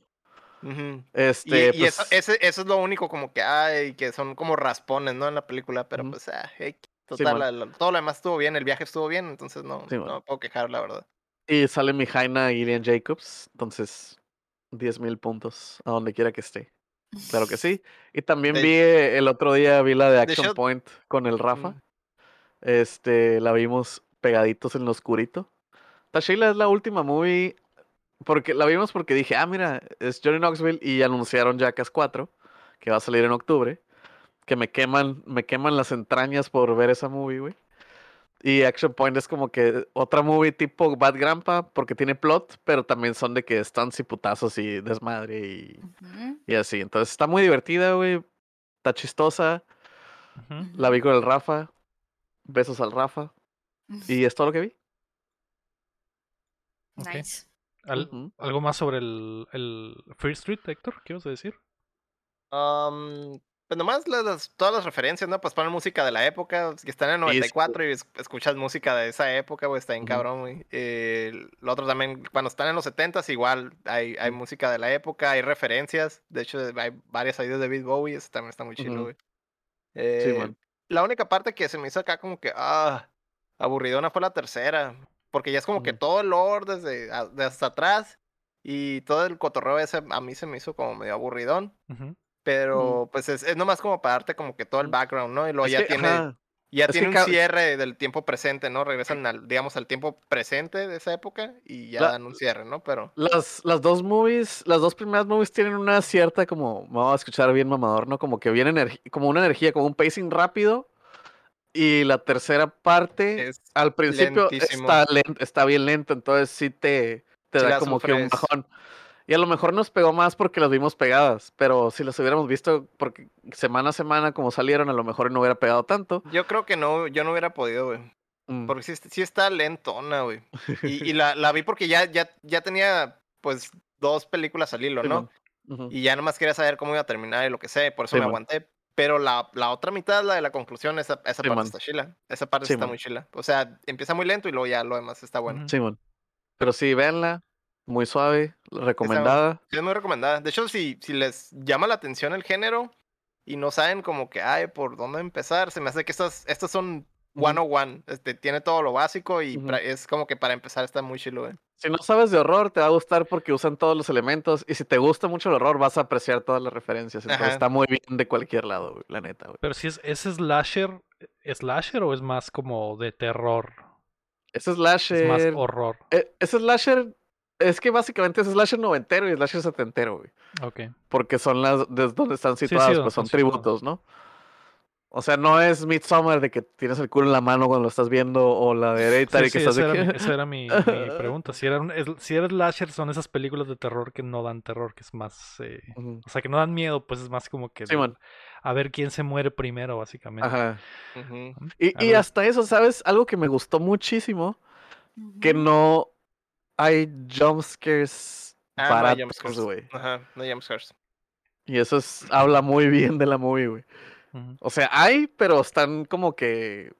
Este, y eso, pues, ese, eso es lo único como que hay, que son como raspones, ¿no? En la película, pero pues, ah, hey, total, man. la- la- todo lo demás estuvo bien, el viaje estuvo bien, entonces no, Sí, no me puedo quejar, la verdad. y sale mi Jaina Gillian Jacobs, entonces 10 mil puntos a donde quiera que esté. Claro que sí. Y también De- vi eh, el otro día, vi la de Action Point con el Rafa. Mm. Este, la vimos pegaditos en lo oscurito. Tashila es la última movie, porque la vimos porque dije, ah, mira, es Johnny Knoxville y anunciaron Jackass 4, que va a salir en octubre, que me queman, me queman las entrañas por ver esa movie, güey. Y Action Point es como que otra movie tipo Bad Grandpa, porque tiene plot, pero también son de que stunts y putazos y desmadre y, y así. Entonces está muy divertida, güey. Está chistosa. La vi con el Rafa. Besos al Rafa. Y es todo lo que vi. Nice. Al-. ¿Algo más sobre el, el Fear Street, Héctor? ¿Qué ibas a decir? Pues nomás las, las- todas las referencias, ¿no? Pues ponen música de la época, que están en el Sí, sí. 94 y es- escuchas música de esa época, güey, está bien Ujú. cabrón, güey. Eh, lo otro también, cuando están en los 70s, igual hay, música de la época, hay referencias, de hecho hay varias ahí de David Bowie, eso también está muy chido, güey. Sí, Eh, man. la única parte que se me hizo acá como que, ah, aburridona fue la tercera. Porque ya es como que todo el lore desde, a- de hasta atrás y todo el cotorreo ese a mí se me hizo como medio aburridón. Ujú. Pero pues es, es nomás como para darte como que todo el Ujú. background, ¿no? Y luego Es ya que, tiene, ajá, ya es tiene un cierre del tiempo presente, ¿no? Regresan al, digamos, al tiempo presente de esa época y ya La- dan un cierre, ¿no? Pero Las, las dos movies, las dos primeras movies tienen una cierta como, me voy a escuchar bien mamador, ¿no? Como que viene como una energía, como un pacing rápido. Y la tercera parte, es al principio está len- está bien lento, entonces sí te, te Sí da como que un sufres. bajón. Y a lo mejor nos pegó más porque las vimos pegadas, pero si las hubiéramos visto porque semana a semana como salieron, a lo mejor no hubiera pegado tanto. yo creo que no, yo no hubiera podido, güey. Mm, Porque sí, sí está lentona, güey. Y, y la, la vi porque ya, ya, ya tenía, pues, dos películas al hilo, sí, ¿no? man. Ujú. Y ya nomás quería saber cómo iba a terminar y lo que y por eso Sí, me man. aguanté. Pero la, la otra mitad, la de la conclusión, esa, esa Sí, parte man. está chila. Esa parte Sí, está man. muy chila. O sea, empieza muy lento y luego ya lo demás está bueno. Ujú. Simón. Pero sí, véanla, muy suave, recomendada. Sí, es muy recomendada. De hecho, si, si les llama la atención el género y no saben como que, ay, por dónde empezar, se me hace que estas, estas son Ujú. one on one. Este, tiene todo lo básico y es como que para empezar está muy chilo, güey. Si no sabes de horror, te va a gustar porque usan todos los elementos. Y si te gusta mucho el horror, vas a apreciar todas las referencias. Entonces Ajá. está muy bien de cualquier lado, güey, la neta, güey. Pero si es, ¿es slasher, ¿es slasher o es más como de terror? Ese Es más slasher. horror. eh, ese slasher. Es que básicamente es slasher noventero y slasher setentero, güey. Ok. Porque son las. Desde donde están sí, situadas, pues son tributos, ¿no? O sea, no es Midsommar de que tienes el culo en la mano cuando lo estás viendo, o la de Sí, sí, que estás esa, de era, que- mi- esa era mi, mi pregunta. Si era, un- es- si era slasher, son esas películas de terror que no dan terror, que es más... eh, o sea, que no dan miedo, pues es más como que... Sí, man. a ver quién se muere primero, básicamente. Ajá. Y, y hasta eso, ¿sabes? Algo que me gustó muchísimo, que no hay jumpscares Ah, no hay baratos, jumpscares. güey. Ajá, no hay jumpscares. Y eso es, habla muy bien de la movie, güey. O sea, hay, pero están como que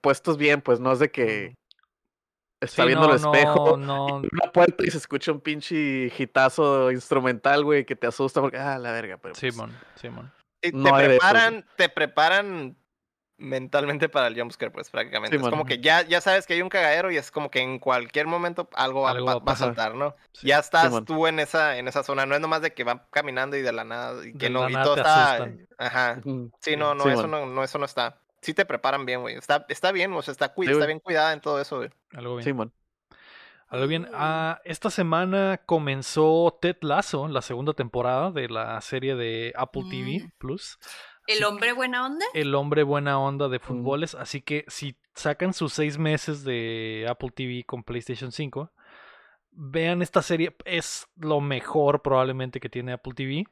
puestos bien, pues no es de que está Sí, viendo no, el espejo, No, no, abre una puerta y se escucha un pinche hitazo instrumental, güey, que te asusta porque, ah, la verga, pero. pues, Simón, Simón. Y No te preparan, te preparan mentalmente para el jumpscare, pues prácticamente. Sí, es como que ya, ya sabes que hay un cagadero y es como que en cualquier momento algo va, Algo va- va a va a pasar. saltar, ¿no? Sí. Ya estás tú en esa, en esa zona. No es nomás de que van caminando y de la nada y que De no, la y nada todo te está. asustan. Ajá. Sí, no, no, Sí, eso man. no, no, eso no está. Sí te preparan bien, güey. Está, está bien, o sea, está, Sí, está bien cuidada en todo eso, güey. Algo bien. Simón. A lo bien, ah, esta semana comenzó Ted Lasso, la segunda temporada de la serie de Apple TV Mm. Plus. ¿El hombre buena onda? el hombre buena onda de fútboles. Así que si sacan sus seis meses de Apple TV con PlayStation 5, vean esta serie. Es lo mejor probablemente que tiene Apple TV.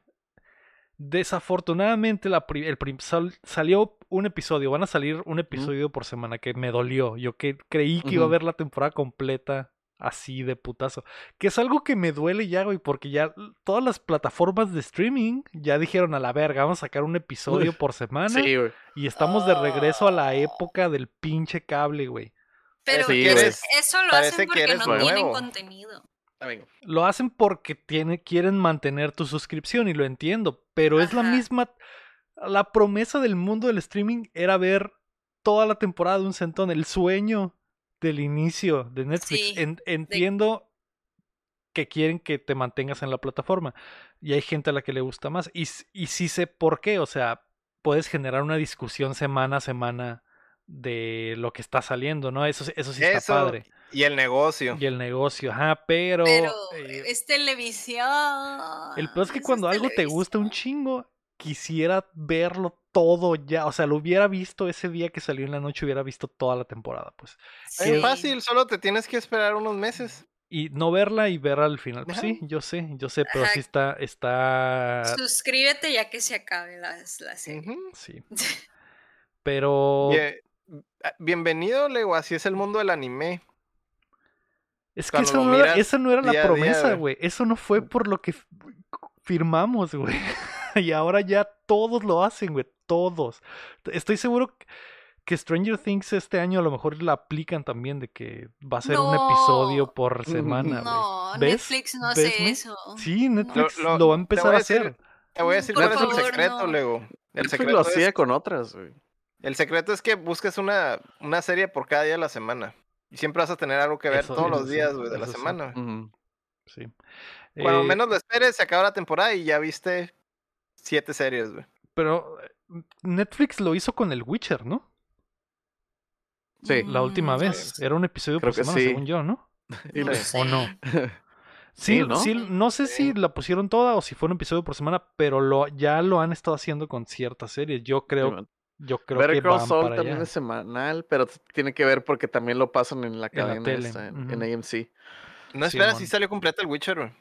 Desafortunadamente la pri- el sal- salió un episodio, van a salir un episodio por semana que me dolió. Yo que creí que iba a ver la temporada completa así de putazo. Que es algo que me duele ya, güey, porque ya todas las plataformas de streaming ya dijeron a la verga, vamos a sacar un episodio por semana. Sí, güey. Y estamos de regreso a la época del pinche cable, güey. Pero Sí, eso lo hacen que porque no nuevo. tienen contenido. Amigo. Lo hacen porque tiene, quieren mantener tu suscripción y lo entiendo, pero es la misma... La promesa del mundo del streaming era ver toda la temporada de un centón, el sueño del inicio de Netflix. Sí, En- entiendo que quieren que te mantengas en la plataforma y hay gente a la que le gusta más y, y sí sé por qué, o sea, puedes generar una discusión semana a semana de lo que está saliendo, ¿no? Eso, sí- eso sí está Eso, padre. Y el negocio. Y el negocio, ajá, pero... Pero eh, es televisión. el peor es que cuando algo te gusta un chingo, quisiera verlo todo ya. O sea, lo hubiera visto ese día que salió en la noche, hubiera visto toda la temporada, pues. Es Sí. fácil, solo te tienes que esperar unos meses. Y no verla y verla al final. Pues sí, yo sé, yo sé, pero Ajá. sí está, está. Suscríbete ya que se acabe la, la serie. Sí. Pero Bien- ah, bienvenido, Lego, así es el mundo del anime. es que lo no, era, no era la promesa, güey. Eso no fue por lo que firmamos, güey. y ahora ya todos lo hacen, güey. Todos. Estoy seguro que Stranger Things este año a lo mejor la aplican también de que va a ser un episodio por semana, güey. No, ¿Ves? Netflix no ¿Ves, hace eso. Sí. Netflix Lo- lo, lo- va a te empezar voy a a decir- hacer. Te voy a decir Por cuál es el secreto, no. Lego. El Netflix secreto, lo hacía es, con otras, güey. el secreto es que busques una, una serie por cada día de la semana. Y siempre vas a tener algo que ver Eso- todos eso los días, güey, de la eso sí. semana. Ujú. Sí. Cuando Eh, menos lo esperes, se acaba la temporada y ya viste siete series, güey. Pero eh, Netflix lo hizo con el Witcher, ¿no? Sí. La última Mm, vez. Era un episodio Creo por que semana, sí. según yo, ¿no? Sé. ¿O no? Sí, Sí, ¿no? sí, no sé si la pusieron toda o si fue un episodio por semana, pero lo, ya lo han estado haciendo con ciertas series. Yo creo, yo creo Better que Call van Saul para también allá. es semanal, pero tiene que ver porque también lo pasan en la En la cadena tele, esta, en. AMC. No esperas Simón. si salió completa el Witcher, güey.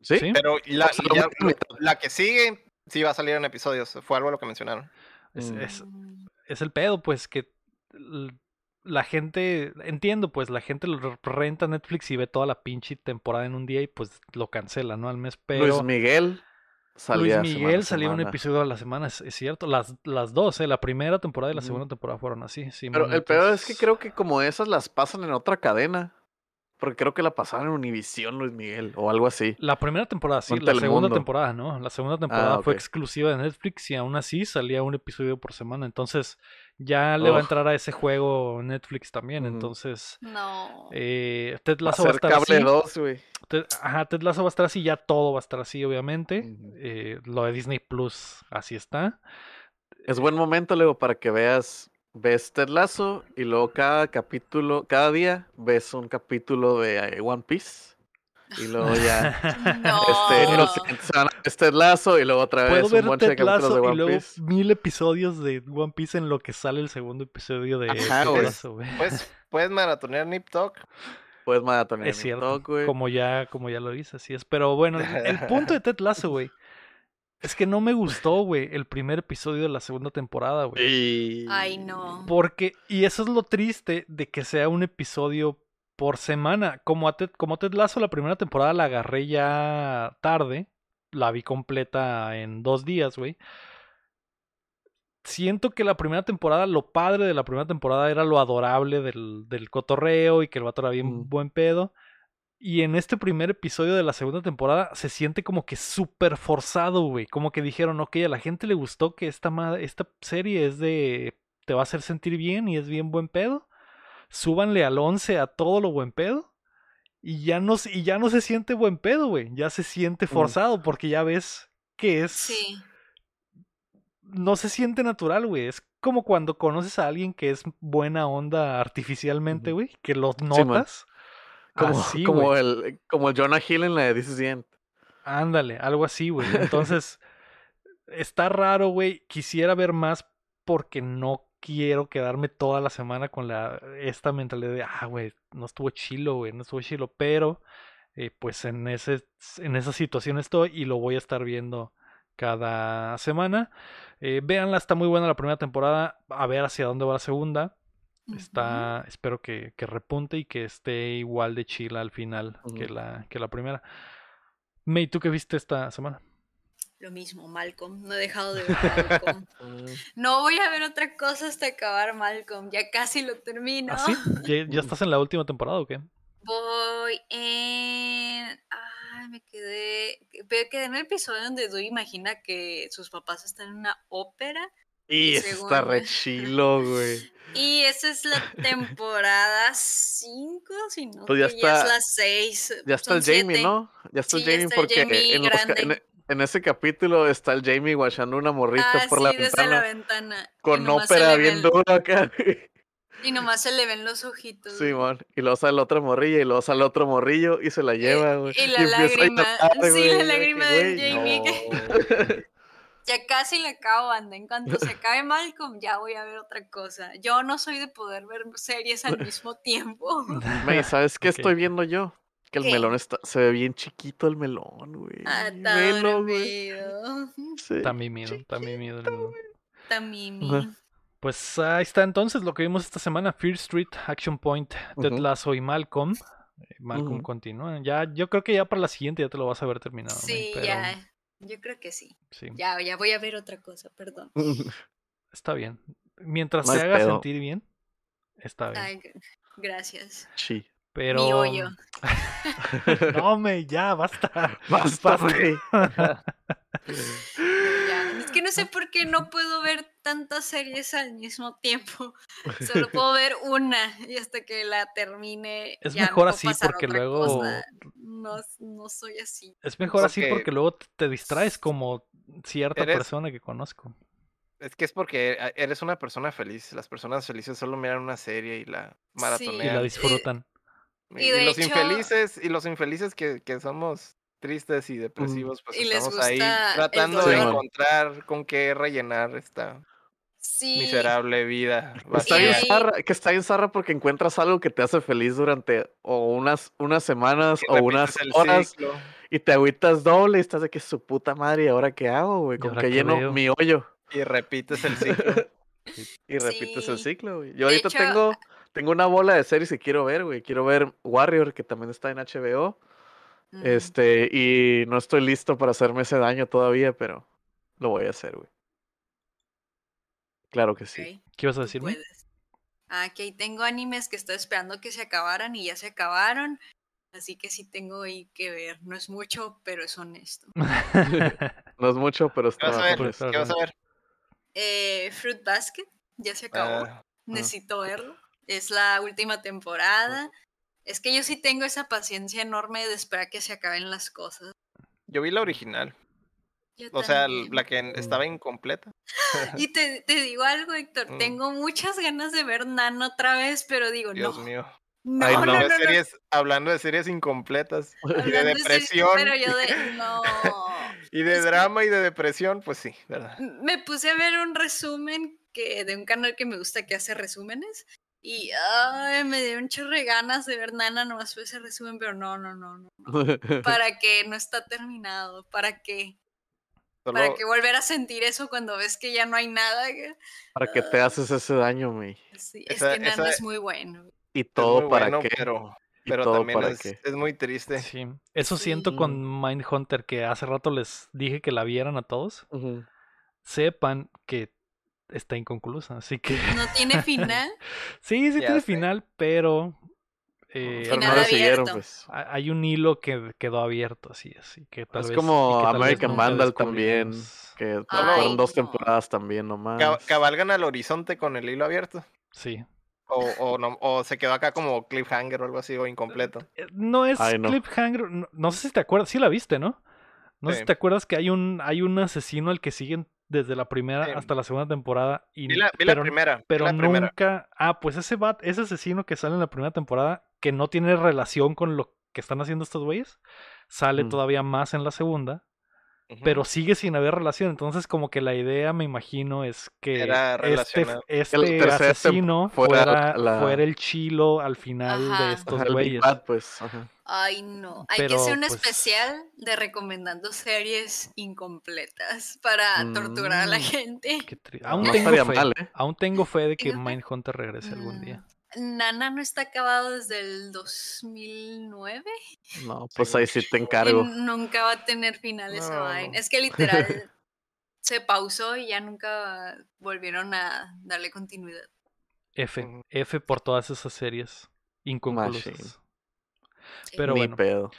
¿Sí? Sí. Pero la, O sea, y lo ya- vi a mitad. la que sigue sí va a salir en episodios. Fue algo lo que mencionaron. Es, Mm. es- es el pedo, pues, que la gente, entiendo, pues, la gente lo re- renta Netflix y ve toda la pinche temporada en un día y pues lo cancela, ¿no? Al mes, pero... Luis Miguel salía Luis semana Miguel salía un episodio a la semana, es, es cierto. Las, las dos, ¿eh? La primera temporada y la segunda temporada fueron así. Sí, Pero el peor es que creo que como esas las pasan en otra cadena. Porque creo que la pasaron en Univisión, Luis Miguel, o algo así. La primera temporada, sí. La segunda temporada, ¿no? La segunda temporada fue exclusiva de Netflix y aún así salía un episodio por semana. Entonces ya le va a entrar a ese juego Netflix también. Entonces, No. eh, Ted Va a Lasso va a ser estar cable así. 2, güey. Ted, ajá, Ted Lasso va a estar así. Ya todo va a estar así, obviamente. Eh, lo de Disney Plus, así está. Es buen momento, luego, para que veas, ves Ted Lasso y luego cada capítulo, cada día ves un capítulo de eh, One Piece. Y luego ya, No. este, los siguientes Ted Lasso y luego otra vez un montón de capítulos de y One luego Piece. mil episodios de One Piece en lo que sale el segundo episodio de Ajá, Ted. Lasso, güey. Pues puedes maratonear Nip Talk. Puedes maratonear Es cierto, TikTok, güey. como ya, como ya lo dice, así es. Pero bueno, el, el punto de Ted Lasso, güey, es que no me gustó, güey, el primer episodio de la segunda temporada, güey. Y... Ay, no. Porque, y eso es lo triste de que sea un episodio por semana. Como, a Ted, como Ted Lasso, la primera temporada la agarré ya tarde. La vi completa en dos días, güey. Siento que la primera temporada, lo padre de la primera temporada era lo adorable del, del cotorreo y que el vato era bien Mm. buen pedo. Y en este primer episodio de la segunda temporada se siente como que súper forzado, güey. Como que dijeron, ok, a la gente le gustó que esta, esta serie es de... te va a hacer sentir bien y es bien buen pedo. Súbanle al 11 a todo lo buen pedo. Y ya no, y ya no se siente buen pedo, güey. Ya se siente forzado porque ya ves que es... Sí. No se siente natural, güey. Es como cuando conoces a alguien que es buena onda artificialmente, güey. Que lo notas. Como, Así, como, güey. el, como el Jonah Hill en la de This is the End. Ándale, algo así, güey. Entonces, está raro, güey. Quisiera ver más porque no quiero quedarme toda la semana con la esta mentalidad de, ah, güey, no estuvo chilo, güey, no estuvo chilo, pero eh, pues en ese en esa situación estoy y lo voy a estar viendo cada semana. Eh, véanla, está muy buena la primera temporada, a ver hacia dónde va la segunda. Está, espero que, que repunte y que esté igual de chila al final que la, que la primera. May, ¿tú qué viste esta semana? Lo mismo, Malcolm. No he dejado de ver Malcolm. No voy a ver otra cosa hasta acabar Malcolm. Ya casi lo termino. ¿Ah, sí? ¿Ya, ya estás en la última temporada o qué? Voy en. Ay, me quedé. Me quedé en el episodio donde Dewey imagina que sus papás están en una ópera. Y eso está re chilo, güey. Y esa es la temporada 5, si no, Pues ya es la 6. Ya está el Jamie, ¿no? Ya está el Sí, Jamie está el porque Jamie en, los en, en ese capítulo está el Jamie guachando una morrita Ah, por sí, la desde ventana la ventana. Y con ópera bien duro acá. Y nomás se le ven los ojitos. güey. Simón. Y luego sale otra morrilla y luego sale otro morrillo y se la lleva, güey. y la empieza a lágrima, llorar, sí, la de lágrima güey, Jamie. no. Ya casi le acabo, anda. En cuanto se acabe Malcolm, ya voy a ver otra cosa. Yo no soy de poder ver series al mismo tiempo. May, ¿sabes qué estoy viendo yo? Que el ¿Qué? melón está, se ve bien chiquito el melón, güey. Ah, está güey. dormido. Sí. Está mimido, está mimido. el. Está. Pues ahí está entonces lo que vimos esta semana: Fear Street, Action Point, Ted. Lasso y Malcolm. Eh, Malcolm continúa. Ya, yo creo que ya para la siguiente ya te lo vas a haber terminado. May, Sí, pero ya. Yo creo que sí. sí, Ya, ya voy a ver otra cosa, perdón. está bien. Mientras No te hay haga pedo. sentir bien, está bien. Ay, gracias. Sí. Pero. Mi hoyo. no, me, ya, basta. Basta. Ya, Es que no sé por qué no puedo ver tantas series al mismo tiempo. Solo puedo ver una y hasta que la termine. Es ya mejor así porque luego-. No, no soy así. Es mejor así Porque- porque luego te- distraes como cierta Eres- persona que conozco. Es que es porque a- eres una persona feliz. Las personas felices solo miran una serie y la Y maratonean. la Eh, disfrutan. y de los hecho- infelices, y los infelices que, que somos tristes y depresivos, pues Y les estamos ahí tratando de encontrar con qué rellenar esta Sí. miserable vida. Está bien zarra, que está bien zarra porque encuentras algo que te hace feliz durante o unas, unas semanas Y o unas horas ciclo. y te agüitas doble y estás de que su puta madre, ¿y ahora qué hago, güey? ¿Y Con que lleno veo? mi hoyo Y repites el ciclo. y repites el ciclo, güey. Yo De ahorita hecho, tengo, tengo una bola de series que quiero ver, güey. Quiero ver Warrior, que también está en HBO. Mm, Este, y no estoy listo para hacerme ese daño todavía, pero lo voy a hacer, güey. Claro que sí. ¿Qué ibas a. Ah, ok, tengo animes que estoy esperando que se acabaran y ya se acabaron. Así que sí tengo ahí que ver. No es mucho, pero es honesto. No es mucho, pero ¿Qué vas a está ver? ¿Qué vas a ver? Eh, Fruit Basket, ya se acabó. Ah, Necesito verlo. Es la última temporada. Es que yo sí tengo esa paciencia enorme de esperar que se acaben las cosas. yo vi la original. Yo O sea, también. la que estaba incompleta. Y te, te digo algo, Héctor. Mm. Tengo muchas ganas de ver Nano otra vez, pero digo, Dios no. mío. No, Ay, no, de series, hablando de series incompletas y de Hablando de series, depresión Pero yo de. No. y de es que- drama y de depresión, pues sí, ¿verdad? Me puse a ver un resumen que, de un canal que me gusta que hace resúmenes. Y ay, me dio un chorro de ganas de ver Nana, nomás fue ese resumen, pero no, no, no, no. ¿Para qué? No está terminado. ¿Para qué? ¿Para qué volver a sentir eso cuando ves que ya no hay nada? ¿Para qué te haces ese daño, güey? Sí, es Esa- que esa- es muy bueno. Y todo para bueno, qué. pero, ¿Y pero todo también para es, qué? es muy triste. Sí, eso siento con Mindhunter que hace rato les dije que la vieran a todos. Sepan que está inconclusa, así que No tiene final. sí, sí Ya tiene sé. final, pero eh, Pero no Final lo siguieron, pues. ha- hay un hilo que quedó abierto, así así que tal Es vez como que tal American Vandal también, que Ay, fueron dos no. temporadas también nomás. Ca- ¿Cabalgan al horizonte con el hilo abierto? Sí. O, o, no, o se quedó acá como cliffhanger o algo así, o incompleto. Eh, No es Ay, no. cliffhanger, no, no sé si te acuerdas, sí la viste, ¿no? No sé si te acuerdas que hay un hay un asesino al que siguen desde la primera Sí. hasta la segunda temporada y Vi la, vi la pero- primera. pero la primera. nunca. Ah, pues ese bat, ese asesino que sale en la primera temporada que no tiene relación con lo que están haciendo estos güeyes, sale Mm. todavía más en la segunda, Pero sigue sin haber relación. Entonces, como que la idea, me imagino, es que Era este, este asesino fuera fuera, la- fuera el chilo al final Ajá. de estos Ajá, güeyes. Bad, pues. ajá. Ay, no. Hay Pero, que hacer un pues- especial de recomendando series incompletas para torturar a la Mm. gente. Qué aún, no tengo fe, mal, ¿eh? aún tengo fe de que. Mindhunter regrese algún día. Nana no está acabado desde el 2009 No, pues ahí sí te y encargo. nunca va a tener final esa No, vaina. no. Es que literal se pausó y ya nunca volvieron a darle continuidad. F. F por todas esas series inconclusas. Machine. Sí. Pero Ni bueno. pedo.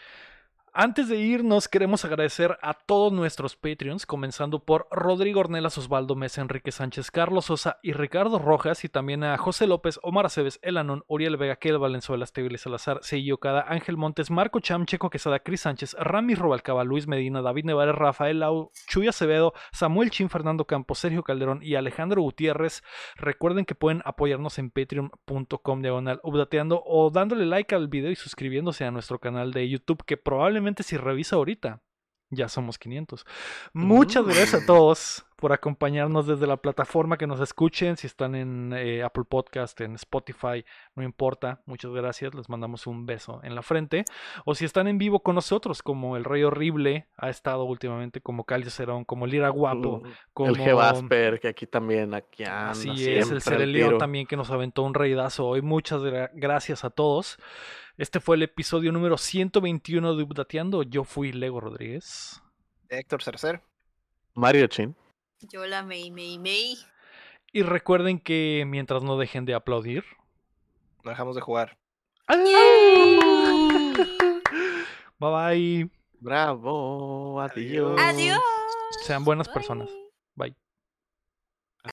Antes de irnos, queremos agradecer a todos nuestros Patreons, comenzando por Rodrigo Ornelas, Osvaldo Mesa, Enrique Sánchez, Carlos Sosa y Ricardo Rojas, y también a José López, Omar Aceves, Elanón, Uriel Vega, Kel Valenzuela, Estegui Salazar, Seillo Cada, Ángel Montes, Marco Cham, Checo Quesada, Cris Sánchez, Rami Robalcaba, Luis Medina, David Nevares, Rafael Lau, Chuy Acevedo, Samuel Chin, Fernando Campos, Sergio Calderón y Alejandro Gutiérrez. Recuerden que pueden apoyarnos en patreon.com diagonal updateando o dándole like al video y suscribiéndose a nuestro canal de YouTube que probablemente si revisa ahorita ya somos 500. Muchas gracias a Mm. todos por acompañarnos desde la plataforma que nos escuchen, si están en eh, Apple Podcast, en Spotify, no importa, muchas gracias, les mandamos un beso en la frente, o si están en vivo con nosotros, como el Rey Horrible ha estado últimamente, como Cali Cerón, como Lira Guapo, Mm, como... El G-Vasper, que aquí también, aquí anda Así es, el Ser al el León tiro. también que nos aventó un reidazo hoy. Muchas gra- gracias a todos. Este fue el episodio número 121 de Updateando. Yo fui Lego Rodríguez. Héctor Cercer. Mario Chin. Yo la Mei Mei Mei. Y recuerden que mientras no dejen de aplaudir. No dejamos de jugar. Bye bye. Bravo, adiós. Adiós. Adiós. Sean buenas personas. Bye.